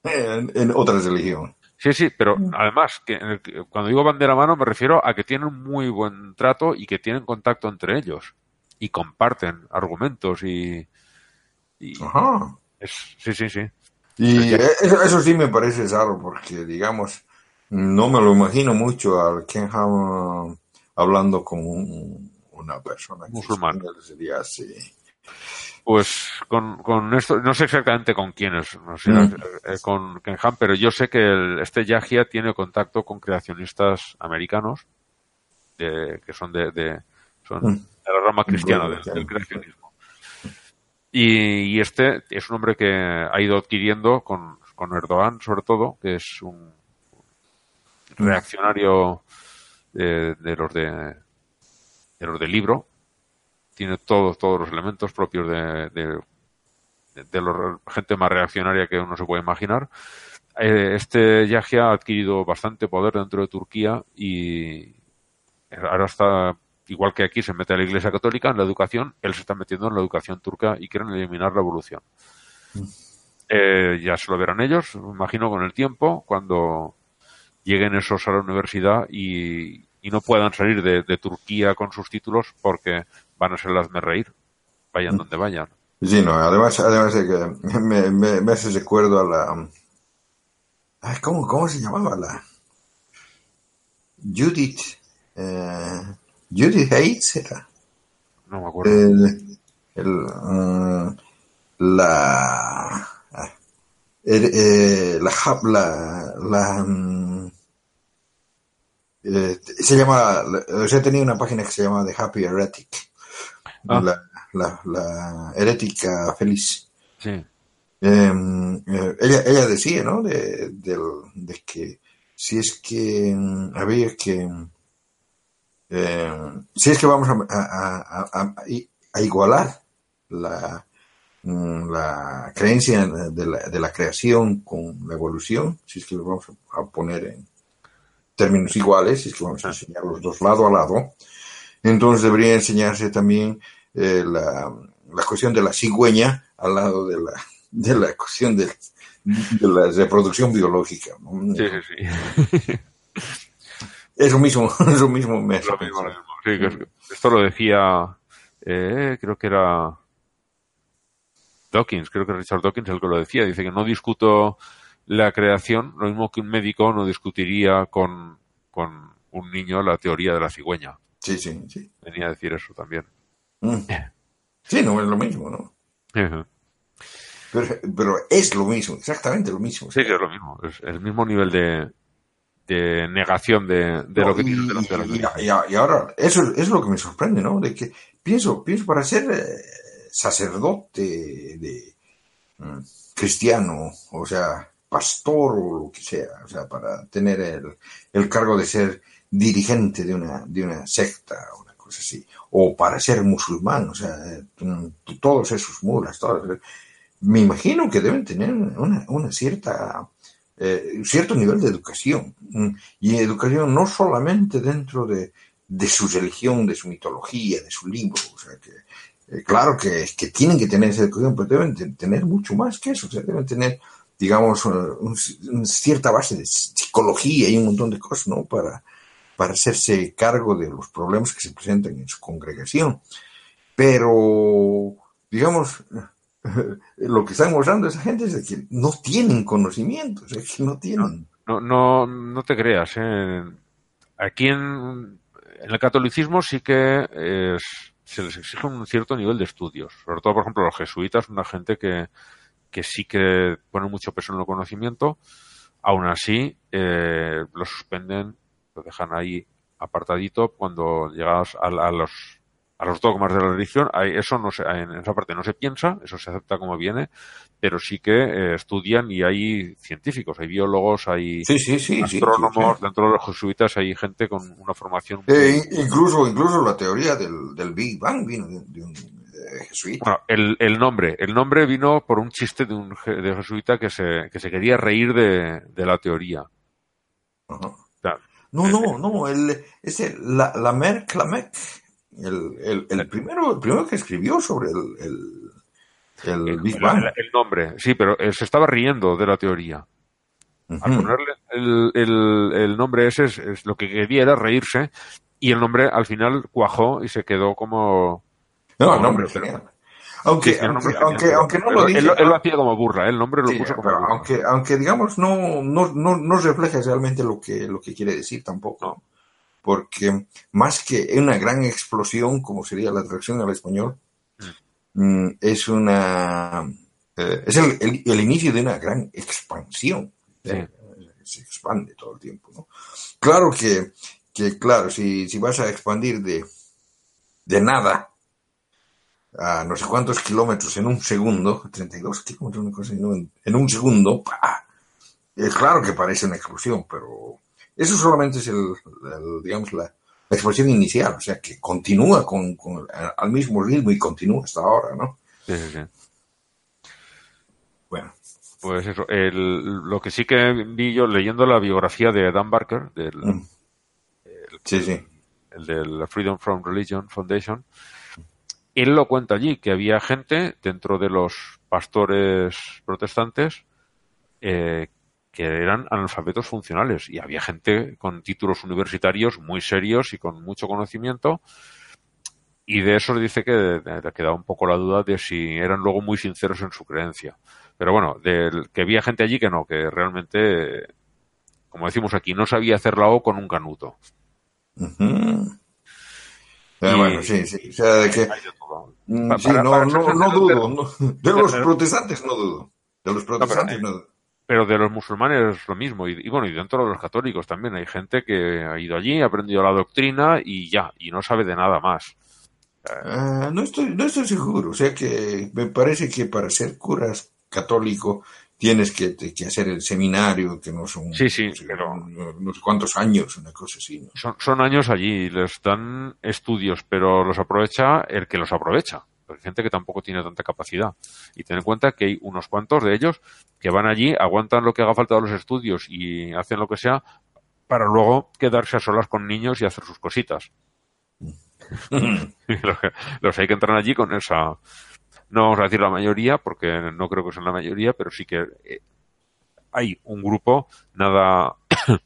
S6: En, en otra religión.
S5: Sí, sí, pero además, que en el que- cuando digo van de la mano me refiero a que tienen muy buen trato y que tienen contacto entre ellos y comparten argumentos y, y
S6: Ajá.
S5: es, sí, sí, sí.
S6: Y eso, eso sí me parece raro, porque, digamos, no me lo imagino mucho al Ken Ham hablando con un- una persona que
S5: Musulmán.
S6: sería así.
S5: Pues con, con esto, no sé exactamente con quiénes, no sé,
S6: Mm.
S5: eh, con Ken Ham, pero yo sé que el- este Yahya tiene contacto con creacionistas americanos de- que son de, de- son
S6: Mm.
S5: de la rama cristiana del creacionismo. Y, este es un hombre que ha ido adquiriendo con, con Erdogan, sobre todo, que es un reaccionario de, de los de, los del libro. Tiene todos, todos los elementos propios de, de, la gente más reaccionaria que uno se puede imaginar. Eh, este Yahya ha adquirido bastante poder dentro de Turquía y ahora está, igual que aquí se mete a la Iglesia Católica en la educación, él se está metiendo en la educación turca y quieren eliminar la evolución. Eh, ya se lo verán ellos, me imagino, con el tiempo, cuando lleguen esos a la universidad y, y no puedan salir de, de Turquía con sus títulos porque van a ser las de reír, vayan donde vayan.
S6: Sí, no, además, además de que me, me, me hace recuerdo a la... Ay, ¿cómo, ¿Cómo se llamaba la? Judith. eh, Judith Hates era.
S5: No me acuerdo.
S6: El, el, mm, la... ah, el, eh, la, la, la, mm, eh, se llama, o sea, tenía una página que se llama The Happy Heretic.
S5: Ah.
S6: La, la, la herética feliz.
S5: Sí.
S6: Eh, eh, ella, ella decía, ¿no? De, del- de que si es que mm, había que, eh, si es que vamos a, a- a- a- a igualar la, mm, la creencia de la, de la creación con la evolución, si es que lo vamos a, a poner en términos iguales, si es que vamos a enseñar los dos lado a lado, entonces debería enseñarse también eh, la, la cuestión de la cigüeña al lado de la, de la cuestión de, de la reproducción biológica. ¿no?
S5: Sí, sí, sí. [laughs]
S6: Es lo mismo, [laughs] es lo mismo. me hace
S5: Lo mismo,
S6: pensar.
S5: lo mismo. Sí, que es- esto lo decía, eh, creo que era Dawkins, creo que Richard Dawkins el que lo decía. Dice que no discuto la creación, lo mismo que un médico no discutiría con, con un niño la teoría de la cigüeña.
S6: Sí, sí, sí.
S5: Venía a decir eso también.
S6: Mm. Sí, no es lo mismo, ¿no? Pero, pero es lo mismo, exactamente lo mismo.
S5: Sí, que es lo mismo. Es el mismo nivel de, de negación de, de
S6: No,
S5: lo que delante de la
S6: y- y- y ahora, eso es lo que me sorprende, ¿no? De que pienso, pienso para ser eh, sacerdote de mm, cristiano, o sea, pastor o lo que sea, o sea, para tener el, el cargo de ser dirigente de una, de una secta o una cosa así, o para ser musulmán, o sea, mm, todos esos mulas, todos, me imagino que deben tener una, una cierta eh, cierto nivel de educación mm, y educación no solamente dentro de, de su religión, de su mitología, de su libro, o sea que eh, claro que, tienen que tener esa educación, pero deben tener mucho más que eso, o deben tener digamos, una, cierta base de psicología y un montón de cosas, ¿no? Para, para hacerse cargo de los problemas que se presentan en su congregación. Pero, digamos, [laughs] lo que están mostrando esa gente es que no tienen conocimiento, es que no tienen.
S5: No, no, no te creas. ¿eh? Aquí en, el catolicismo sí que es, se les exige un cierto nivel de estudios. Sobre todo, por ejemplo, los jesuitas, una gente que, que sí que pone mucho peso en el conocimiento, aún así eh, lo suspenden, lo dejan ahí apartadito cuando llegas a, a, los a los dogmas de la religión, eso no se, en esa parte no se piensa, eso se acepta como viene, pero sí que eh, estudian y hay científicos, hay biólogos, hay
S6: sí, sí, sí,
S5: astrónomos, dentro de los jesuitas hay gente con una formación.
S6: Eh, incluso, incluso la teoría del, del Big Bang vino de, de un jesuita.
S5: Bueno, el, el, nombre, el nombre vino por un chiste de un de jesuita que se, que se quería reír de, de la teoría.
S6: Ajá. O sea, no, no, no, el, ese, la, la Merck, la Merck, el, el, el, primero, el primero que escribió sobre el, el, el Big Bang.
S5: El, nombre, sí, pero se estaba riendo de la teoría. Uh -huh. Al ponerle el, el, el nombre ese, es, es, lo que quería era reírse, y el nombre al final cuajó y se quedó como.
S6: No, el nombre genial. Aunque, sí, aunque, aunque, aunque, no lo dice.
S5: Él, él, lo hacía como burla, ¿eh? el nombre lo
S6: sí,
S5: puso como burla.
S6: Aunque, aunque digamos, no, no, no, no refleja realmente lo que, lo que quiere decir tampoco. Porque más que una gran explosión, como sería la traducción al español, mm. es una. Eh, es el, el, el, inicio de una gran expansión. ¿eh? Se expande todo el tiempo, ¿no? Claro que, que claro, si, si vas a expandir de, de nada a no sé cuántos kilómetros en un segundo, 32 kilómetros, en un segundo, ¡pah! es claro que parece una explosión, pero eso solamente es el, el digamos, la, la, explosión inicial, o sea, que continúa con, con, al mismo ritmo y continúa hasta ahora, ¿no?
S5: Sí, sí, sí.
S6: Bueno.
S5: Pues eso, el, lo que sí que vi yo leyendo la biografía de Dan Barker, del,
S6: mm.
S5: el,
S6: sí, sí.
S5: el del Freedom from Religion Foundation, él lo cuenta allí, que había gente dentro de los pastores protestantes eh, que eran analfabetos funcionales y había gente con títulos universitarios muy serios y con mucho conocimiento y de eso dice que le quedaba un poco la duda de si eran luego muy sinceros en su creencia. Pero bueno, de, que había gente allí que no, que realmente, como decimos aquí, no sabía hacer la O con un canuto.
S6: Uh -huh. Eh, bueno, sí, sí. O sea, de que. Mm, sí, no, no, no dudo. No, de [laughs] los protestantes no dudo. De los protestantes no, pero, dudo.
S5: Pero de los musulmanes lo mismo. Y, y, bueno, y dentro de los católicos también. Hay gente que ha ido allí, ha aprendido la doctrina y ya. Y no sabe de nada más.
S6: Uh, no, estoy, no estoy seguro. O sea que me parece que para ser curas católico tienes que, que, hacer el seminario, que no son
S5: sí, sí,
S6: no, sé,
S5: pero
S6: no, no, sé cuántos años, una cosa así. ¿no?
S5: Son, son, años allí, les dan estudios, pero los aprovecha el que los aprovecha. Hay gente que tampoco tiene tanta capacidad. Y ten en cuenta que hay unos cuantos de ellos que van allí, aguantan lo que haga falta de los estudios y hacen lo que sea para luego quedarse a solas con niños y hacer sus cositas. [laughs] [laughs] los, hay que entrar allí con esa no vamos a decir la mayoría, porque no creo que sean la mayoría, pero sí que eh, hay un grupo nada, [coughs]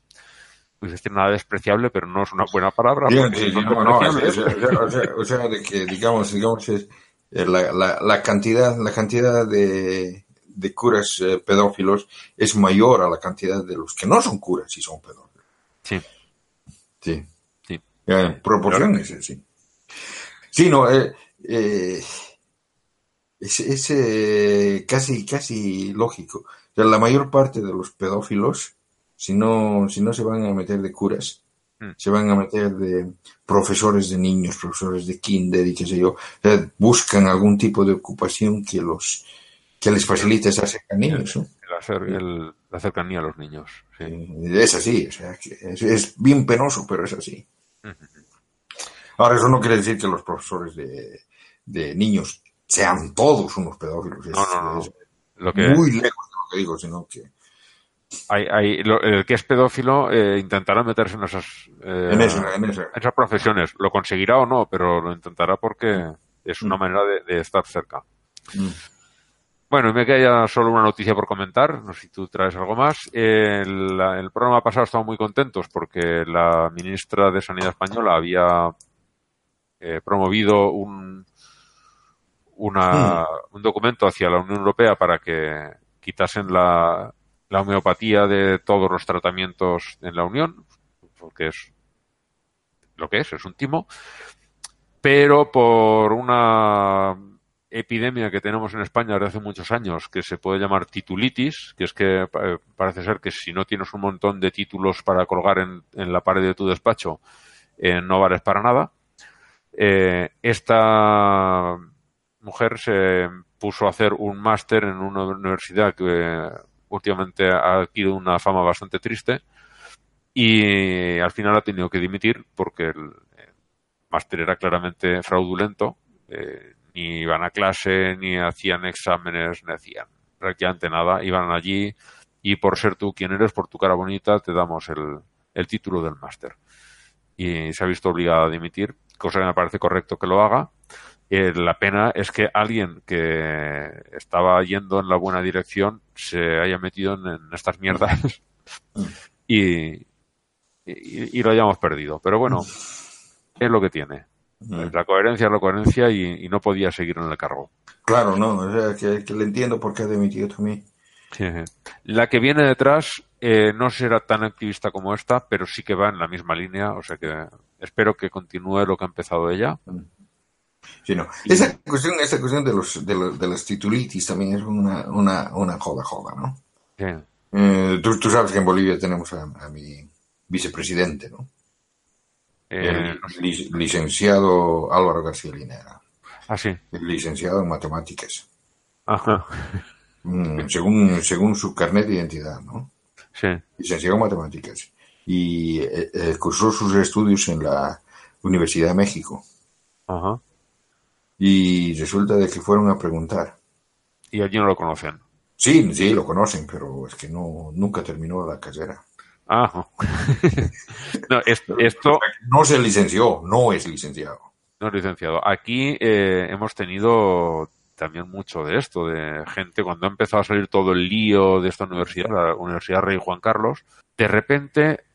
S5: pues decir nada despreciable, pero no es una buena palabra.
S6: Bien, sí, no, no, no, o, sea, o, sea, de que digamos, digamos es la, la, la cantidad, la cantidad de, de curas eh, pedófilos es mayor a la cantidad de los que no son curas y son pedófilos.
S5: Sí.
S6: Sí.
S5: sí.
S6: Eh, proporciones, sí. Sí, no, eh, eh, es, es eh, casi, casi lógico. O sea, la mayor parte de los pedófilos, si no, si no se van a meter de curas, mm. se van a meter de profesores de niños, profesores de kinder y qué sé yo. O sea, buscan algún tipo de ocupación que los que les facilite ese a niños. ¿no?
S5: el la cercanía a los niños. Sí.
S6: Es así, o sea, es, es bien penoso, pero es así. Ahora, eso no quiere decir que los profesores de, de niños sean todos unos pedófilos. Es,
S5: No, no, no.
S6: es
S5: Lo que
S6: muy lejos de lo que digo, sino que
S5: hay, hay- lo- el que es pedófilo eh, intentará meterse en esas, eh,
S6: en eso, en eso.
S5: en esas profesiones. Lo conseguirá o no, pero lo intentará porque es una manera de, de estar cerca.
S6: Mm.
S5: Bueno, y me queda solo una noticia por comentar. No sé si tú traes algo más. El, programa pasado estamos muy contentos porque la ministra de Sanidad española había eh, promovido un, una, un documento hacia la Unión Europea para que quitasen la, la homeopatía de todos los tratamientos en la Unión, porque es lo que es, es un timo, pero por una epidemia que tenemos en España desde hace muchos años que se puede llamar titulitis, que es que eh, parece ser que si no tienes un montón de títulos para colgar en, la pared de tu despacho, eh, no vales para nada. Eh, esta mujer se puso a hacer un máster en una universidad que últimamente ha adquirido una fama bastante triste y al final ha tenido que dimitir porque el, máster era claramente fraudulento. eh, ni iban a clase, ni hacían exámenes, ni hacían prácticamente nada. Iban allí y por ser tú quien eres, por tu cara bonita, te damos el, el título del máster. Y se ha visto obligada a dimitir, cosa que me parece correcto que lo haga. Eh, la pena es que alguien que estaba yendo en la buena dirección se haya metido en, en estas mierdas [laughs] y, y, y lo hayamos perdido. Pero bueno, [laughs] es lo que tiene. La coherencia es la coherencia y, y no podía seguir en el cargo.
S6: Claro, no, o sea, que, que le entiendo por qué ha dimitido también.
S5: La que viene detrás eh, no será tan activista como esta, pero sí que va en la misma línea, o sea que espero que continúe lo que ha empezado ella.
S6: Sí, no. Esa cuestión, esa cuestión de los de, los- de las titulitis también es una, una, una joda joda, ¿no?
S5: Sí.
S6: Eh, tú, tú sabes que en Bolivia tenemos a, a mi vicepresidente, ¿no?
S5: Eh,
S6: El lic- licenciado Álvaro García Linera,
S5: ah, sí.
S6: el licenciado en matemáticas,
S5: Ajá.
S6: Mm, según, según su carnet de identidad, ¿no?
S5: Sí.
S6: Licenciado en matemáticas. Y eh, eh, cursó sus estudios en la Universidad de México.
S5: Ajá.
S6: Y resulta de que fueron a preguntar.
S5: Y allí no lo conocen.
S6: Sí, sí, lo conocen, pero es que no, nunca terminó la carrera.
S5: Ah. no, [laughs] esto, esto
S6: No se licenció, no es licenciado.
S5: no es licenciado. Aquí eh, hemos tenido también mucho de esto, de gente cuando ha empezado a salir todo el lío de esta universidad, la Universidad Rey Juan Carlos, de repente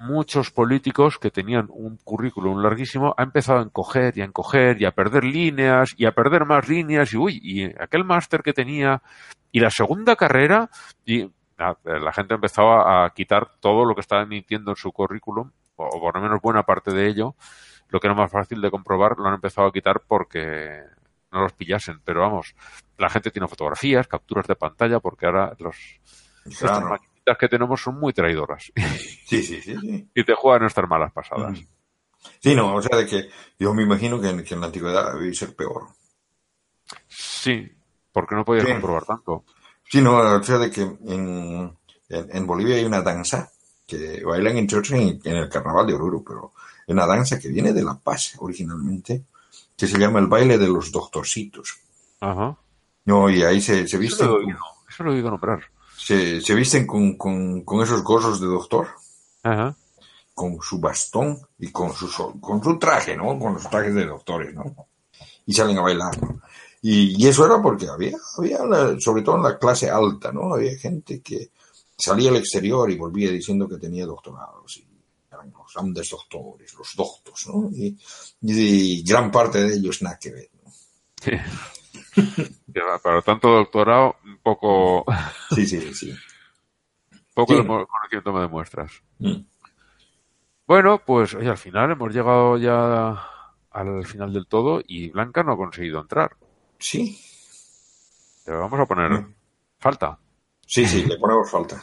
S5: muchos políticos que tenían un currículum larguísimo ha empezado a encoger y a encoger y a perder líneas y a perder más líneas y uy, y aquel máster que tenía y la segunda carrera y la, la gente empezaba a quitar todo lo que estaba emitiendo en su currículum o, o por lo menos buena parte de ello lo que era más fácil de comprobar lo han empezado a quitar porque no los pillasen pero vamos la gente tiene fotografías capturas de pantalla porque ahora los
S6: Claro.
S5: Que tenemos son muy traidoras [laughs]
S6: Sí, sí, sí, sí.
S5: y te juegan estas malas pasadas
S6: Sí, no, o sea, de que yo me imagino que en, que en la antigüedad debía ser peor.
S5: sí porque no podías
S6: Sí.
S5: comprobar tanto
S6: Sí, no, o sea, de que en, en, en Bolivia hay una danza que bailan entre otros en, en el carnaval de Oruro, pero es una danza que viene de La Paz originalmente, que se llama el baile de los doctorcitos.
S5: Ajá.
S6: No, y ahí se, se
S5: oído, eso lo he oído nombrar
S6: se, se visten con, con, con esos gorros de doctor,
S5: Ajá.
S6: con su bastón y con su, con su traje, ¿no? Con los trajes de doctores, ¿no? Y salen a bailar, ¿no? Y, y eso era porque había, había la- sobre todo en la clase alta, ¿no? Había gente que salía al exterior y volvía diciendo que tenía doctorados y eran los grandes doctores, los doctos, ¿no? Y, y gran parte de ellos nada que ver, ¿no? [laughs]
S5: Que va, Pero tanto doctorado, un poco, [laughs]
S6: Sí, sí, sí.
S5: poco
S6: Sí.
S5: de conocimiento me demuestras.
S6: Mm.
S5: Bueno, pues oye, al final hemos llegado ya al final del todo y Blanca no ha conseguido entrar.
S6: Sí,
S5: Le vamos a poner
S6: Mm.
S5: falta.
S6: sí, sí, le ponemos falta.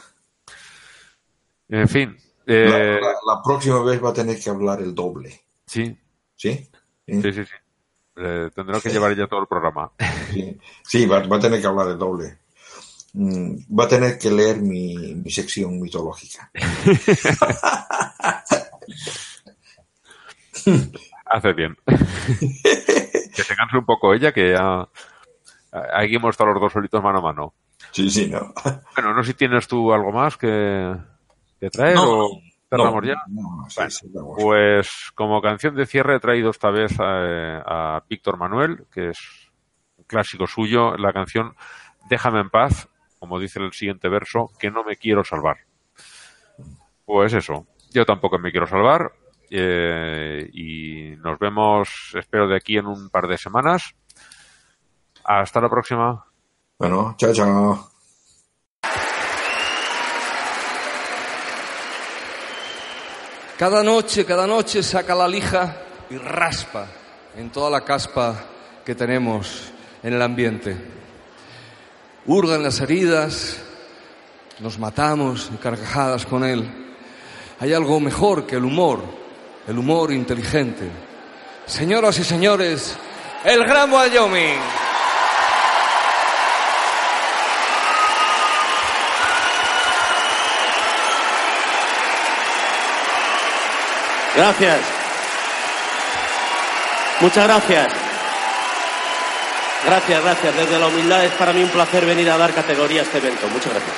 S5: En fin,
S6: La,
S5: eh,
S6: la- la próxima vez va a tener que hablar el doble,
S5: sí,
S6: ¿sí?
S5: sí, sí, sí. Eh, tendrá que llevar ya todo el programa.
S6: Sí, sí, va, va a tener que hablar el doble. mm, va a tener que leer mi, mi sección mitológica. [laughs]
S5: Hace bien. que se canse un poco ella, que ya. Aquí hemos estado los dos solitos mano a mano.
S6: Sí, sí, no.
S5: Bueno, no sé si tienes tú algo más que, que traer
S6: No,
S5: o cerramos
S6: no,
S5: ya.
S6: no, sí,
S5: Bueno,
S6: sí, vamos.
S5: Pues como canción de cierre he traído esta vez a, a Víctor Manuel, que es un clásico suyo, la canción Déjame en paz, como dice el siguiente verso, que no me quiero salvar. Pues eso, yo tampoco me quiero salvar eh, y nos vemos, espero, de aquí en un par de semanas. Hasta la próxima.
S6: Bueno, chao, chao.
S7: Cada noche, cada noche saca la lija y raspa en toda la caspa que tenemos en el ambiente. Hurgan las heridas, nos matamos y carcajadas con él. Hay algo mejor que el humor, el humor inteligente. Señoras y señores, el Gran Wyoming.
S8: Gracias. Muchas gracias. Gracias, gracias. Desde la humildad es para mí un placer venir a dar categoría a este evento. Muchas gracias.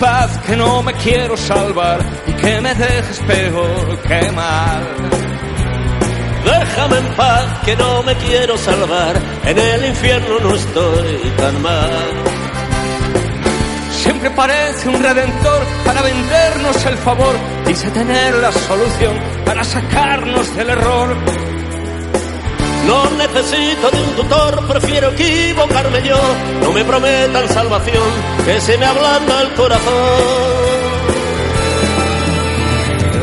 S7: Paz que no me quiero salvar y que me dejes peor que mal.
S8: Déjame en paz que no me quiero salvar. En el infierno no estoy tan mal.
S7: Siempre parece un redentor para vendernos el favor. Dice tener la solución para sacarnos del error.
S8: No necesito de un tutor, prefiero equivocarme yo. No me prometan salvación, que se me ablanda el corazón.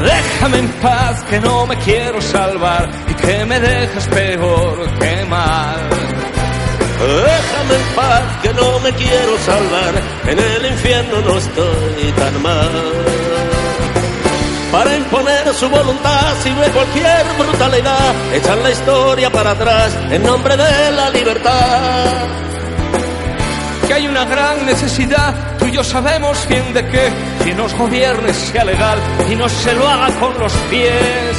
S7: Déjame en paz que no me quiero salvar y que me dejas peor que mal.
S8: Déjame en paz que no me quiero salvar, en el infierno no estoy tan mal. Para imponer su voluntad sirve cualquier brutalidad, echan la historia para atrás en nombre de la libertad.
S7: Que hay una gran necesidad, tú y yo sabemos bien de que si nos gobierne sea legal y no se lo haga con los pies.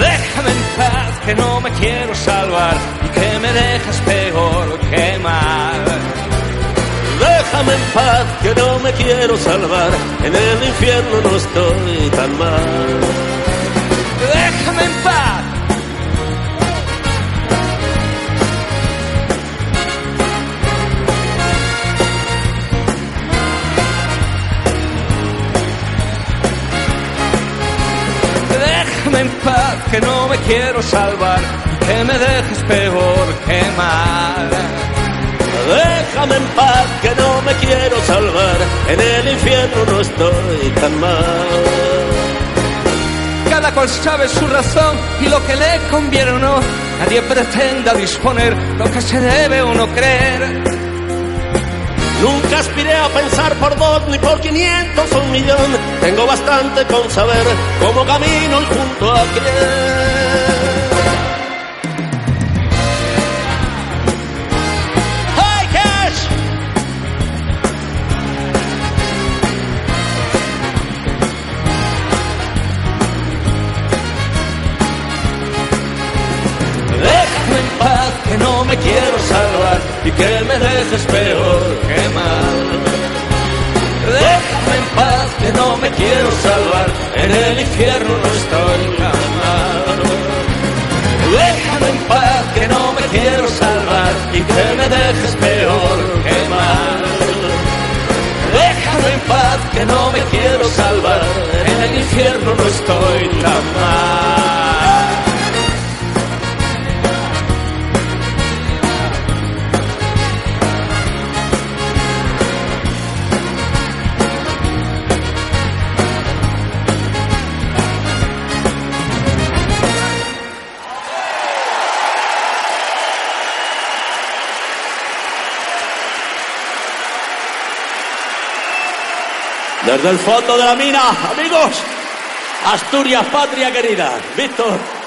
S7: Déjame en paz que no me quiero salvar y que me dejas peor que mal.
S8: Déjame en paz que no me quiero salvar, en el infierno no estoy tan mal.
S7: Déjame en paz. Déjame en paz que no me quiero salvar que me dejes peor que mal.
S8: Déjame en paz que no me quiero salvar, en el infierno no estoy tan mal.
S7: Cada cual sabe su razón y lo que le conviene o no. Nadie pretenda disponer lo que se debe o no creer.
S8: Nunca aspiré a pensar por dos ni por quinientos o un millón. Tengo bastante con saber cómo camino y junto a quién.
S7: Que me dejes peor que mal. Déjame en paz que no me quiero salvar, en el infierno no estoy mal. Déjame en paz que no me quiero salvar y que me dejes peor que mal. Déjame en paz que no me quiero salvar, en el infierno no estoy tan mal.
S8: Desde el fondo de la mina, amigos, Asturias, patria querida. Víctor.